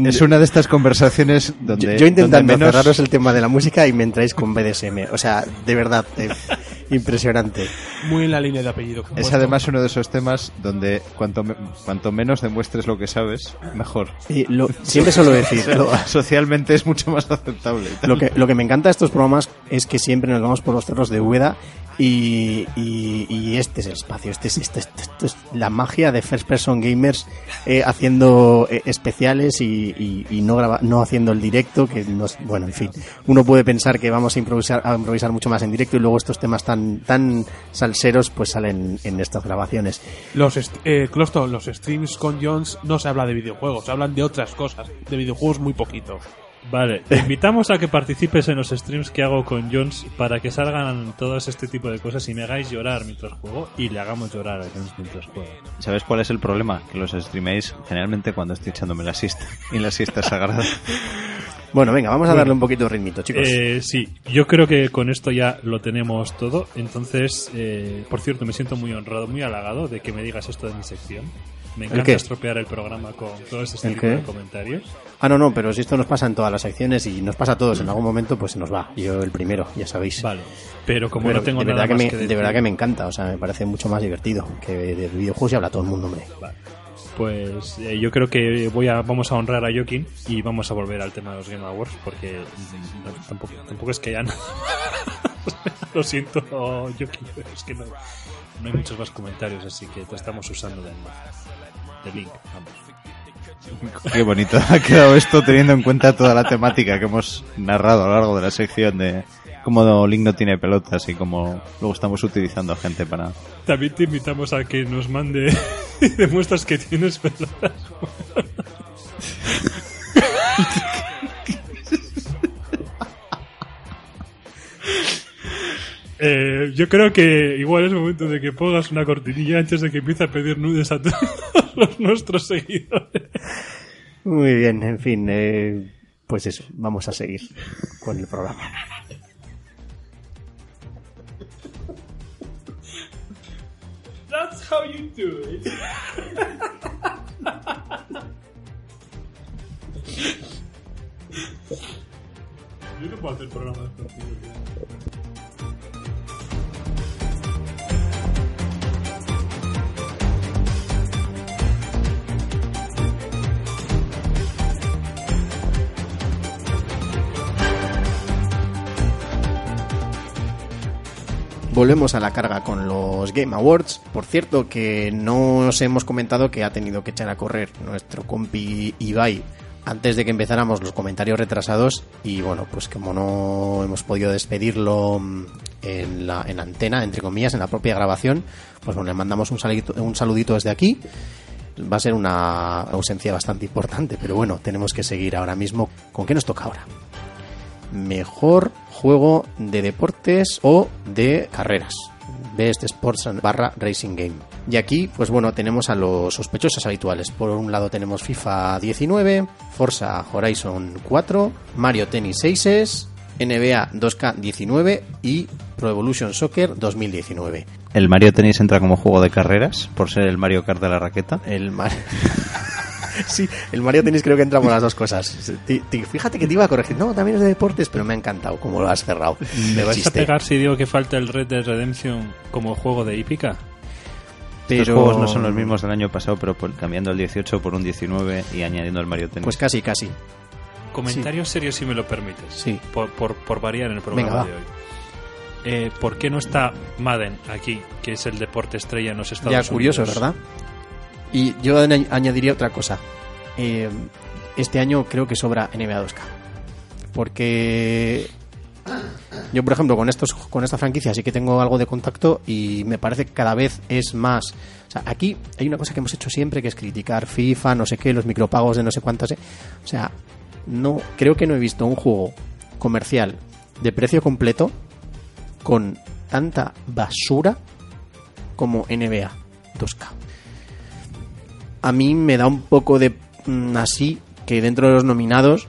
Es una de estas conversaciones Yo, donde... yo intentando donde menos- cerraros el tema de la música y me entráis con BDSM. O sea, de verdad, eh, impresionante. Muy en la línea de apellido. Es además uno de esos temas donde cuanto, me- cuanto menos demuestres lo que sabes, mejor. Y lo, siempre suelo decir, lo, Socialmente es mucho más aceptable. lo que, lo que me encanta de estos programas es que siempre nos vamos por los cerros de Úbeda y, este es el espacio, este es, este, este- esto es la magia de First Person Gamers eh, haciendo eh, especiales y, no, graba- no haciendo el directo, que nos, bueno, en fin, uno puede pensar que vamos a improvisar, a improvisar mucho más en directo y luego estos temas tan, tan salseros pues salen en estas grabaciones. Los eh, Closto, los streams con Jones no se habla de videojuegos, hablan de otras cosas. De videojuegos muy poquito. Vale, te invitamos a que participes en los streams que hago con Jones para que salgan todos este tipo de cosas y me hagáis llorar mientras juego y le hagamos llorar a Jones mientras juega. ¿Sabes cuál es el problema? Que los streaméis generalmente cuando estoy echándome la siesta. Y la siesta es sagrada. Bueno, venga, vamos a darle un poquito de ritmito, chicos. Eh, sí, yo creo que con esto ya lo tenemos todo. Entonces, eh, por cierto, me siento muy honrado, muy halagado de que me digas esto de mi sección. Me encanta estropear el programa con todos este ¿El tipo de comentarios. Ah, no, no, pero si esto nos pasa en todas las secciones y nos pasa a todos, en algún momento pues se nos va. Yo el primero, ya sabéis. Vale, pero como Pero no tengo de nada verdad que más me, que de decir, verdad que me encanta, o sea, me parece mucho más divertido que del videojuego se habla todo el mundo, hombre. pues eh, yo creo que voy a vamos a honrar a Jokin y vamos a volver al tema de los Game Awards porque mm, no, tampoco, tampoco es que haya nada. Lo siento, Jokin, pero es que no, no hay muchos más comentarios, así que te estamos usando de, de link. Vamos. Qué bonito ha quedado esto teniendo en cuenta toda la temática que hemos narrado a lo largo de la sección de cómo Link no tiene pelotas y cómo luego estamos utilizando a gente para... También te invitamos a que nos mande y demuestras que tienes pelotas. Eh, yo creo que igual es momento de que pongas una cortinilla antes de que empiece a pedir nudes a todos los nuestros seguidores. Muy bien, en fin, eh, pues eso, vamos a seguir con el programa. That's how you do it. Yo no puedo hacer programas contigo. Volvemos a la carga con los Game Awards. Por cierto, que no os hemos comentado que ha tenido que echar a correr nuestro compi Ibai antes de que empezáramos los comentarios retrasados. Y bueno, pues como no hemos podido despedirlo mm, en la, en antena, entre comillas, en la propia grabación, pues bueno, le mandamos un un saludito desde aquí. Va a ser una ausencia bastante importante, pero bueno, tenemos que seguir ahora mismo. ¿Con qué nos toca ahora? mejor juego de deportes o de carreras. Best Sports barra Racing Game. Y aquí, pues bueno, tenemos a los sospechosos habituales. Por un lado tenemos FIFA 19, Forza Horizon 4, Mario Tennis 6, NBA 2K19 y Pro Evolution Soccer 2019. ¿El Mario Tennis entra como juego de carreras por ser el Mario Kart de la raqueta? El Mario... sí, el Mario Tennis creo que entra por las dos cosas. Fíjate que te iba a corregir. No, también es de deportes, pero me ha encantado como lo has cerrado. ¿Me El vais a pegar si digo que falta el Red Dead Redemption como juego de hípica? Estos Pero- juegos no son los mismos del año pasado, pero por- cambiando el 18 por un 19 y añadiendo el Mario Tennis. Pues casi, casi. Comentarios serios si me lo permites. Sí. Por, por, por variar en el programa Venga, de hoy. Eh, ¿Por qué no está Madden aquí, que es el deporte estrella en los Estados Ya Unidos? curioso, ¿verdad? Y yo añ- añadiría otra cosa. Eh, este año creo que sobra NBA 2K. Porque yo, por ejemplo, con estos con esta franquicia sí que tengo algo de contacto y me parece que cada vez es más. O sea, aquí hay una cosa que hemos hecho siempre que es criticar FIFA, no sé qué, los micropagos de no sé cuántas. eh. O sea, no creo que no he visto un juego comercial de precio completo con tanta basura como NBA 2K. A mí me da un poco de mm, así que dentro de los nominados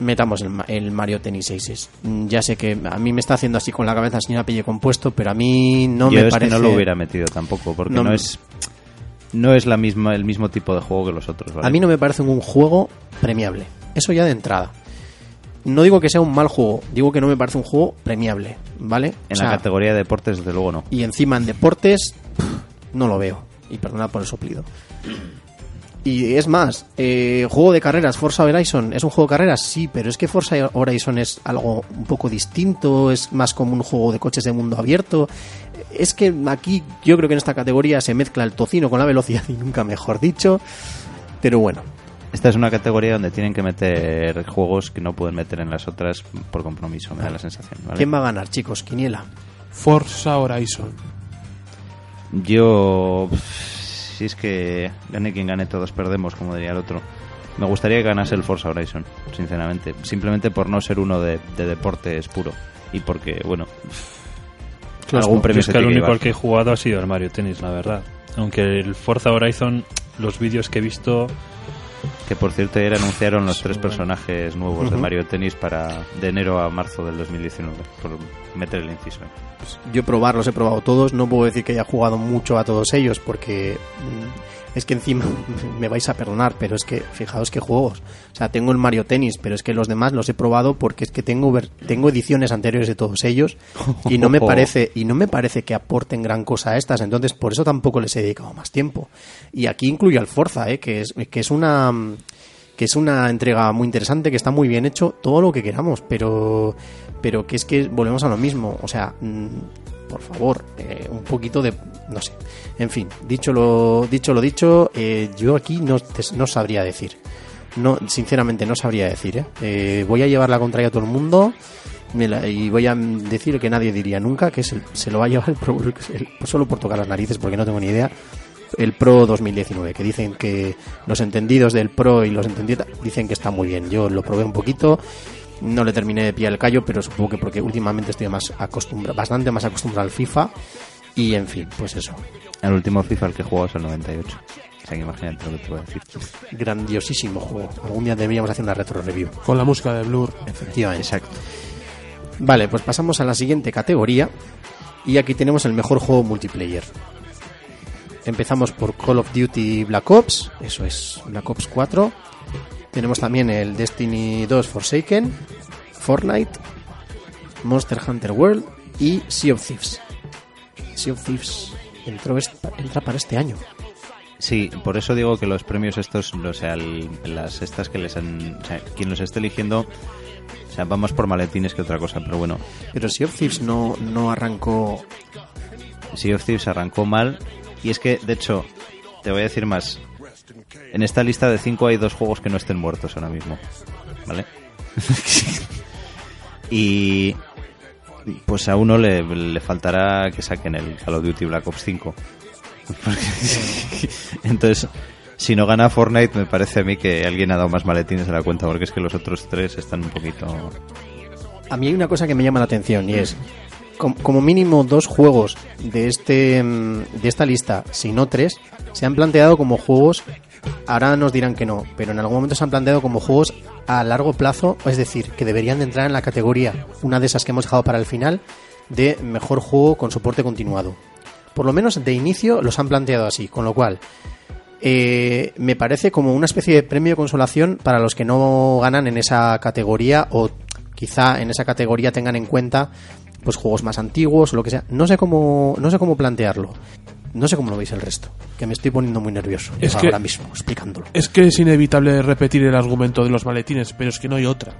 metamos el, Ma- el Mario Tennis Aces. Mm, Ya sé que a mí me está haciendo así con la cabeza señor Apelle compuesto, pero a mí no Yo me es parece. que no lo hubiera metido tampoco, porque No es no es la misma el mismo tipo de juego que los otros. ¿vale? A mí no me parece un juego premiable. Eso ya de entrada. No digo que sea un mal juego, digo que no me parece un juego premiable, ¿vale? En O sea, la categoría de deportes, desde luego no. Y encima en deportes, no lo veo. Y perdona por el soplido. Y es más, eh, juego de carreras, Forza Horizon, ¿es un juego de carreras? Sí, pero es que Forza Horizon es algo un poco distinto, es más como un juego de coches de mundo abierto. Es que aquí yo creo que en esta categoría se mezcla el tocino con la velocidad y nunca mejor dicho. Pero bueno, Esta es una categoría donde tienen que meter juegos que no pueden meter en las otras por compromiso, me da la sensación. ¿vale? ¿quién va a ganar, chicos? Quiniela. Forza Horizon. Yo, si es que gane quien gane, todos perdemos, como diría el otro. Me gustaría que ganase el Forza Horizon, sinceramente. Simplemente por no ser uno de, de deportes puro. Y porque, bueno, algún Yo premio es que el único al que he jugado ha sido el Mario Tennis, la verdad. Aunque el Forza Horizon, los vídeos que he visto, Que por cierto ayer anunciaron los tres personajes nuevos de Mario Tennis para de enero a marzo del 2019, por meter el inciso. Yo probarlos he probado todos, no puedo decir que haya jugado mucho a todos ellos porque mm, es que encima me vais a perdonar, pero es que fijaos qué juegos. O sea, tengo el Mario Tennis, pero es que los demás los he probado porque es que tengo tengo ediciones anteriores de todos ellos y no me parece y no me parece que aporten gran cosa a estas, entonces por eso tampoco les he dedicado más tiempo. Y aquí incluyo al Forza, ¿eh? que es que es una que es una entrega muy interesante, que está muy bien hecho, todo lo que queramos, pero pero que es que volvemos a lo mismo, o sea, mm, por favor, eh, un poquito de, no sé, en fin, dicho lo dicho, lo dicho eh, yo aquí no, no sabría decir, no, sinceramente no sabría decir, ¿eh? Eh, voy a llevar la contraria a todo el mundo y voy a decir que nadie diría nunca que se lo va a llevar el, Pro- solo por tocar las narices porque no tengo ni idea el Pro 2019, que dicen que los entendidos del Pro y los entendidos dicen que está muy bien. Yo lo probé un poquito, no le terminé de pillar el callo, pero supongo que porque últimamente estoy más acostumbrado, bastante más acostumbrado al FIFA y en fin, pues eso. El último FIFA al que he jugado es el 98. O sea que imagínate lo que te voy a decir. Grandiosísimo juego. Algún día deberíamos hacer una retro review. Con la música de Blur. Efectivamente. Exacto. Vale, pues pasamos a la siguiente categoría. Y aquí tenemos el mejor juego multiplayer. Empezamos por Call of Duty Black Ops. Eso es, Black Ops 4. Tenemos también el Destiny 2 Forsaken. Fortnite. Monster Hunter World. Y Sea of Thieves. Sea of Thieves entró entra para este año. Sí, por eso digo que los premios estos, o sea, el- las estas que les han, o sea, quien los esté eligiendo, o sea, van más por maletines que otra cosa, pero bueno, Pero Sea of Thieves no, no arrancó Sea of Thieves arrancó mal y es que, de hecho, te voy a decir más. En esta lista de 5 hay dos juegos que no estén muertos ahora mismo, ¿vale? y pues a uno le, le faltará que saquen el Call of Duty Black Ops 5. Porque- Entonces, si no gana Fortnite, me parece a mí que alguien ha dado más maletines de la cuenta, porque es que los otros tres están un poquito... A mí hay una cosa que me llama la atención y es com- como mínimo dos juegos de este mm, de esta lista, si no tres, se han planteado como juegos. Ahora nos dirán que no, pero en algún momento se han planteado como juegos a largo plazo, es decir, que deberían de entrar en la categoría, una de esas que hemos dejado para el final, de mejor juego con soporte continuado. Por lo menos de inicio los han planteado así, con lo cual eh, me parece como una especie de premio de consolación para los que no ganan en esa categoría o quizá en esa categoría tengan en cuenta pues juegos más antiguos o lo que sea. No sé cómo no sé cómo plantearlo. No sé cómo lo veis el resto, que me estoy poniendo muy nervioso Es que- ahora mismo explicándolo. Es que es inevitable repetir el argumento de los maletines, pero es que no hay otra.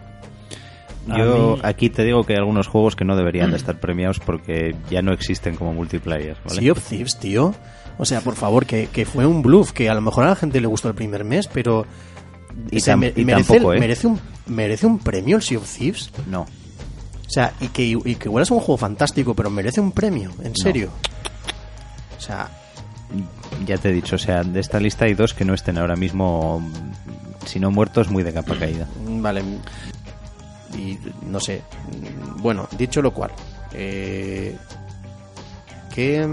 Yo mí- aquí te digo que hay algunos juegos que no deberían de estar premiados porque ya no existen como multiplayer, ¿vale? Sea of Thieves, tío. O sea, por favor, que, que fue un bluff, que a lo mejor a la gente le gustó el primer mes, pero Y o sea, tam- y merece, tampoco, ¿eh? merece un merece un premio el Sea of Thieves. No. O sea, y que, y que igual es un juego fantástico, pero merece un premio, en serio. O sea, Ya te he dicho, o sea, de esta lista hay dos que no estén ahora mismo, si no muertos, muy de capa caída. mm, vale. Y no sé. Bueno, dicho lo cual, eh, ¿qué,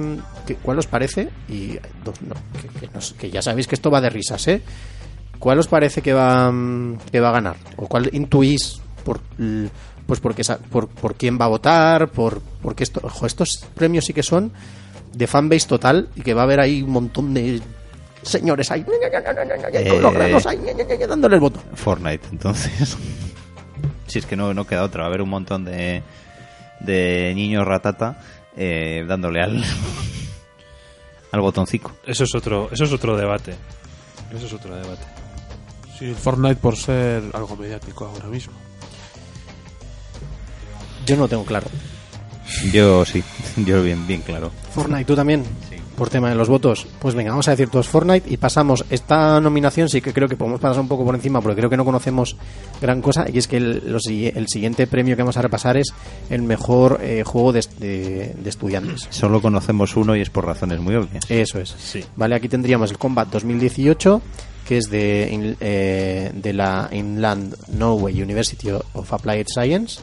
¿cuál os parece? Y no, que, que ya sabéis que esto va de risas, ¿eh? ¿Cuál os parece que va, que va a ganar? ¿O cuál intuís por, pues porque, por, por quién va a votar? Por, porque esto, ojo, estos premios sí que son de fanbase total y que va a haber ahí un montón de señores ahí con los Eh. granos ahí dándole el voto. Fortnite, entonces. si es que no, no queda otra, va a haber un montón de, de niños ratata eh, dándole al, al botoncito. Eso es otro, eso es otro debate. Eso es otro debate. Sí, Fortnite por ser algo mediático ahora mismo. Yo no lo tengo claro. Yo sí, yo bien, bien claro. Fortnite, ¿tú también? por tema de los votos, pues venga, vamos a decir todos Fortnite y pasamos esta nominación, sí que creo que podemos pasar un poco por encima porque creo que no conocemos gran cosa y es que el, los el siguiente premio que vamos a repasar es el mejor eh, juego de, de- de estudiantes. Solo conocemos uno y es por razones muy obvias. Eso es. Sí. Vale, aquí tendríamos el Combat 2018, que es de, in- eh, de la Inland Norway University of Applied Science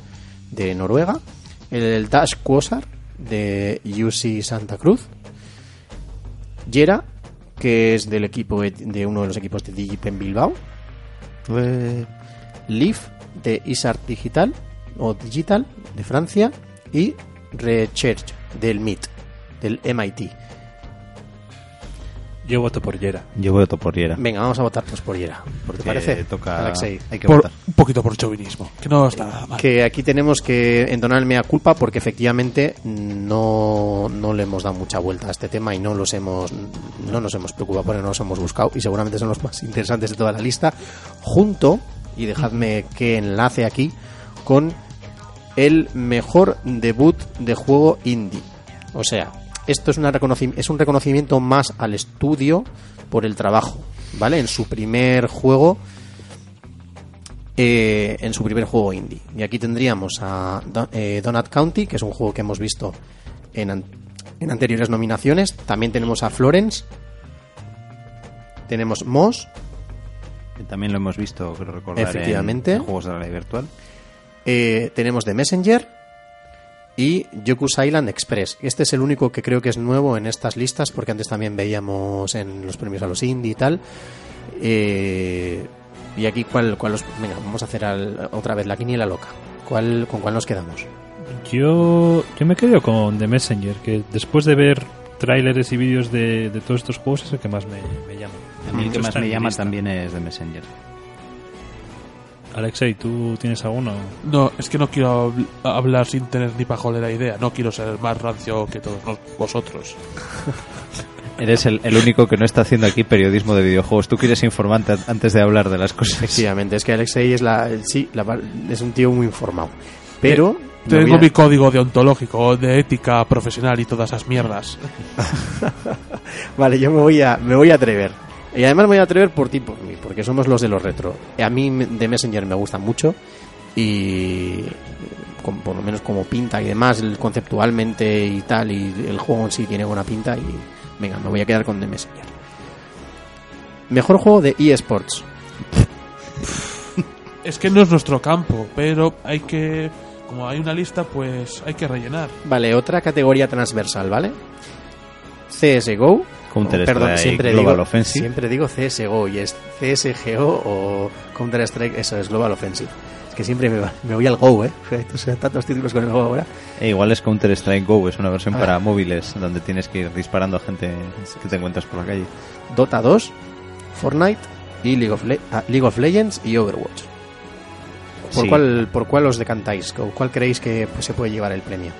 de Noruega. El Dash Quasar de UC Santa Cruz. Yera, que es del equipo de, uno de los equipos de Digipen Bilbao. Eh, Leaf de Isart Digital o Digital de Francia y Recherche del MIT, del MIT. Yo voto por Yera. Yo voto por Yera. Venga, vamos a votar pues por Yera. Porque ¿Te parece? toca... Alexei? Hay que Por, votar. un poquito por chauvinismo. Que no está nada mal. Que aquí tenemos que entonar el mea culpa porque efectivamente no, no le hemos dado mucha vuelta a este tema y no los hemos no nos hemos preocupado por él, no los hemos buscado y seguramente son los más interesantes de toda la lista junto y dejadme que enlace aquí con el mejor debut de juego indie. O sea, esto es, una reconoci- es un reconocimiento más al estudio por el trabajo, ¿vale? En su primer juego eh, en su primer juego indie. Y aquí tendríamos a Don- eh, Donut County, que es un juego que hemos visto en, an- en anteriores nominaciones. También tenemos a Florence. Tenemos Moss. También lo hemos visto, creo recordar, en- Efectivamente. en juegos de la realidad virtual. eh, tenemos The Messenger. Y Yoku's Island Express. Este es el único que creo que es nuevo en estas listas, porque antes también veíamos en los premios a los indie y tal. Eh, y aquí, ¿cuál, cuál los- Venga, vamos a hacer al- otra vez la quiniela loca. ¿Cuál, ¿Con cuál nos quedamos? Yo, yo me quedo con The Messenger, que después de ver tráileres y vídeos de, de todos estos juegos es el que más me, me llama. A mí el que más me llama lista. también es de Messenger. Alexei, ¿tú tienes alguno? No, es que no quiero habl- hablar sin tener ni pajolera idea. No quiero ser más rancio que todos nos- vosotros. Eres el, el único que no está haciendo aquí periodismo de videojuegos. Tú quieres informante antes de hablar de las cosas. Efectivamente, es que Alexei es, la, sí, la es un tío muy informado. Pero. me Tengo a- mi código deontológico, de ética profesional y todas esas mierdas. Vale, yo me voy, a, me voy a atrever. Y además me voy a atrever por ti, por mí, porque somos los de los retro. A mí de Messenger me gusta mucho y con- por lo menos como pinta y demás, conceptualmente y tal, y el juego en sí tiene buena pinta y venga, me voy a quedar con The Messenger. Mejor juego de eSports. Es que no es nuestro campo, pero hay que... Como hay una lista, pues hay que rellenar. Vale, otra categoría transversal, ¿vale? CSGO. Counter Oh, perdón, Strike siempre Global digo, Offensive. Siempre digo CSGO y es CSGO o Counter Strike, eso es Global Offensive. Es que siempre me, va- me voy al Go, ¿eh? O sea, tantos títulos con el Go ahora. E igual es Counter Strike Go, es una versión Ah. para móviles donde tienes que ir disparando a gente que te encuentras por la calle. Dota 2, Fortnite y League of, Le- ah, League of Legends y Overwatch. ¿Por, Sí. cuál, ¿Por cuál os decantáis? ¿O ¿Cuál creéis que pues, se puede llevar el premio?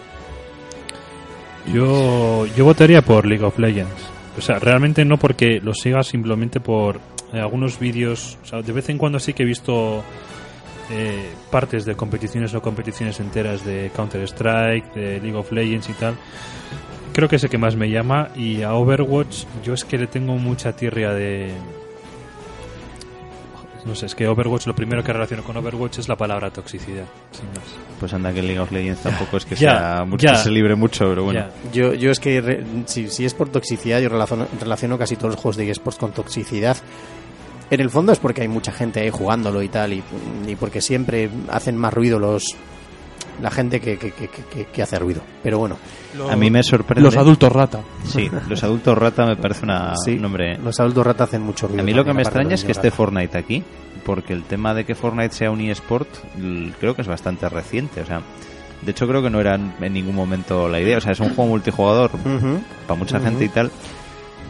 Yo, yo votaría por League of Legends. O sea, realmente no porque lo siga, simplemente por eh, algunos vídeos. O sea, de vez en cuando sí que he visto eh, partes de competiciones o competiciones enteras de Counter-Strike, de League of Legends y tal. Creo que es el que más me llama. Y a Overwatch, yo es que le tengo mucha tirria de. No sé, es que Overwatch, lo primero que relaciono con Overwatch es la palabra toxicidad, sin más. Pues anda que League of Legends tampoco es que Ya, sea mucho, ya. que se libre mucho, pero bueno. Ya. Yo, yo es que re- si, si es por toxicidad, yo relaciono, relaciono casi todos los juegos de eSports con toxicidad. En el fondo es porque hay mucha gente ahí jugándolo y tal, y, y porque siempre hacen más ruido los la gente que, que, que, que- que hace ruido. Pero bueno, A mí me sorprende. Los adultos rata. Sí, los adultos rata me parece una, sí, un nombre. los adultos rata hacen mucho ruido. A mí lo que me extraña los es que esté. Fortnite aquí, porque el tema de que Fortnite sea un eSport creo que es bastante reciente. O sea, de hecho creo que no era en ningún momento la idea. O sea, es un juego multijugador para mucha gente y tal.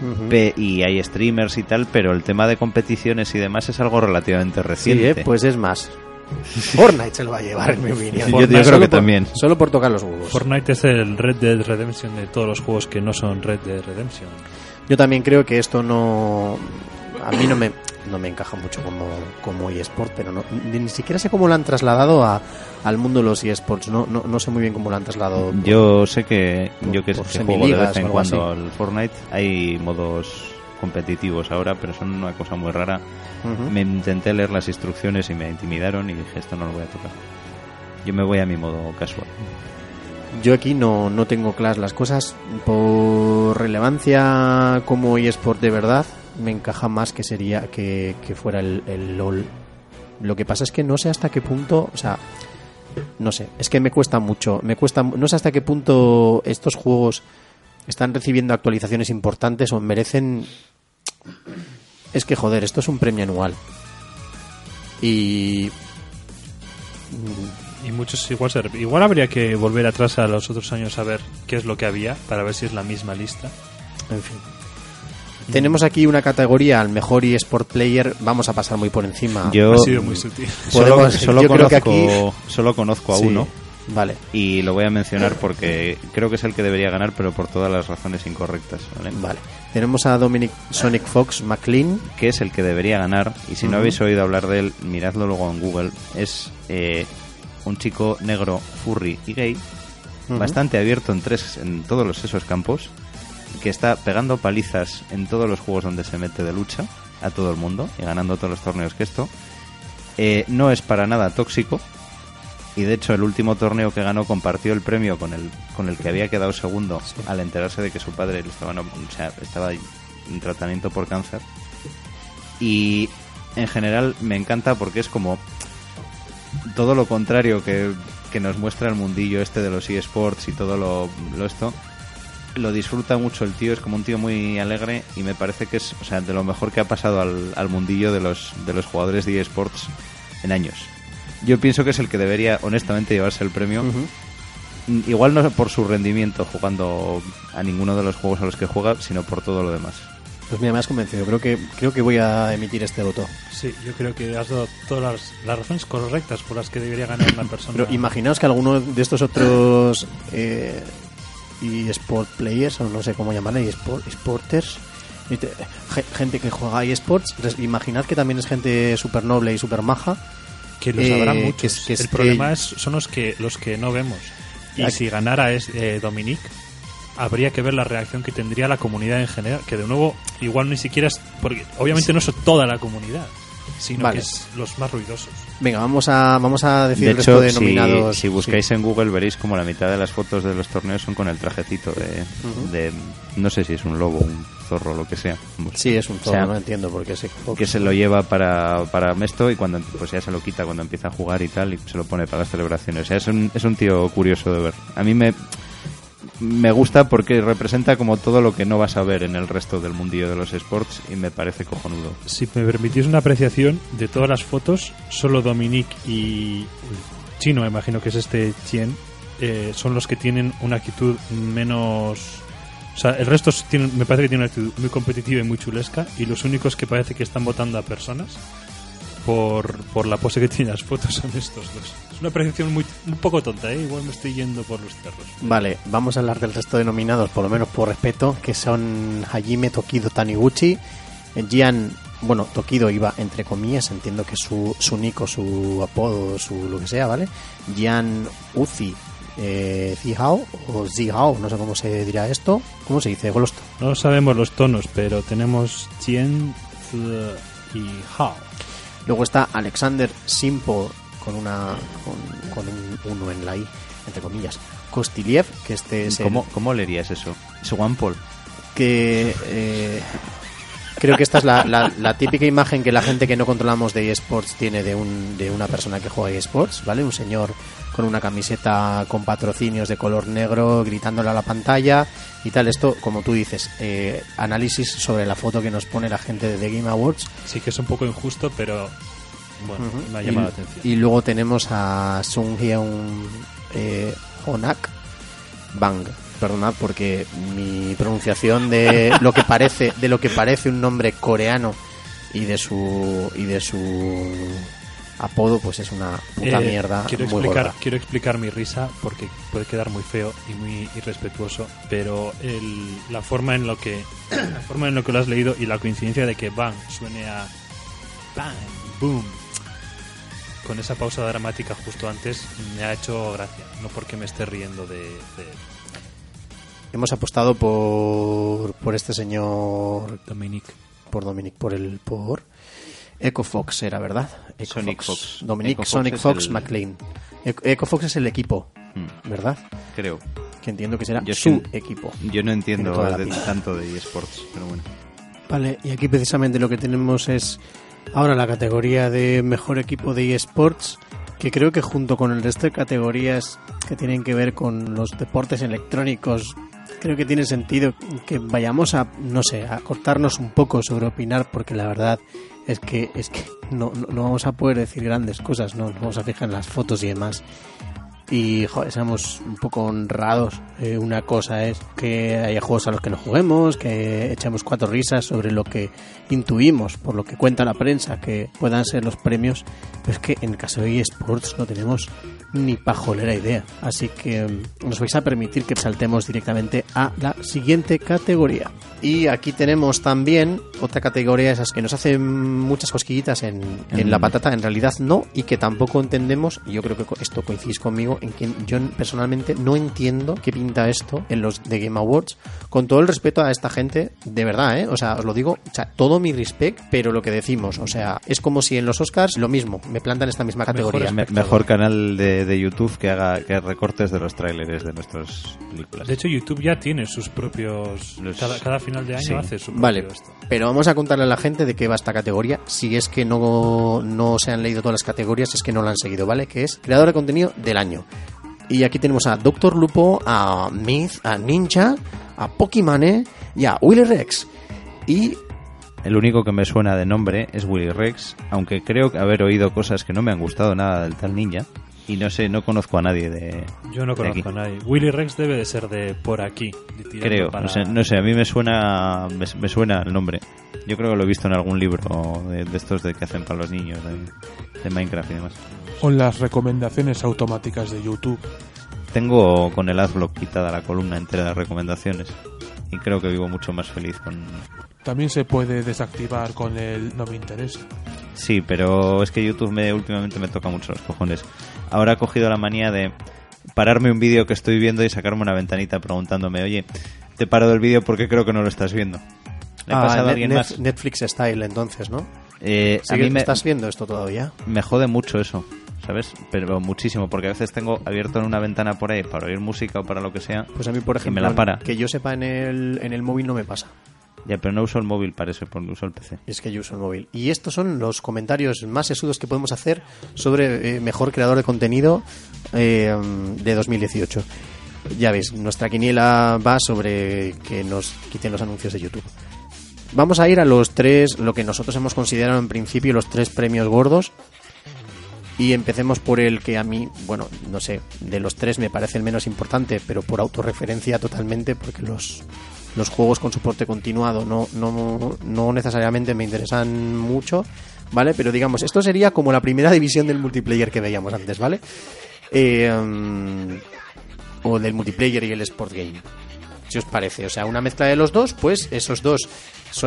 ujú. Pe- y hay streamers y tal, pero el tema de competiciones y demás es algo relativamente Sí, reciente. eh, pues es más. Fortnite se lo va a llevar, en mi opinión. Yo- yo creo que por- también. Solo por tocar los huevos. Fortnite es el Red Dead Redemption de todos los juegos que no son Red Dead Redemption. Yo también creo que esto no. A mí no me. no me encaja mucho como, como eSport, pero no, ni, ni siquiera sé cómo lo han trasladado a, al mundo de los eSports. No, no, no sé muy bien cómo lo han trasladado. Yo sé que yo que, por que juego de vez en cuando al Fortnite hay modos competitivos ahora, pero son una cosa muy rara. Me intenté leer las instrucciones y me intimidaron y dije esto no lo voy a tocar. Yo me voy a mi modo casual. Yo aquí no, no tengo claras las cosas. Por relevancia como eSport de verdad, me encaja más que sería que, que fuera el, el LOL. Lo que pasa es que no sé hasta qué punto, o sea, no sé, es que me cuesta mucho, me cuesta, no sé hasta qué punto estos juegos están recibiendo actualizaciones importantes o merecen... Es que joder, esto es un premio anual. Y Y muchos igual ser- igual habría que volver atrás a los otros años a ver qué es lo que había para ver si es la misma lista. En fin. Tenemos aquí una categoría al mejor eSport player. Vamos a pasar muy por encima. Yo Ha sido muy sutil. solo, Podemos- solo yo creo conozco, que aquí- solo conozco a Sí, uno Vale. y lo voy a mencionar porque creo que es el que debería ganar, pero por todas las razones incorrectas. ¿vale? Vale. Tenemos a Dominic Sonic Fox McLean. que es el que debería ganar, y si no habéis oído hablar de él, miradlo luego en Google, es eh, un chico negro, furry y gay, bastante abierto en, tres, en todos los, esos campos, que está pegando palizas en todos los juegos donde se mete de lucha a todo el mundo y ganando todos los torneos que esto. Eh, no es para nada tóxico, y de hecho el último torneo que ganó compartió el premio con el, con el que había quedado segundo al enterarse de que su padre estaba, o sea, estaba en tratamiento por cáncer. Y en general me encanta porque es como todo lo contrario que, que nos muestra el mundillo este de los eSports y todo lo, lo esto. Lo disfruta mucho el tío, es como un tío muy alegre y me parece que es o sea, de lo mejor que ha pasado al, al mundillo de los, de los jugadores de eSports en años. Yo pienso que es el que debería honestamente llevarse el premio. Igual no por su rendimiento jugando a ninguno de los juegos a los que juega, sino por todo lo demás. Pues mira, me has convencido. Creo que, creo que voy a emitir este voto. Sí, yo creo que has dado todas las, las razones correctas por las que debería ganar una persona. Pero imaginaos que alguno de estos otros eh, eSport players, o no sé cómo llamarle, eSport, eSporters, gente que juega eSports, imaginad que también es gente súper noble y súper maja. Que los eh, habrá que muchos. que el que- problema es, son los que los que no vemos. Y si ganara es eh, Dominic, habría que ver la reacción que tendría la comunidad en general. Que de nuevo, igual ni siquiera es. Porque obviamente no es toda la comunidad, sino Vale. que es los más ruidosos. Venga, vamos a, vamos a decir De el resto hecho, de si, nominados. si buscáis Sí. en Google veréis como la mitad de las fotos de los torneos son con el trajecito de, de- no sé si es un lobo, un zorro, lo que sea. Sí, es un todo, O sea, no entiendo por qué se que se lo lleva para, para esto y cuando pues ya se lo quita cuando empieza a jugar y tal y se lo pone para las celebraciones. O sea, es un, es un tío curioso de ver. A mí me, me gusta porque representa como todo lo que no vas a ver en el resto del mundillo de los sports y me parece cojonudo. Si me permitís una apreciación de todas las fotos, solo Dominic y Chino, me imagino que es este Chien, eh, son los que tienen una actitud menos. O sea, el resto tienen, me parece que tiene una actitud muy competitiva y muy chulesca, y los únicos que parece que están votando a personas por, por la pose que tienen las fotos son estos dos. Es una apreciación muy, un poco tonta, ¿eh? igual me estoy yendo por los cerros. Vale, vamos a hablar del resto de nominados, por lo menos por respeto, que son Hajime Tokido Taniguchi, Gian, bueno, Tokido iba entre comillas, entiendo que su, su nico, su apodo, su lo que sea, ¿vale? Gian Uzi eh, Zihao, o Zihao, no sé cómo se dirá esto, ¿cómo se dice? Golosto. No sabemos los tonos, pero tenemos Chien Z y Hao. Luego está Alexander Simpo con una con, con un uno en la i, entre comillas. Kostiliev, que este es el- ¿Cómo, ¿Cómo leerías eso? Es One Paul. que eh, creo que esta es la, la- la típica imagen que la gente que no controlamos de eSports tiene de, un, de una persona que juega eSports, ¿vale? Un señor con una camiseta con patrocinios de color negro gritándole a la pantalla y tal. Esto, como tú dices, eh, análisis sobre la foto que nos pone la gente de The Game Awards. Sí que es un poco injusto, pero bueno, me ha Y- llamado la atención. Y luego tenemos a Sung Hyun eh, Honak Bang. Perdonad porque mi pronunciación de lo que parece de lo que parece un nombre coreano y de su y de su apodo pues es una puta Eh, mierda quiero muy explicar, gorda. quiero explicar mi risa porque puede quedar muy feo y muy irrespetuoso, pero el- la forma en lo que la forma en lo que lo has leído y la coincidencia de que Bang suene a ¡Bam! ¡Boom! Con esa pausa dramática justo antes me ha hecho gracia. No porque me esté riendo de... de Hemos apostado por, por este señor, Dominic. por Dominic, por el por Echo Fox era, ¿verdad? Echo Sonic Fox. Dominic Echo Sonic Fox el- McLean. Echo Fox es el equipo, Hmm, ¿verdad? creo. Que entiendo que será Yo su equipo. Yo no entiendo de- tanto de eSports, pero bueno. Vale, y aquí precisamente lo que tenemos es ahora la categoría de mejor equipo de eSports, que creo que junto con el resto de categorías que tienen que ver con los deportes electrónicos, creo que tiene sentido que vayamos a, no sé, a cortarnos un poco sobre opinar, porque la verdad es que es que no, no, no vamos a poder decir grandes cosas, no nos vamos a fijar en las fotos y demás. Y joder, seamos un poco honrados. Eh, una cosa es que haya juegos a los que no juguemos, que echemos cuatro risas sobre lo que intuimos, por lo que cuenta la prensa, que puedan ser los premios. Pero es que en el caso de eSports no tenemos ni pajolera idea. Así que mm, nos vais a permitir que saltemos directamente a la siguiente categoría. Y aquí tenemos también otra categoría, esas que nos hacen muchas cosquillitas en, en la Mm. patata, en realidad no, y que tampoco entendemos, y yo creo que esto coincidís conmigo, en que yo personalmente no entiendo qué pinta esto en los de Game Awards, con todo el respeto a esta gente, de verdad, ¿eh? O sea, os lo digo, o sea, todo mi respect, pero lo que decimos, o sea, es como si en los Oscars lo mismo, me plantan esta misma categoría. Me- mejor canal de, de YouTube que haga que recortes de los tráileres de nuestras películas. De hecho, YouTube ya tiene sus propios... Los- Cada, cada final de año Sí. hace su propio Vale, esto. pero vamos a contarle a la gente de qué va esta categoría. Si es que no, no se han leído todas las categorías, es que no la han seguido, ¿vale? Que es creador de contenido del año. Y aquí tenemos a Doctor Lupo, a Myth, a Ninja, a Pokimane y a Willy Rex. Y El único que me suena de nombre es Willy Rex, aunque creo que haber oído cosas que no me han gustado nada del tal ninja. Y no sé, no conozco a nadie de. Yo no de aquí. conozco a nadie. Willy Rex debe de ser de por aquí. de Creo, para- no sé, no sé, a mí me suena me, me suena el nombre. Yo creo que lo he visto en algún libro de, de estos de que hacen para los niños, de, de Minecraft y demás. O en las recomendaciones automáticas de YouTube. Tengo con el Adblock quitada la columna entera de recomendaciones y creo que vivo mucho más feliz con... También se puede desactivar con el no me interesa. Sí, pero es que YouTube me últimamente me toca mucho los cojones. Ahora ha cogido la manía de pararme un vídeo que estoy viendo y sacarme una ventanita preguntándome, oye, te paro del vídeo porque creo que no lo estás viendo. ¿Le Ah, pasado a alguien Net- más? Netflix Style, entonces, ¿no? Eh, a mí me, ¿Estás viendo esto todavía? me jode mucho eso, ¿sabes? Pero muchísimo, porque a veces tengo abierto en una ventana por ahí para oír música o para lo que sea. Pues a mí, por Y me ejemplo, la para. que yo sepa en el, en el móvil no me pasa. Ya, pero no uso el móvil para eso, uso el PC. Es que yo uso el móvil. Y estos son los comentarios más sesudos que podemos hacer sobre eh, mejor creador de contenido eh, de 2018. Ya veis, nuestra quiniela va sobre que nos quiten los anuncios de YouTube. Vamos a ir a los tres, lo que nosotros hemos considerado en principio los tres premios gordos. Y empecemos por el que a mí, bueno, no sé, de los tres me parece el menos importante, pero por autorreferencia totalmente, porque los, los juegos con soporte continuado no, no, no necesariamente me interesan mucho, ¿vale? Pero digamos, esto sería como la primera división del multiplayer que veíamos antes, ¿vale? Eh, mm, o del multiplayer y el sport game. Si os parece, o sea, una mezcla de los dos, pues esos dos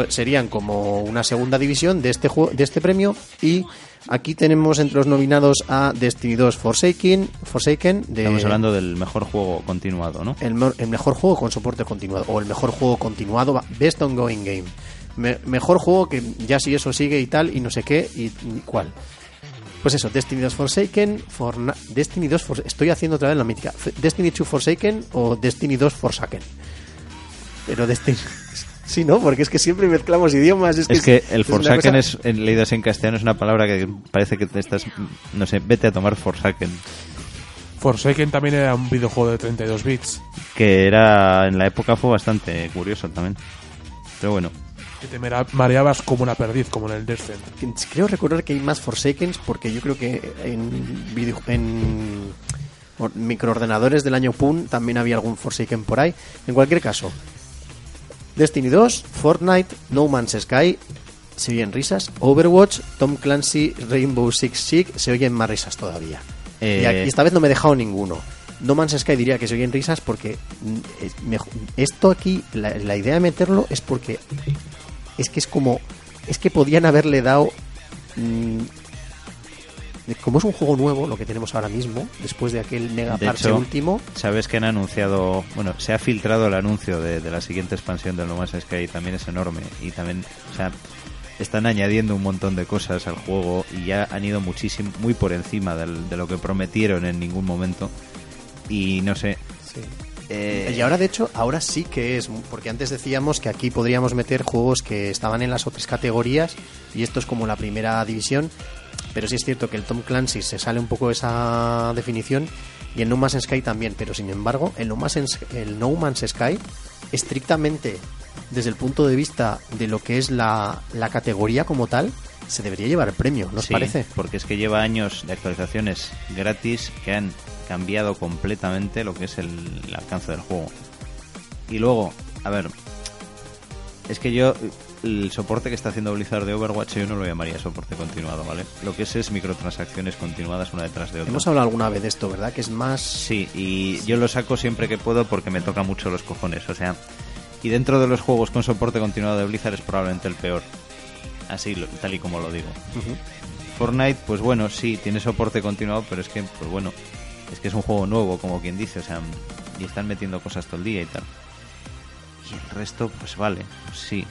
serían como una segunda división de este de este premio y aquí tenemos entre los nominados a Destiny 2 Forsaken, Forsaken de Estamos hablando del mejor juego continuado, ¿no? el, mejor juego con soporte continuado o el mejor juego continuado best ongoing game. Me- mejor juego que ya si eso sigue y tal y no sé qué y, y cuál. Pues eso Destiny 2 Forsaken Forna- Destiny 2 Fors- estoy haciendo otra vez la mítica. Destiny 2 Forsaken o Destiny 2 Forsaken. Pero Destiny sí no porque es que siempre mezclamos idiomas es que, Es que el es una Forsaken cosa- es, en leído así en castellano, es una palabra que parece que te estás, no sé, vete a tomar Forsaken. Forsaken también era un videojuego de 32 bits. Que era, en la época fue bastante curioso también. Pero bueno, Que te mareabas como una perdiz, como en el Descent. creo recordar que hay más Forsakens porque yo creo que en, video- en or- microordenadores del año PUN también había algún Forsaken por ahí. En cualquier caso, Destiny 2, Fortnite, No Man's Sky, se oyen risas. Overwatch, Tom Clancy, Rainbow Six Siege, se oyen más risas todavía. Eh, Y esta vez no me he dejado ninguno. No Man's Sky diría que se oyen risas porque mm, esto aquí, la, la idea de meterlo es porque es que es como es que podían haberle dado mm, como es un juego nuevo, lo que tenemos ahora mismo, después de aquel mega De parche hecho, último, Sabes que han anunciado, bueno, se ha filtrado el anuncio de, de la siguiente expansión del No Man's Sky, también es enorme. Y también, o sea, están añadiendo un montón de cosas al juego y ya han ido muchísimo, muy por encima del- de lo que prometieron en ningún momento. Y no sé. eh, Y ahora, de hecho, ahora sí que es, porque antes decíamos que aquí podríamos meter juegos que estaban en las otras categorías y esto es como la primera división, pero sí es cierto que el Tom Clancy se sale un poco de esa definición y el No Man's Sky también, pero sin embargo, el No Man's, el no Man's Sky, estrictamente desde el punto de vista de lo que es la, la categoría como tal, se debería llevar el premio, ¿no os Sí, parece? Porque es que lleva años de actualizaciones gratis que han cambiado completamente lo que es el, el alcance del juego. Y luego, a ver, es que yo el soporte que está haciendo Blizzard de Overwatch yo no lo llamaría soporte continuado, ¿vale? Lo que es es microtransacciones continuadas una detrás de otra. Hemos hablado alguna vez de esto, ¿verdad? Que es más... Sí, y yo lo saco siempre que puedo porque me toca mucho los cojones, o sea, y dentro de los juegos con soporte continuado de Blizzard es probablemente el peor. Así, tal y como lo digo. Fortnite, pues bueno, sí, tiene soporte continuado, pero es que, pues bueno, es que es un juego nuevo, como quien dice, o sea, y están metiendo cosas todo el día y tal. Y el resto, pues vale, pues sí,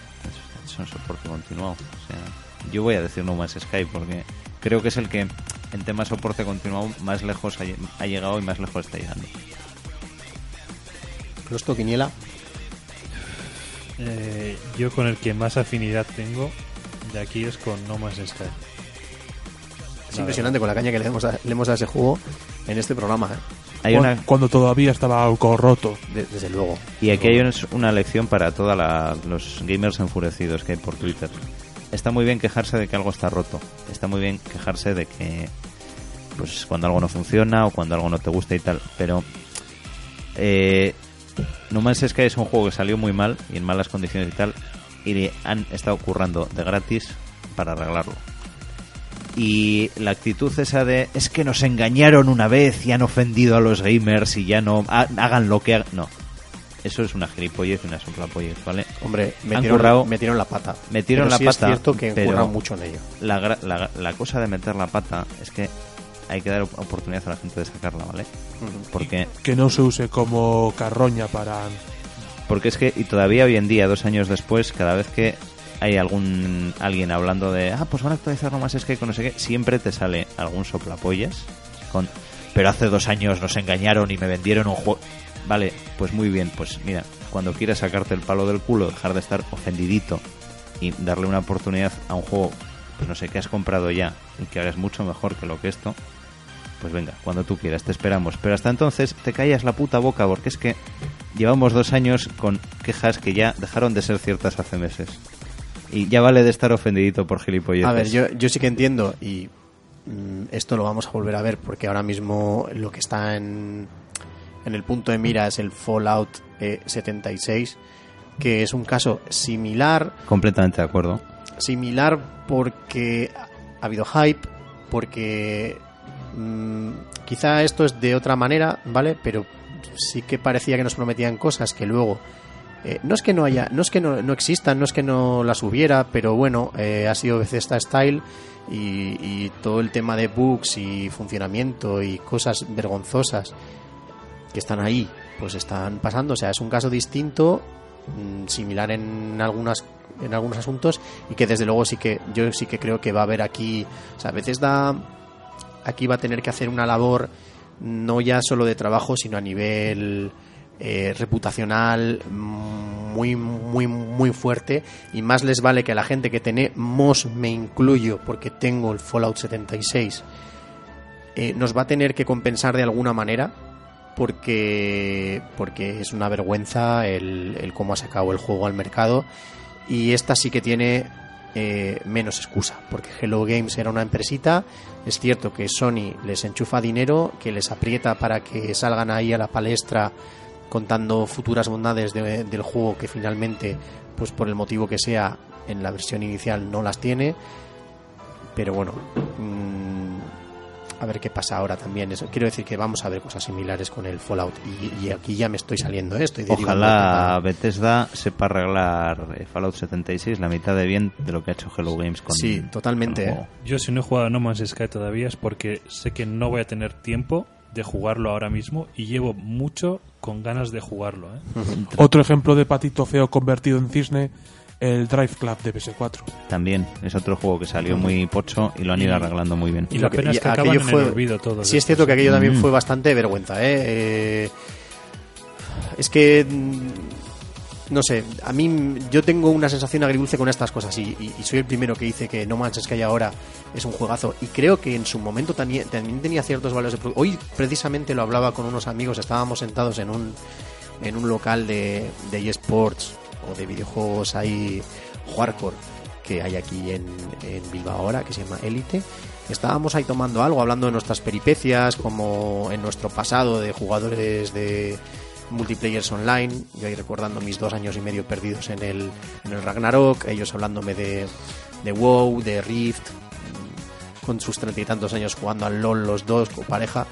es, es un soporte continuado. O sea, yo voy a decir No Man's Sky porque creo que es el que, en tema soporte continuado, más lejos ha, lle- ha llegado y más lejos está llegando. Closto Quiniela. Eh, yo con el que más afinidad tengo de aquí es con No Man's Sky. Es impresionante con la caña que le hemos, a, le hemos dado a ese juego en este programa, ¿eh? Hay una, Cuando todavía estaba algo roto. De- desde luego. Y aquí hay una- lección para todos los gamers enfurecidos que hay por Twitter. Está muy bien quejarse de que algo está roto. Está muy bien quejarse de que pues cuando algo no funciona o cuando algo no te gusta y tal. Pero eh, No Man's Sky es un juego que salió muy mal y en malas condiciones y tal. Y han estado currando de gratis para arreglarlo. Y la actitud esa de es que nos engañaron una vez y han ofendido a los gamers y ya no ha- hagan lo que hagan. No, eso es una gilipollez y una soplapollez, ¿vale? Hombre, Han metieron, metieron la pata. metieron Pero la sí pata, es cierto que pero- mucho en ello. La, gra- la, la cosa de meter la pata es que hay que dar op- oportunidad a la gente de sacarla, ¿vale? Porque, Que no se use como carroña para... porque es que, y todavía hoy en día, dos años después, cada vez que hay algún alguien hablando de, ah, pues van a actualizar Man's Sky con no sé qué, siempre te sale algún soplapollas con, pero hace dos años nos engañaron y me vendieron un juego. Vale, pues muy bien, pues mira, cuando quieras sacarte el palo del culo, dejar de estar ofendidito y darle una oportunidad a un juego, pues no sé, que has comprado ya y que ahora es mucho mejor que lo que esto, pues venga, cuando tú quieras, te esperamos. Pero hasta entonces te callas la puta boca porque es que llevamos dos años con quejas que ya dejaron de ser ciertas hace meses. Y ya vale de estar ofendidito por gilipolleces. A ver, yo, yo sí que entiendo y mm, esto lo vamos a volver a ver porque ahora mismo lo que está en, en el punto de mira es el Fallout eh, 76, que es un caso similar Completamente de acuerdo. similar porque ha habido hype, porque mm, quizá esto es de otra manera, ¿vale? Pero sí que parecía que nos prometían cosas que luego eh, no es que no haya, no es que no, no existan, no es que no las hubiera, pero bueno, eh, ha sido Bethesda Style y, y todo el tema de bugs y funcionamiento y cosas vergonzosas que están ahí, pues están pasando. O sea, es un caso distinto, mm, similar en algunas en algunos asuntos y que desde luego sí que yo sí que creo que va a haber aquí, o sea, a veces da aquí va a tener que hacer una labor no ya solo de trabajo, sino a nivel eh, reputacional muy muy muy fuerte y más les vale que a la gente que tenemos me incluyo porque tengo el Fallout 76 eh, nos va a tener que compensar de alguna manera porque porque es una vergüenza el, el cómo ha sacado el juego al mercado y esta sí que tiene eh, menos excusa porque Hello Games era una empresita. Es cierto que Sony les enchufa dinero que les aprieta para que salgan ahí a la palestra contando futuras bondades de- del juego que finalmente pues por el motivo que sea en la versión inicial no las tiene pero bueno mm, a ver qué pasa ahora también. Eso, quiero decir que vamos a ver cosas similares con el Fallout. Y, y aquí ya me estoy saliendo, ¿eh? estoy derivando Ojalá. Bethesda sepa arreglar eh, Fallout 76 la mitad de bien de lo que ha hecho Hello Games con Sí, totalmente, con el ¿eh? juego. Yo si no he jugado a No Man's Sky todavía es porque sé que no voy a tener tiempo de jugarlo ahora mismo y llevo mucho con ganas de jugarlo. ¿eh? Otro ejemplo de patito feo convertido en cisne, el Drive Club de PS4. También es otro juego que salió muy pocho y lo han ido Y- arreglando muy bien. Y la que- pena es que acaban aquello en fue- el olvido todos. Sí, es cierto que ¿eh? aquello también Mm. fue bastante vergüenza, ¿eh? Eh, Es que. No sé, a mí yo tengo una sensación agridulce con estas cosas y, y- soy el primero que dice que No Man's Sky ahora es un juegazo y creo que en su momento también, tenía ciertos valores de Hoy precisamente lo hablaba con unos amigos, estábamos sentados en un, en un local de, de eSports o de videojuegos ahí hardcore que hay aquí en, en Bilbao ahora, que se llama Elite. Estábamos ahí tomando algo, hablando de nuestras peripecias, como en nuestro pasado de jugadores de multiplayers online, yo ahí recordando mis dos años y medio perdidos en el, en el Ragnarok, ellos hablándome de, de WoW, de Rift, mm, con sus treinta y tantos años jugando al LOL los dos con pareja.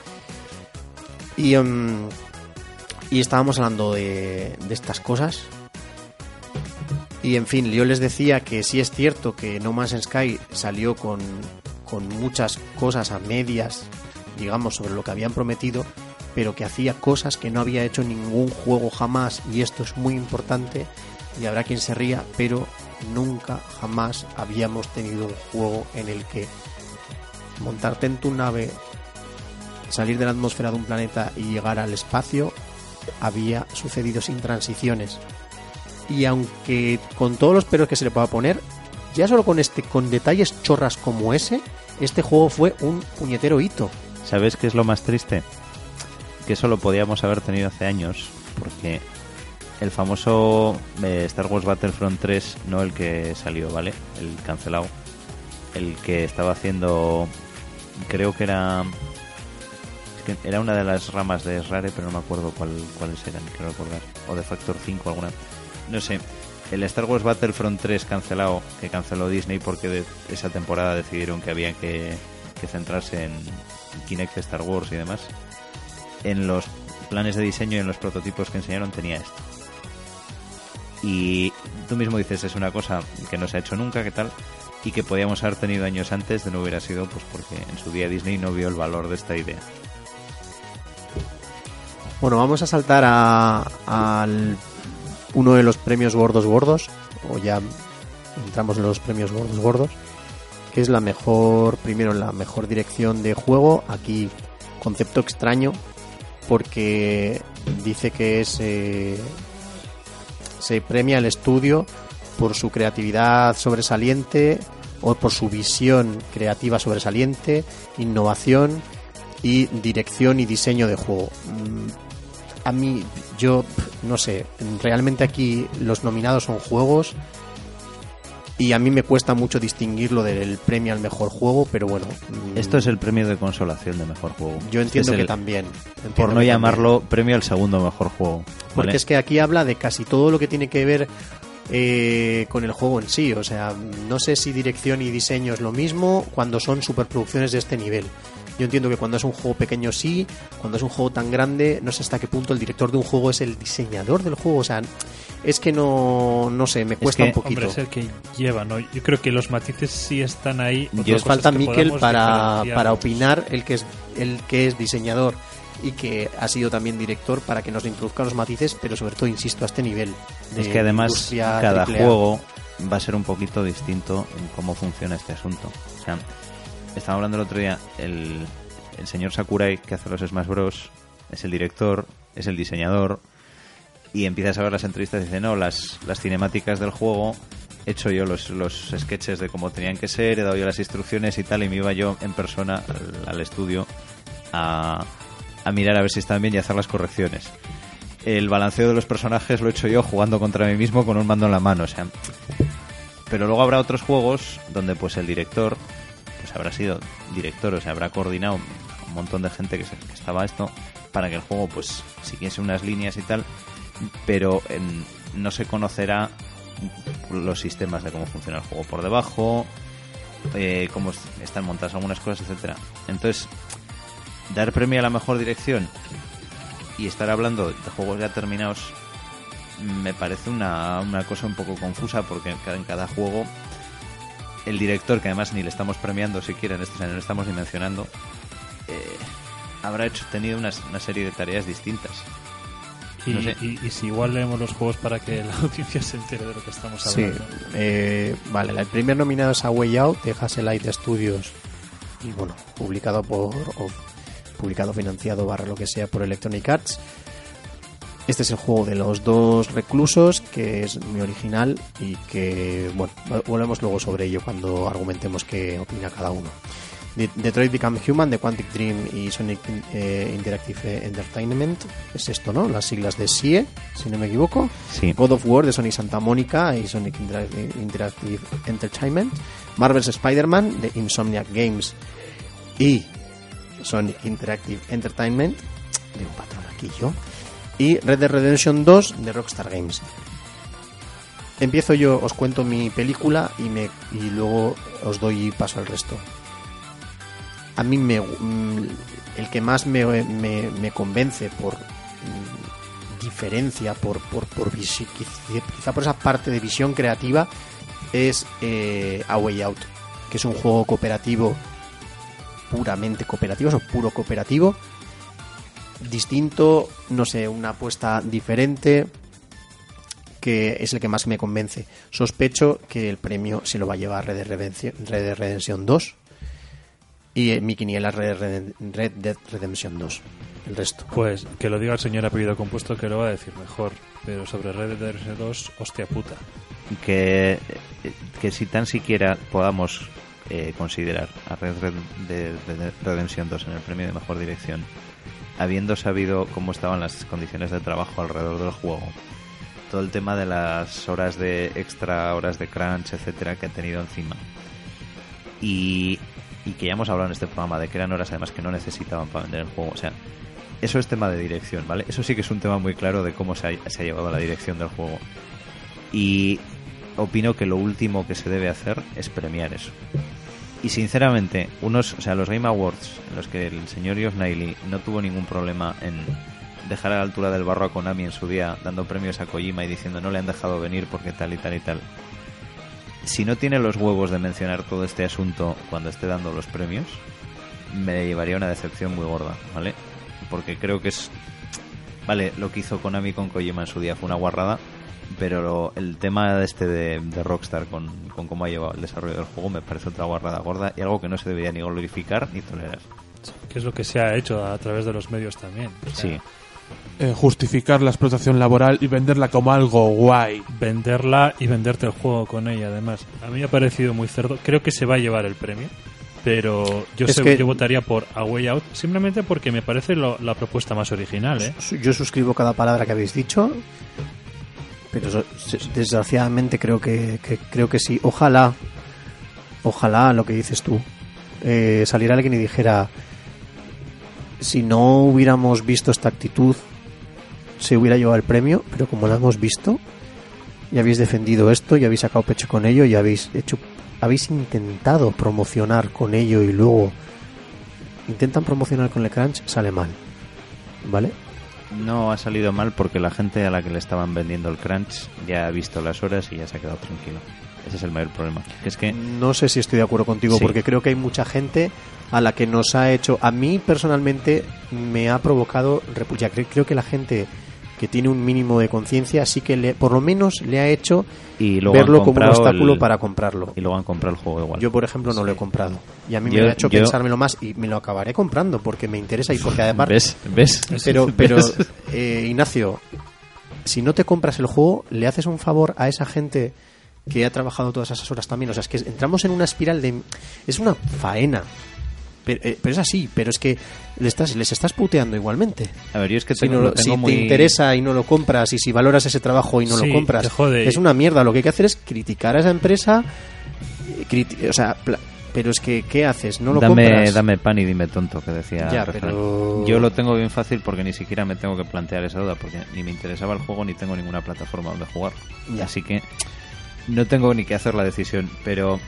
Y, em, y estábamos hablando de, de estas cosas. Y en fin, yo les decía que sí es cierto que No Man's Sky salió con, con muchas cosas a medias, digamos, sobre lo que habían prometido, pero que hacía cosas que no había hecho ningún juego jamás, y esto es muy importante, y habrá quien se ría, pero nunca jamás habíamos tenido un juego en el que montarte en tu nave, salir de la atmósfera de un planeta y llegar al espacio había sucedido sin transiciones. Y aunque con todos los peros que se le pueda poner, ya solo con este, con detalles chorras como ese, este juego fue un puñetero hito. ¿Sabes qué es lo más triste? Que eso lo podíamos haber tenido hace años, porque el famoso eh, Star Wars Battlefront 3, no el que salió, ¿vale? El cancelado. El que estaba haciendo, creo que era... es que era una de las ramas de Rare, pero no me acuerdo cuál, cuáles eran, quiero recordar. O de Factor 5, alguna. No sé. El Star Wars Battlefront 3 cancelado, que canceló Disney porque de esa temporada decidieron que había que, que centrarse en Kinect Star Wars y demás. En los planes de diseño y en los prototipos que enseñaron tenía esto. Y tú mismo dices, es una cosa que no se ha hecho nunca, ¿qué tal? Y que podíamos haber tenido años antes de no hubiera sido, pues porque en su día Disney no vio el valor de esta idea. Bueno, vamos a saltar a, al uno de los premios gordos gordos, o ya entramos en los premios gordos gordos, que es la mejor, primero la mejor dirección de juego. Aquí concepto extraño, porque dice que es eh, se premia el estudio por su creatividad sobresaliente o por su visión creativa sobresaliente, innovación y dirección y diseño de juego. Mm, A mí, yo no sé, realmente aquí los nominados son juegos y a mí me cuesta mucho distinguirlo del premio al mejor juego, pero bueno. mm, Esto es el premio de consolación de mejor juego. Yo Este entiendo es que el- también. entiendo Por no que también. llamarlo premio al segundo mejor juego. Porque es que aquí habla de casi todo lo que tiene que ver eh, con el juego en sí. O sea, no sé si dirección y diseño es lo mismo cuando son superproducciones de este nivel. Yo entiendo que cuando es un juego pequeño sí, cuando es un juego tan grande, no sé hasta qué punto el director de un juego es el diseñador del juego. O sea, es que no, no sé, me cuesta que, un poquito. Hombre, es el que lleva, ¿no? Yo creo que los matices sí están ahí. Otra Yo os cosa es falta que Miquel para, para opinar, el que es el que es diseñador y que ha sido también director para que nos introduzca los matices, pero sobre todo, insisto, a este nivel. De Es que además cada juego va a ser un poquito distinto en cómo funciona este asunto. O sea, estaba hablando el otro día, el, el señor Sakurai que hace los Smash Bros. es el director, es el diseñador, y empiezas a ver las entrevistas y dice, no, las, las cinemáticas del juego he hecho yo los, los sketches de cómo tenían que ser, he dado yo las instrucciones y tal, y me iba yo en persona al, al estudio a, a mirar a ver si estaban bien y hacer las correcciones. El balanceo de los personajes lo he hecho yo jugando contra mí mismo con un mando en la mano, o sea. Pero luego habrá otros juegos donde pues el director habrá sido director, o sea, habrá coordinado un montón de gente que, se- que estaba esto para que el juego pues siguiese unas líneas y tal, pero en- no se conocerá los sistemas de cómo funciona el juego por debajo, eh, cómo es- están montadas algunas cosas, etcétera. Entonces, dar premio a la mejor dirección y estar hablando de juegos ya terminados me parece una, una cosa un poco confusa porque en cada juego el director, que además ni le estamos premiando siquiera en este año, no estamos ni mencionando, eh, habrá hecho, tenido una, una serie de tareas distintas. Y, No sé. y- y si igual leemos los juegos para que la audiencia se entere de lo que estamos Sí, hablando. eh, vale, el primer nominado es A Way Out de Hasselite Studios y bueno, publicado por o publicado, financiado, barra lo que sea por Electronic Arts. Este es el juego de los dos reclusos, que es muy original y que, bueno, volvemos luego sobre ello cuando argumentemos qué opina cada uno. De- Detroit Become Human de Quantic Dream y Sonic eh, Interactive Entertainment, es esto, ¿no? Las siglas de SIE, si no me equivoco. Sí. God of War de Sonic Santa Mónica y Sonic Intera- Interactive Entertainment, Marvel's Spider-Man de Insomniac Games y Sonic Interactive Entertainment, de un patrón aquí yo, y Red Dead Redemption 2 de Rockstar Games. Empiezo yo, os cuento mi película y, me, y luego os doy paso al resto. A mí me, mm, el que más me, me- convence por mm, diferencia, por, por, por quizá por esa parte de visión creativa, es eh, A Way Out, que es un juego cooperativo, puramente cooperativo, o puro cooperativo, distinto, no sé, una apuesta diferente, que es el que más me convence. Sospecho que el premio se lo va a llevar Red Dead Redemption, Red Dead Redemption 2 y eh, mi quiniela Red, Dead Redemption 2. El resto. Pues que lo diga el señor apellido compuesto que lo va a decir mejor. Pero sobre Red Dead Redemption 2, hostia puta. que, que si tan siquiera podamos eh, considerar a Red Red de, de Redemption 2 en el premio de mejor dirección, habiendo sabido cómo estaban las condiciones de trabajo alrededor del juego, todo el tema de las horas de extra, horas de crunch, etcétera, que ha tenido encima, y, que ya hemos hablado en este programa de que eran horas además que no necesitaban para vender el juego, o sea, eso es tema de dirección, ¿vale? Eso sí que es un tema muy claro de cómo se ha, se ha llevado la dirección del juego. Y opino que lo último que se debe hacer es premiar eso. Y sinceramente, unos, o sea, los Game Awards, en los que el señor Geoff Neighley no tuvo ningún problema en dejar a la altura del barro a Konami en su día, dando premios a Kojima y diciendo no le han dejado venir porque tal y tal y tal. Si no tiene los huevos de mencionar todo este asunto cuando esté dando los premios, me llevaría una decepción muy gorda, ¿vale? Porque creo que es... Vale, lo que hizo Konami con Kojima en su día fue una guarrada, pero lo- el tema de este de, de Rockstar con, con cómo ha llevado el desarrollo del juego me parece otra guarrada gorda y algo que no se debería ni glorificar ni tolerar. Que es lo que se ha hecho a través de los medios también. O sea, Sí, Eh, justificar la explotación laboral y venderla como algo guay. venderla y venderte el juego con ella además a mí me ha parecido muy cerdo creo que se va a llevar el premio pero yo, sé- que- yo votaría por A Way Out simplemente porque me parece lo- la propuesta más original ¿eh? Yo suscribo cada palabra que habéis dicho, pero desgraciadamente creo que, creo que sí. Ojalá, ojalá lo que dices tú, eh, saliera alguien y dijera, si no hubiéramos visto esta actitud, se hubiera llevado el premio, pero como lo hemos visto, y habéis defendido esto, y habéis sacado pecho con ello, y habéis hecho, habéis intentado promocionar con ello y luego intentan promocionar con el crunch, sale mal, ¿vale? No ha salido mal porque la gente a la que le estaban vendiendo el crunch ya ha visto las horas y ya se ha quedado tranquilo. Ese es el mayor problema. Que es que No sé si estoy de acuerdo contigo, Sí. porque creo que hay mucha gente a la que nos ha hecho. A mí personalmente me ha provocado repulsa. Creo, creo que la gente que tiene un mínimo de conciencia sí que le, por lo menos le ha hecho y luego verlo como un obstáculo el- para comprarlo. y luego han comprado el juego igual. Yo, por ejemplo, no lo he comprado. Y a mí Yo- me ha hecho yo- pensármelo más y me lo acabaré comprando porque me interesa y porque además. ¿Ves? ¿Ves? Pero, pero ¿Ves? eh, Ignacio, si no te compras el juego, le haces un favor a esa gente que ha trabajado todas esas horas también. O sea, es que entramos en una espiral de... Es una faena. Pero, eh, pero es así, pero es que le estás, les estás puteando igualmente. A ver, yo es que Si, tengo, no lo tengo si muy... te interesa y no lo compras y si valoras ese trabajo y no Sí, lo compras, jode. es una mierda. Lo que hay que hacer es criticar a esa empresa. eh, criti- o sea, pla- pero es que, ¿qué haces? No lo dame, compras. dame pan y dime tonto, que decía Ya, pero- Yo lo tengo bien fácil porque ni siquiera me tengo que plantear esa duda, porque ni me interesaba el juego ni tengo ninguna plataforma donde jugar. Ya. Así que no tengo ni que hacer la decisión, pero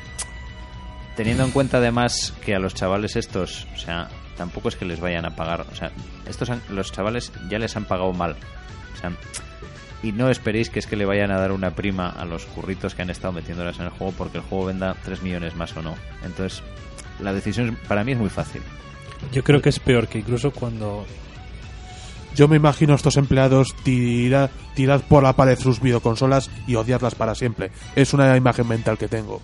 teniendo en cuenta además que a los chavales estos, o sea, tampoco es que les vayan a pagar. O sea, estos han- los chavales ya les han pagado mal. Y no esperéis que es que le vayan a dar una prima a los curritos que han estado metiéndolas en el juego porque el juego venda 3 millones más o no. Entonces, la decisión para mí es muy fácil. Yo creo que es peor que incluso cuando Yo me imagino a estos empleados tirar, tirad por la pared sus videoconsolas y odiarlas para siempre. Es una imagen mental que tengo.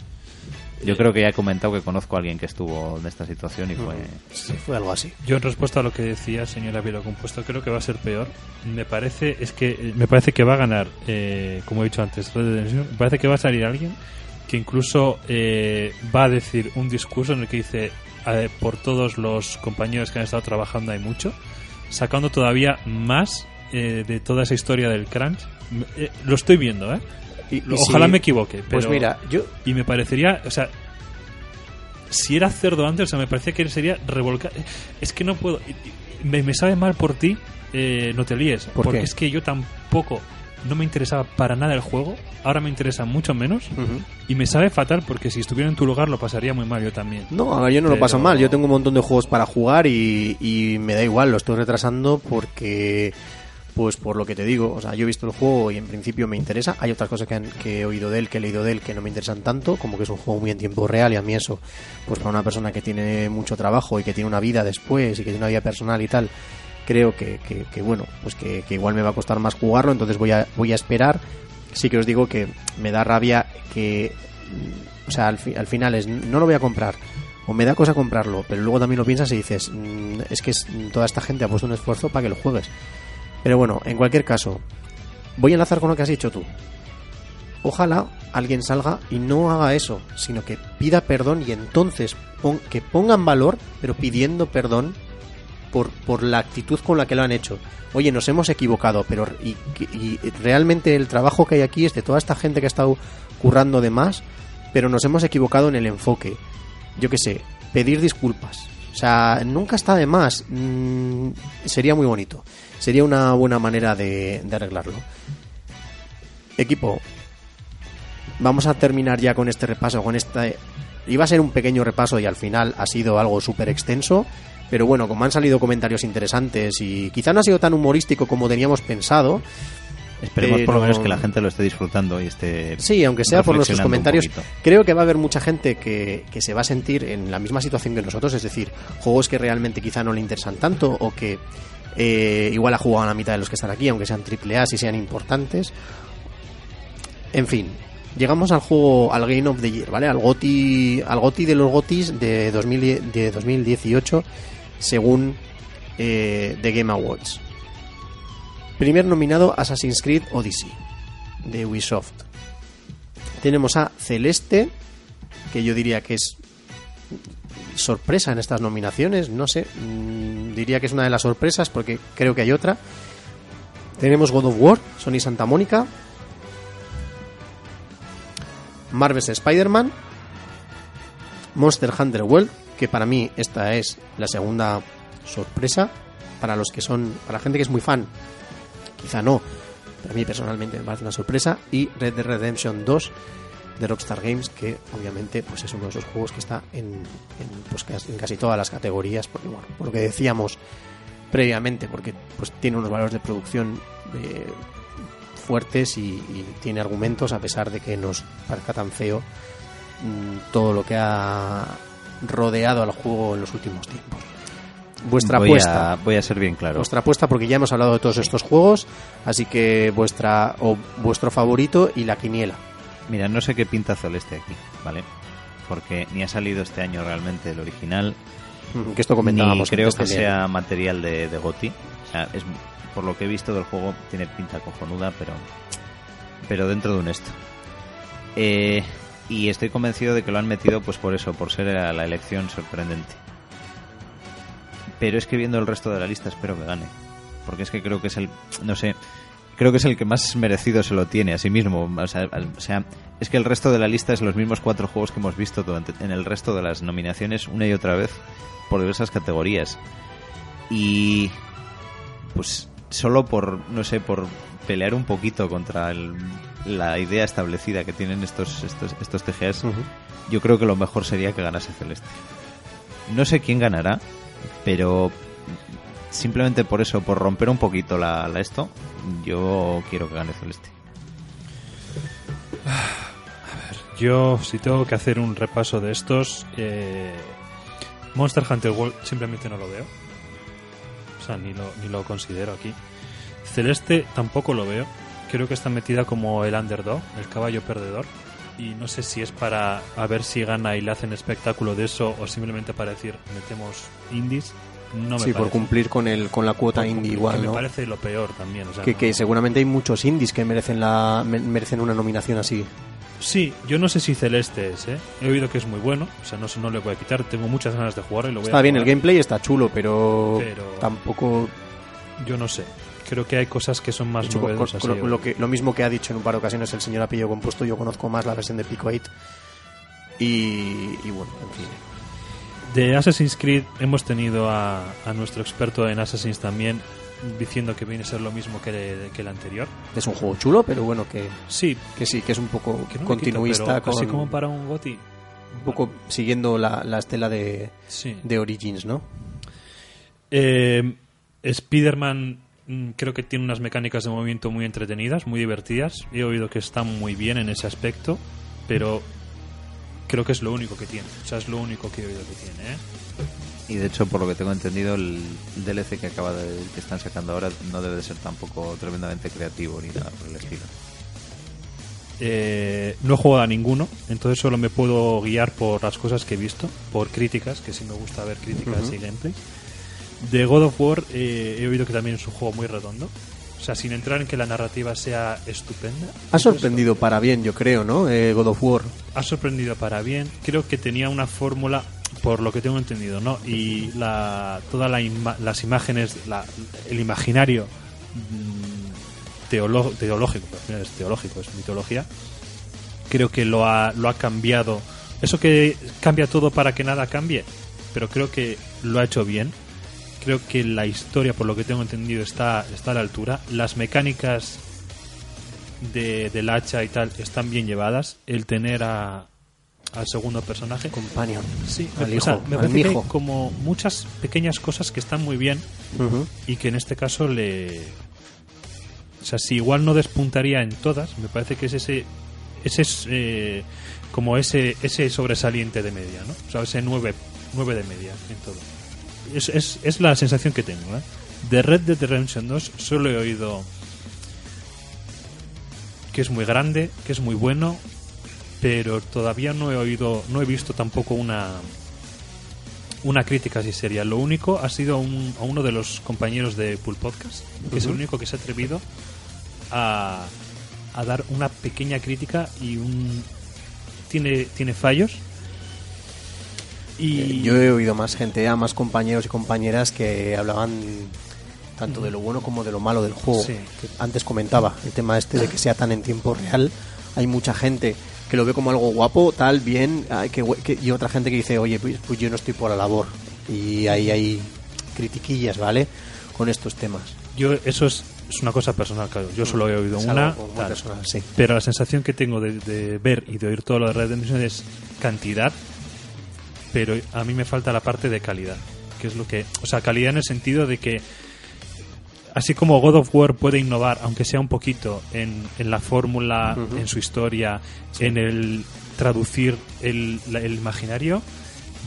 Yo creo que ya he comentado que conozco a alguien que estuvo en esta situación y fue... Sí, fue algo así. Yo en respuesta a lo que decía señora Vilo Compuesto creo que va a ser peor. Me parece es que me parece que va a ganar, eh, como he dicho antes, Red. Me parece que va a salir alguien que incluso eh, va a decir un discurso en el que dice eh, por todos los compañeros que han estado trabajando hay mucho, sacando todavía más eh, de toda esa historia del crunch. Eh, lo estoy viendo, ¿eh? Y- y Ojalá si- me equivoque, pero Pues mira, yo y me parecería, o sea, si era cerdo antes, o sea, me parecía que sería revolcar. Es que no puedo. Me, me sabe mal por ti, eh, no te líes. ¿Por porque qué? es que yo tampoco. No me interesaba para nada el juego. Ahora me interesa mucho menos. Y me sabe fatal porque si estuviera en tu lugar lo pasaría muy mal yo también. No, a ver, yo no lo paso mal. Yo tengo un montón de juegos para jugar y, y me da igual, lo estoy retrasando porque, pues por lo que te digo, o sea, yo he visto el juego y en principio me interesa. Hay otras cosas que, han- que he oído de él, que he leído de él, que no me interesan tanto, como que es un juego muy en tiempo real y a mí eso, pues para una persona que tiene mucho trabajo y que tiene una vida después y que tiene una vida personal y tal, creo que, que- que, bueno, pues que, igual me va a costar más jugarlo, entonces voy a, voy a esperar. Sí que os digo que me da rabia que, mm, o sea, al, fi- al final es, no lo voy a comprar, o me da cosa comprarlo, pero luego también lo piensas y dices, mm, es que toda esta gente ha puesto un esfuerzo para que lo juegues. Pero bueno, en cualquier caso, voy a enlazar con lo que has dicho tú. Ojalá alguien salga y no haga eso, sino que pida perdón y entonces pon- que pongan valor, pero pidiendo perdón por, por la actitud con la que lo han hecho. Oye, nos hemos equivocado, pero y, realmente el trabajo que hay aquí es de toda esta gente que ha estado currando de más, pero nos hemos equivocado en el enfoque. Yo qué sé, pedir disculpas. O sea, nunca está de más. Mm, sería muy bonito. Sería una buena manera de, de arreglarlo. Equipo, vamos a terminar ya con este repaso, con esta... Iba a ser un pequeño repaso y al final ha sido algo súper extenso, pero bueno, como han salido comentarios interesantes y quizá no ha sido tan humorístico como teníamos pensado, Esperemos por lo menos que la gente lo esté disfrutando y esté... Sí, aunque sea por nuestros comentarios, creo que va a haber mucha gente que, que se va a sentir en la misma situación que nosotros, es decir, juegos que realmente quizá no le interesan tanto o que eh, igual ha jugado a la mitad de los que están aquí, aunque sean triple A, si sean importantes. En fin, llegamos al juego, al Game of the Year, ¿vale? Al GOTI, al GOTI de los GOTIs de, 2000 de 2018, según eh, The Game Awards. Primer nominado Assassin's Creed Odyssey de Ubisoft. Tenemos a Celeste, que yo diría que es sorpresa en estas nominaciones, no sé, mm, diría que es una de las sorpresas porque creo que hay otra. Tenemos God of War, Sony Santa Mónica, Marvel's Spider-Man, Monster Hunter World, que para mí esta es la segunda sorpresa. Para los que son, para la gente que es muy fan, quizá no, pero a mí personalmente me parece una sorpresa. Y Red Dead Redemption 2 de Rockstar Games que obviamente pues es uno de esos juegos que está en, en, pues, casi- en casi todas las categorías porque bueno por lo que decíamos previamente porque pues tiene unos valores de producción eh, fuertes y, y tiene argumentos a pesar de que nos parezca tan feo mm, todo lo que ha rodeado al juego en los últimos tiempos. Vuestra voy apuesta. A, voy a ser bien claro. vuestra apuesta porque ya hemos hablado de todos estos juegos así que vuestra o vuestro favorito y la quiniela Mira, no sé qué pinta Celeste aquí, ¿vale? Porque ni ha salido este año realmente el original, Mm, que esto comentábamos ni creo que sea material de, de GOTI. O sea, es, por lo que he visto del juego, tiene pinta cojonuda, pero, pero dentro de un esto. Eh, y estoy convencido de que lo han metido pues por eso, por ser la, la elección sorprendente. Pero es que viendo el resto de la lista espero que gane. Porque es que creo que es el, no sé, creo que es el que más merecido se lo tiene a sí mismo. O sea, al- o sea, es que el resto de la lista es los mismos cuatro juegos que hemos visto durante, en el resto de las nominaciones una y otra vez por diversas categorías. Y pues solo por, no sé, por pelear un poquito contra el- la idea establecida que tienen estos, estos, estos TGS, yo creo que lo mejor sería que ganase Celeste. No sé quién ganará, Pero simplemente por eso, por romper un poquito la, esto, yo quiero que gane Celeste. Yo, si tengo que hacer un repaso de estos, eh, Monster Hunter World simplemente no lo veo. O sea, ni lo, ni lo considero aquí. Celeste tampoco lo veo. Creo que está metida como el underdog, el caballo perdedor. Y no sé si es para a ver si gana y le hacen espectáculo de eso o simplemente para decir metemos indies. No me sí, por cumplir con el con la cuota Por indie igual, que ¿no? Me parece lo peor también. o sea, Que, no- que seguramente hay muchos indies que merecen la me- merecen una nominación así. Sí, yo no sé si Celeste es, ¿eh? He oído que es muy bueno, o sea, no, no le voy a quitar. Tengo muchas ganas de jugarlo y lo voy Está a bien, el gameplay está chulo, pero, Pero- tampoco Yo no sé. Creo que hay cosas que son más hecho, novedosas. lo, lo que, lo mismo que ha dicho en un par de ocasiones el señor Apello Compuesto, yo conozco más la versión de Pico 8 y, y bueno, en fin. De Assassin's Creed hemos tenido a, a nuestro experto en Assassin's también diciendo que viene a ser lo mismo que, que el anterior. Es un juego chulo, pero bueno, que, Sí, que sí, que es un poco que no me continuista, quito, con, como para un GOTY. un poco siguiendo la, la estela de, Sí. de Origins, ¿no? Eh, Spider-Man mm, creo que tiene unas mecánicas de movimiento muy entretenidas, muy divertidas. He oído que está muy bien en ese aspecto, pero creo que es lo único que tiene. O sea, es lo único que he oído que tiene, ¿eh? Y de hecho, por lo que tengo entendido, el DLC que acaba de que están sacando ahora no debe de ser tampoco tremendamente creativo ni nada por el estilo. Eh, no he jugado a ninguno, entonces solo me puedo guiar por las cosas que he visto, por críticas, que sí me gusta ver críticas Ujú. y gameplay. De God of War eh, he oído que también es un juego muy redondo. O sea, sin entrar en que la narrativa sea estupenda. Ha sorprendido para bien, yo creo, ¿no? Eh, God of War. Ha sorprendido para bien. Creo que tenía una fórmula, por lo que tengo entendido, ¿no? Y la, todas la ima- las imágenes, la- el imaginario mm, teolo- teológico, que al final es teológico, es mitología, creo que lo ha, lo ha cambiado. Eso que cambia todo para que nada cambie, pero creo que lo ha hecho bien. Creo que la historia, por lo que tengo entendido, está, está a la altura. Las mecánicas de, del hacha y tal están bien llevadas. El tener a, al segundo personaje. Companion. Sí, Al o sea, me al parece que hay mijo. como muchas pequeñas cosas que están muy bien y que en este caso le. O sea, si igual no despuntaría en todas, me parece que es ese. Ese es eh, como ese, ese sobresaliente de media, ¿no? O sea, ese 9, 9 de media en todo. Es, es, es la sensación que tengo, ¿eh? De Red Dead Redemption 2 solo he oído que es muy grande, que es muy bueno, pero todavía no he oído, no he visto tampoco una una crítica así seria. Lo único ha sido a, un- a uno de los compañeros de Pool Podcast, que es el único que se ha atrevido a, a dar una pequeña crítica y un tiene tiene fallos. Y Eh, Yo he oído más gente, a más compañeros y compañeras que hablaban tanto de lo bueno como de lo malo del juego. Sí. Que antes comentaba el tema este de que sea tan en tiempo real. Hay mucha gente que lo ve como algo guapo, tal, bien, que que- y otra gente que dice, oye, pues, pues yo no estoy por la labor. Y ahí hay critiquillas, ¿vale? Con estos temas. yo eso es, es una cosa personal, claro. Yo solo he oído Es una, tal. personal, sí. pero la sensación que tengo de, de ver y de oír todo lo de Red Dead Redemption es cantidad, pero a mí me falta la parte de calidad, que es lo que, o sea, calidad en el sentido de que así como God of War puede innovar, aunque sea un poquito, en, en la fórmula, en su historia, en el traducir el, la- el imaginario,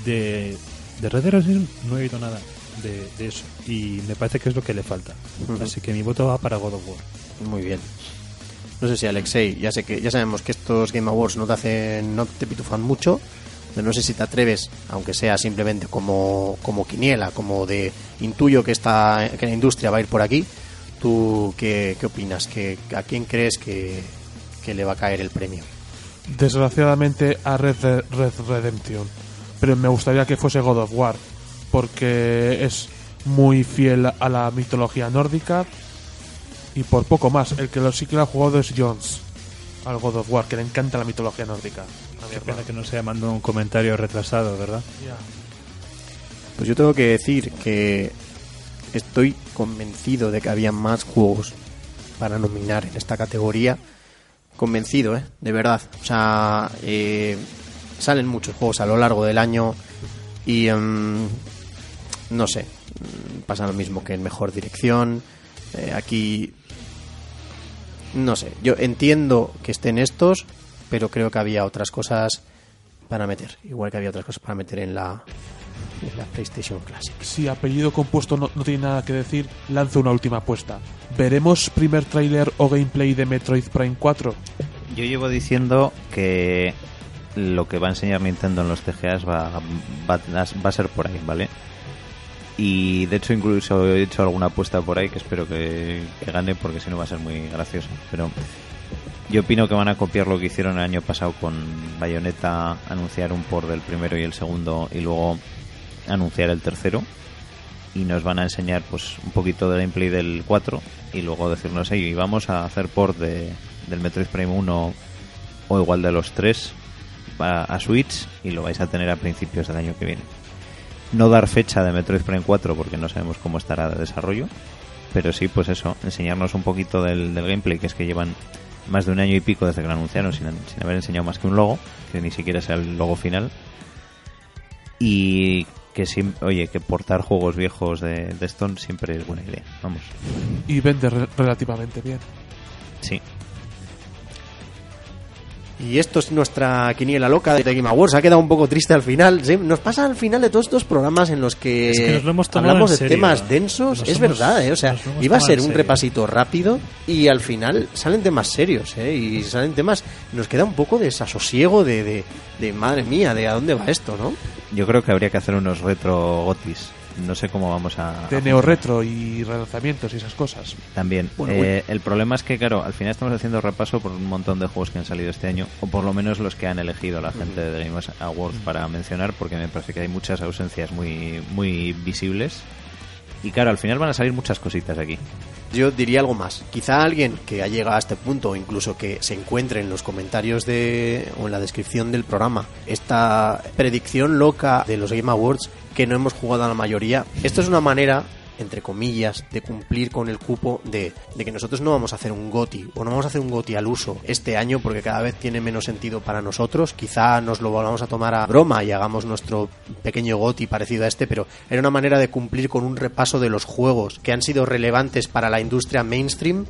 de, de Red Dead Redemption no he oído nada de, de eso. Y me parece que es lo que le falta. Así que mi voto va para God of War. Muy bien. No sé si Alexei, ya sé que ya sabemos que estos Game Awards no te hacen, no te pitufan mucho, no sé si te atreves, aunque sea simplemente como, como quiniela, como de intuyo que esta que la industria va a ir por aquí. ¿Tú qué, qué opinas? ¿Que, ¿A quién crees que, que le va a caer el premio? Desgraciadamente a Red, Red Redemption. Pero me gustaría que fuese God of War. Porque es muy fiel a la mitología nórdica. Y por poco más. El que lo sí que lo ha jugado es Jones. Al God of War, que le encanta la mitología nórdica. Qué pena que no se haya mandado un comentario retrasado, ¿verdad? Ya. Pues yo tengo que decir que estoy convencido de que había más juegos para nominar en esta categoría. Convencido, ¿eh? De verdad. O sea, eh, salen muchos juegos a lo largo del año y em, no sé, pasa lo mismo que en mejor dirección. Eh, aquí, no sé, yo entiendo que estén estos, pero creo que había otras cosas para meter, igual que había otras cosas para meter en la, en la PlayStation Classic. Si apellido compuesto no, no tiene nada que decir, lanzo una última apuesta. ¿Veremos primer tráiler o gameplay de Metroid Prime 4? Yo llevo diciendo que lo que va a enseñar Nintendo en los TGAs va, va, va a ser por ahí, ¿vale? Y de hecho incluso he hecho alguna apuesta por ahí que espero que, que gane porque si no va a ser muy gracioso. Pero yo opino que van a copiar lo que hicieron el año pasado con Bayonetta, anunciar un por del primero y el segundo y luego anunciar el tercero. Y nos van a enseñar pues un poquito de gameplay del 4 y luego decirnos, hey, vamos a hacer port de, del Metroid Prime 1 o igual de los tres a, a Switch y lo vais a tener a principios del año que viene. No dar fecha de Metroid Prime 4 porque no sabemos cómo estará de desarrollo, pero sí, pues eso, enseñarnos un poquito del, del gameplay, que es que llevan más de un año y pico desde que lo anunciaron sin, sin haber enseñado más que un logo, que ni siquiera sea el logo final. Y que oye, que portar juegos viejos de, de Stone siempre es buena idea. Vamos, Y vende re- relativamente bien. sí. Y esto es nuestra quiniela loca de Game Awards. Ha quedado un poco triste al final. Sí, Nos pasa al final de todos estos programas en los que, Es que nos lo hemos tomado hablamos de serio. temas densos. Nos es verdad, ¿eh? O sea, iba a ser un serio. repasito rápido y al final salen temas serios, ¿eh? Y salen temas... Nos queda un poco de desasosiego de, de, de madre mía, de a dónde va esto, ¿no? Yo creo que habría que hacer unos retro gotis. No sé cómo vamos a... De a neo-retro y relanzamientos y esas cosas. También. Bueno, Eh, El problema es que, claro, al final estamos haciendo repaso por un montón de juegos que han salido este año, o por lo menos los que han elegido la gente de Game Awards para mencionar, porque me parece que hay muchas ausencias muy, muy visibles. Y claro, al final van a salir muchas cositas aquí. Yo diría algo más. Quizá alguien que ha llegado a este punto, o incluso que se encuentre en los comentarios de, o en la descripción del programa, esta predicción loca de los Game Awards que no hemos jugado a la mayoría. Esto es una manera, entre comillas, de cumplir con el cupo de, de que nosotros no vamos a hacer un GOTI, o no vamos a hacer un GOTI al uso este año porque cada vez tiene menos sentido para nosotros. Quizá nos lo volvamos a tomar a broma y hagamos nuestro pequeño GOTI parecido a este, pero era una manera de cumplir con un repaso de los juegos que han sido relevantes para la industria mainstream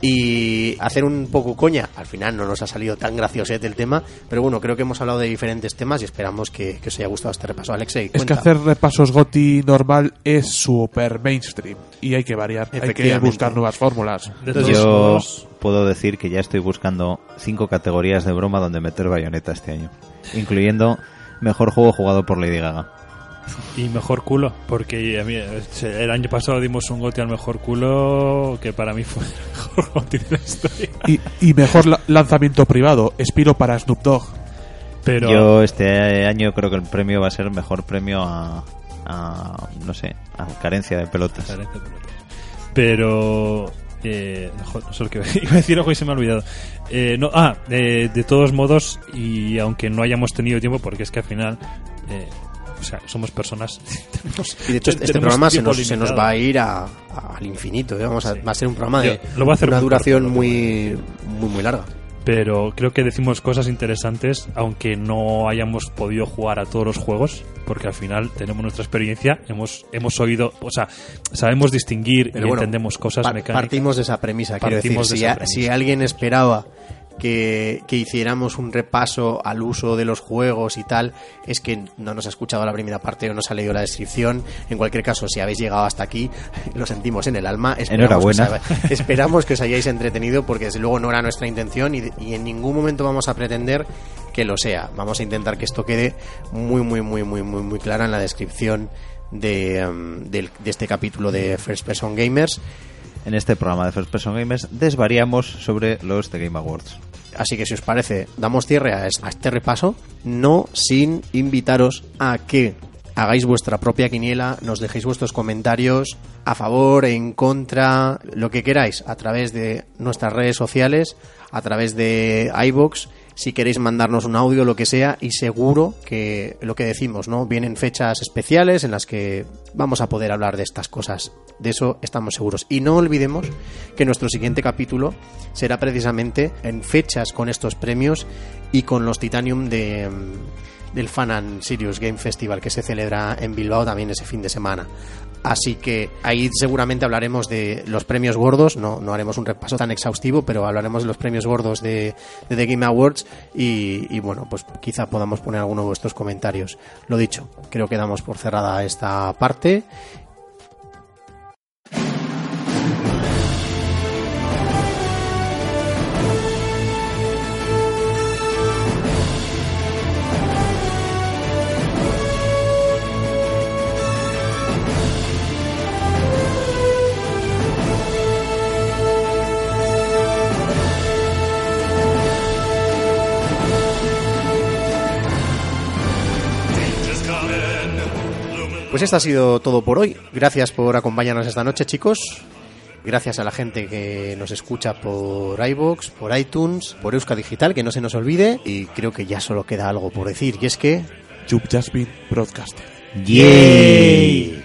y hacer un poco coña. Al final no nos ha salido tan graciosete el tema, pero bueno, creo que hemos hablado de diferentes temas y esperamos que, que os haya gustado este repaso. Alexei, Es que cuenta. hacer repasos GOTI normal es super mainstream y hay que variar, hay que buscar nuevas fórmulas. Yo puedo decir que ya estoy buscando cinco categorías de broma donde meter bayoneta este año, incluyendo mejor juego jugado por Lady Gaga. Y mejor culo, porque a mí eh, el año pasado dimos un goti al mejor culo, que para mí fue el mejor goti de la historia. Y, y mejor la- lanzamiento privado, Espiro para Snoop Dogg. Pero Yo este año creo que el premio va a ser mejor premio a, a, no sé, a carencia de pelotas. pero eh, no sé lo que iba a decir algo y se me ha olvidado Eh, no, ah eh, de todos modos y aunque no hayamos tenido tiempo porque es que al final eh, o sea somos personas tenemos- Y de hecho, este programa se nos, se nos limitado. va a ir a, a- al infinito. ¿eh? Vamos a, va a ser un programa de Yo- lo hacer una duración corto, muy, muy, muy larga. pero creo que decimos cosas interesantes aunque no hayamos podido jugar a todos los juegos porque al final tenemos nuestra experiencia hemos hemos oído o sea sabemos distinguir Pero y bueno, entendemos cosas mecánicas Partimos de esa premisa. Quiero decir, Partimos de si, esa a- premisa. si alguien esperaba que, que hiciéramos un repaso al uso de los juegos y tal, es que no nos ha escuchado la primera parte o no se ha leído la descripción. En cualquier caso, si habéis llegado hasta aquí, lo sentimos en el alma. Esperamos Enhorabuena. Que os, esperamos que os hayáis entretenido porque desde luego no era nuestra intención y, y en ningún momento vamos a pretender que lo sea. Vamos a intentar que esto quede muy, muy, muy, muy, muy, muy clara en la descripción de, em, del- de este capítulo de First Person Gamers. En este programa de First Person Gamers desvariamos sobre los The Game Awards. Así que si os parece, damos cierre a es- a este repaso, no sin invitaros a que hagáis vuestra propia quiniela, nos dejéis vuestros comentarios a favor, en contra, lo que queráis, a través de nuestras redes sociales, a través de iBox, si queréis mandarnos un audio, lo que sea, y seguro que lo que decimos, ¿no? Vienen fechas especiales en las que vamos a poder hablar de estas cosas. De eso estamos seguros. Y no olvidemos que nuestro siguiente capítulo será precisamente en fechas con estos premios y con los Titanium de, del Fan and Serious Game Festival que se celebra en Bilbao también ese fin de semana. Así que ahí seguramente hablaremos de los premios gordos, no, no haremos un repaso tan exhaustivo, pero hablaremos de los premios gordos de, de The Game Awards y, y, bueno, pues quizá podamos poner alguno de vuestros comentarios. Lo dicho, creo que damos por cerrada esta parte Pues esto ha sido todo por hoy. Gracias por acompañarnos esta noche, chicos. Gracias a la gente que nos escucha por iBox, por iTunes, por Euska Digital, que no se nos olvide. Y creo que ya solo queda algo por decir, y es que. You've just been broadcasted. ¡Yay!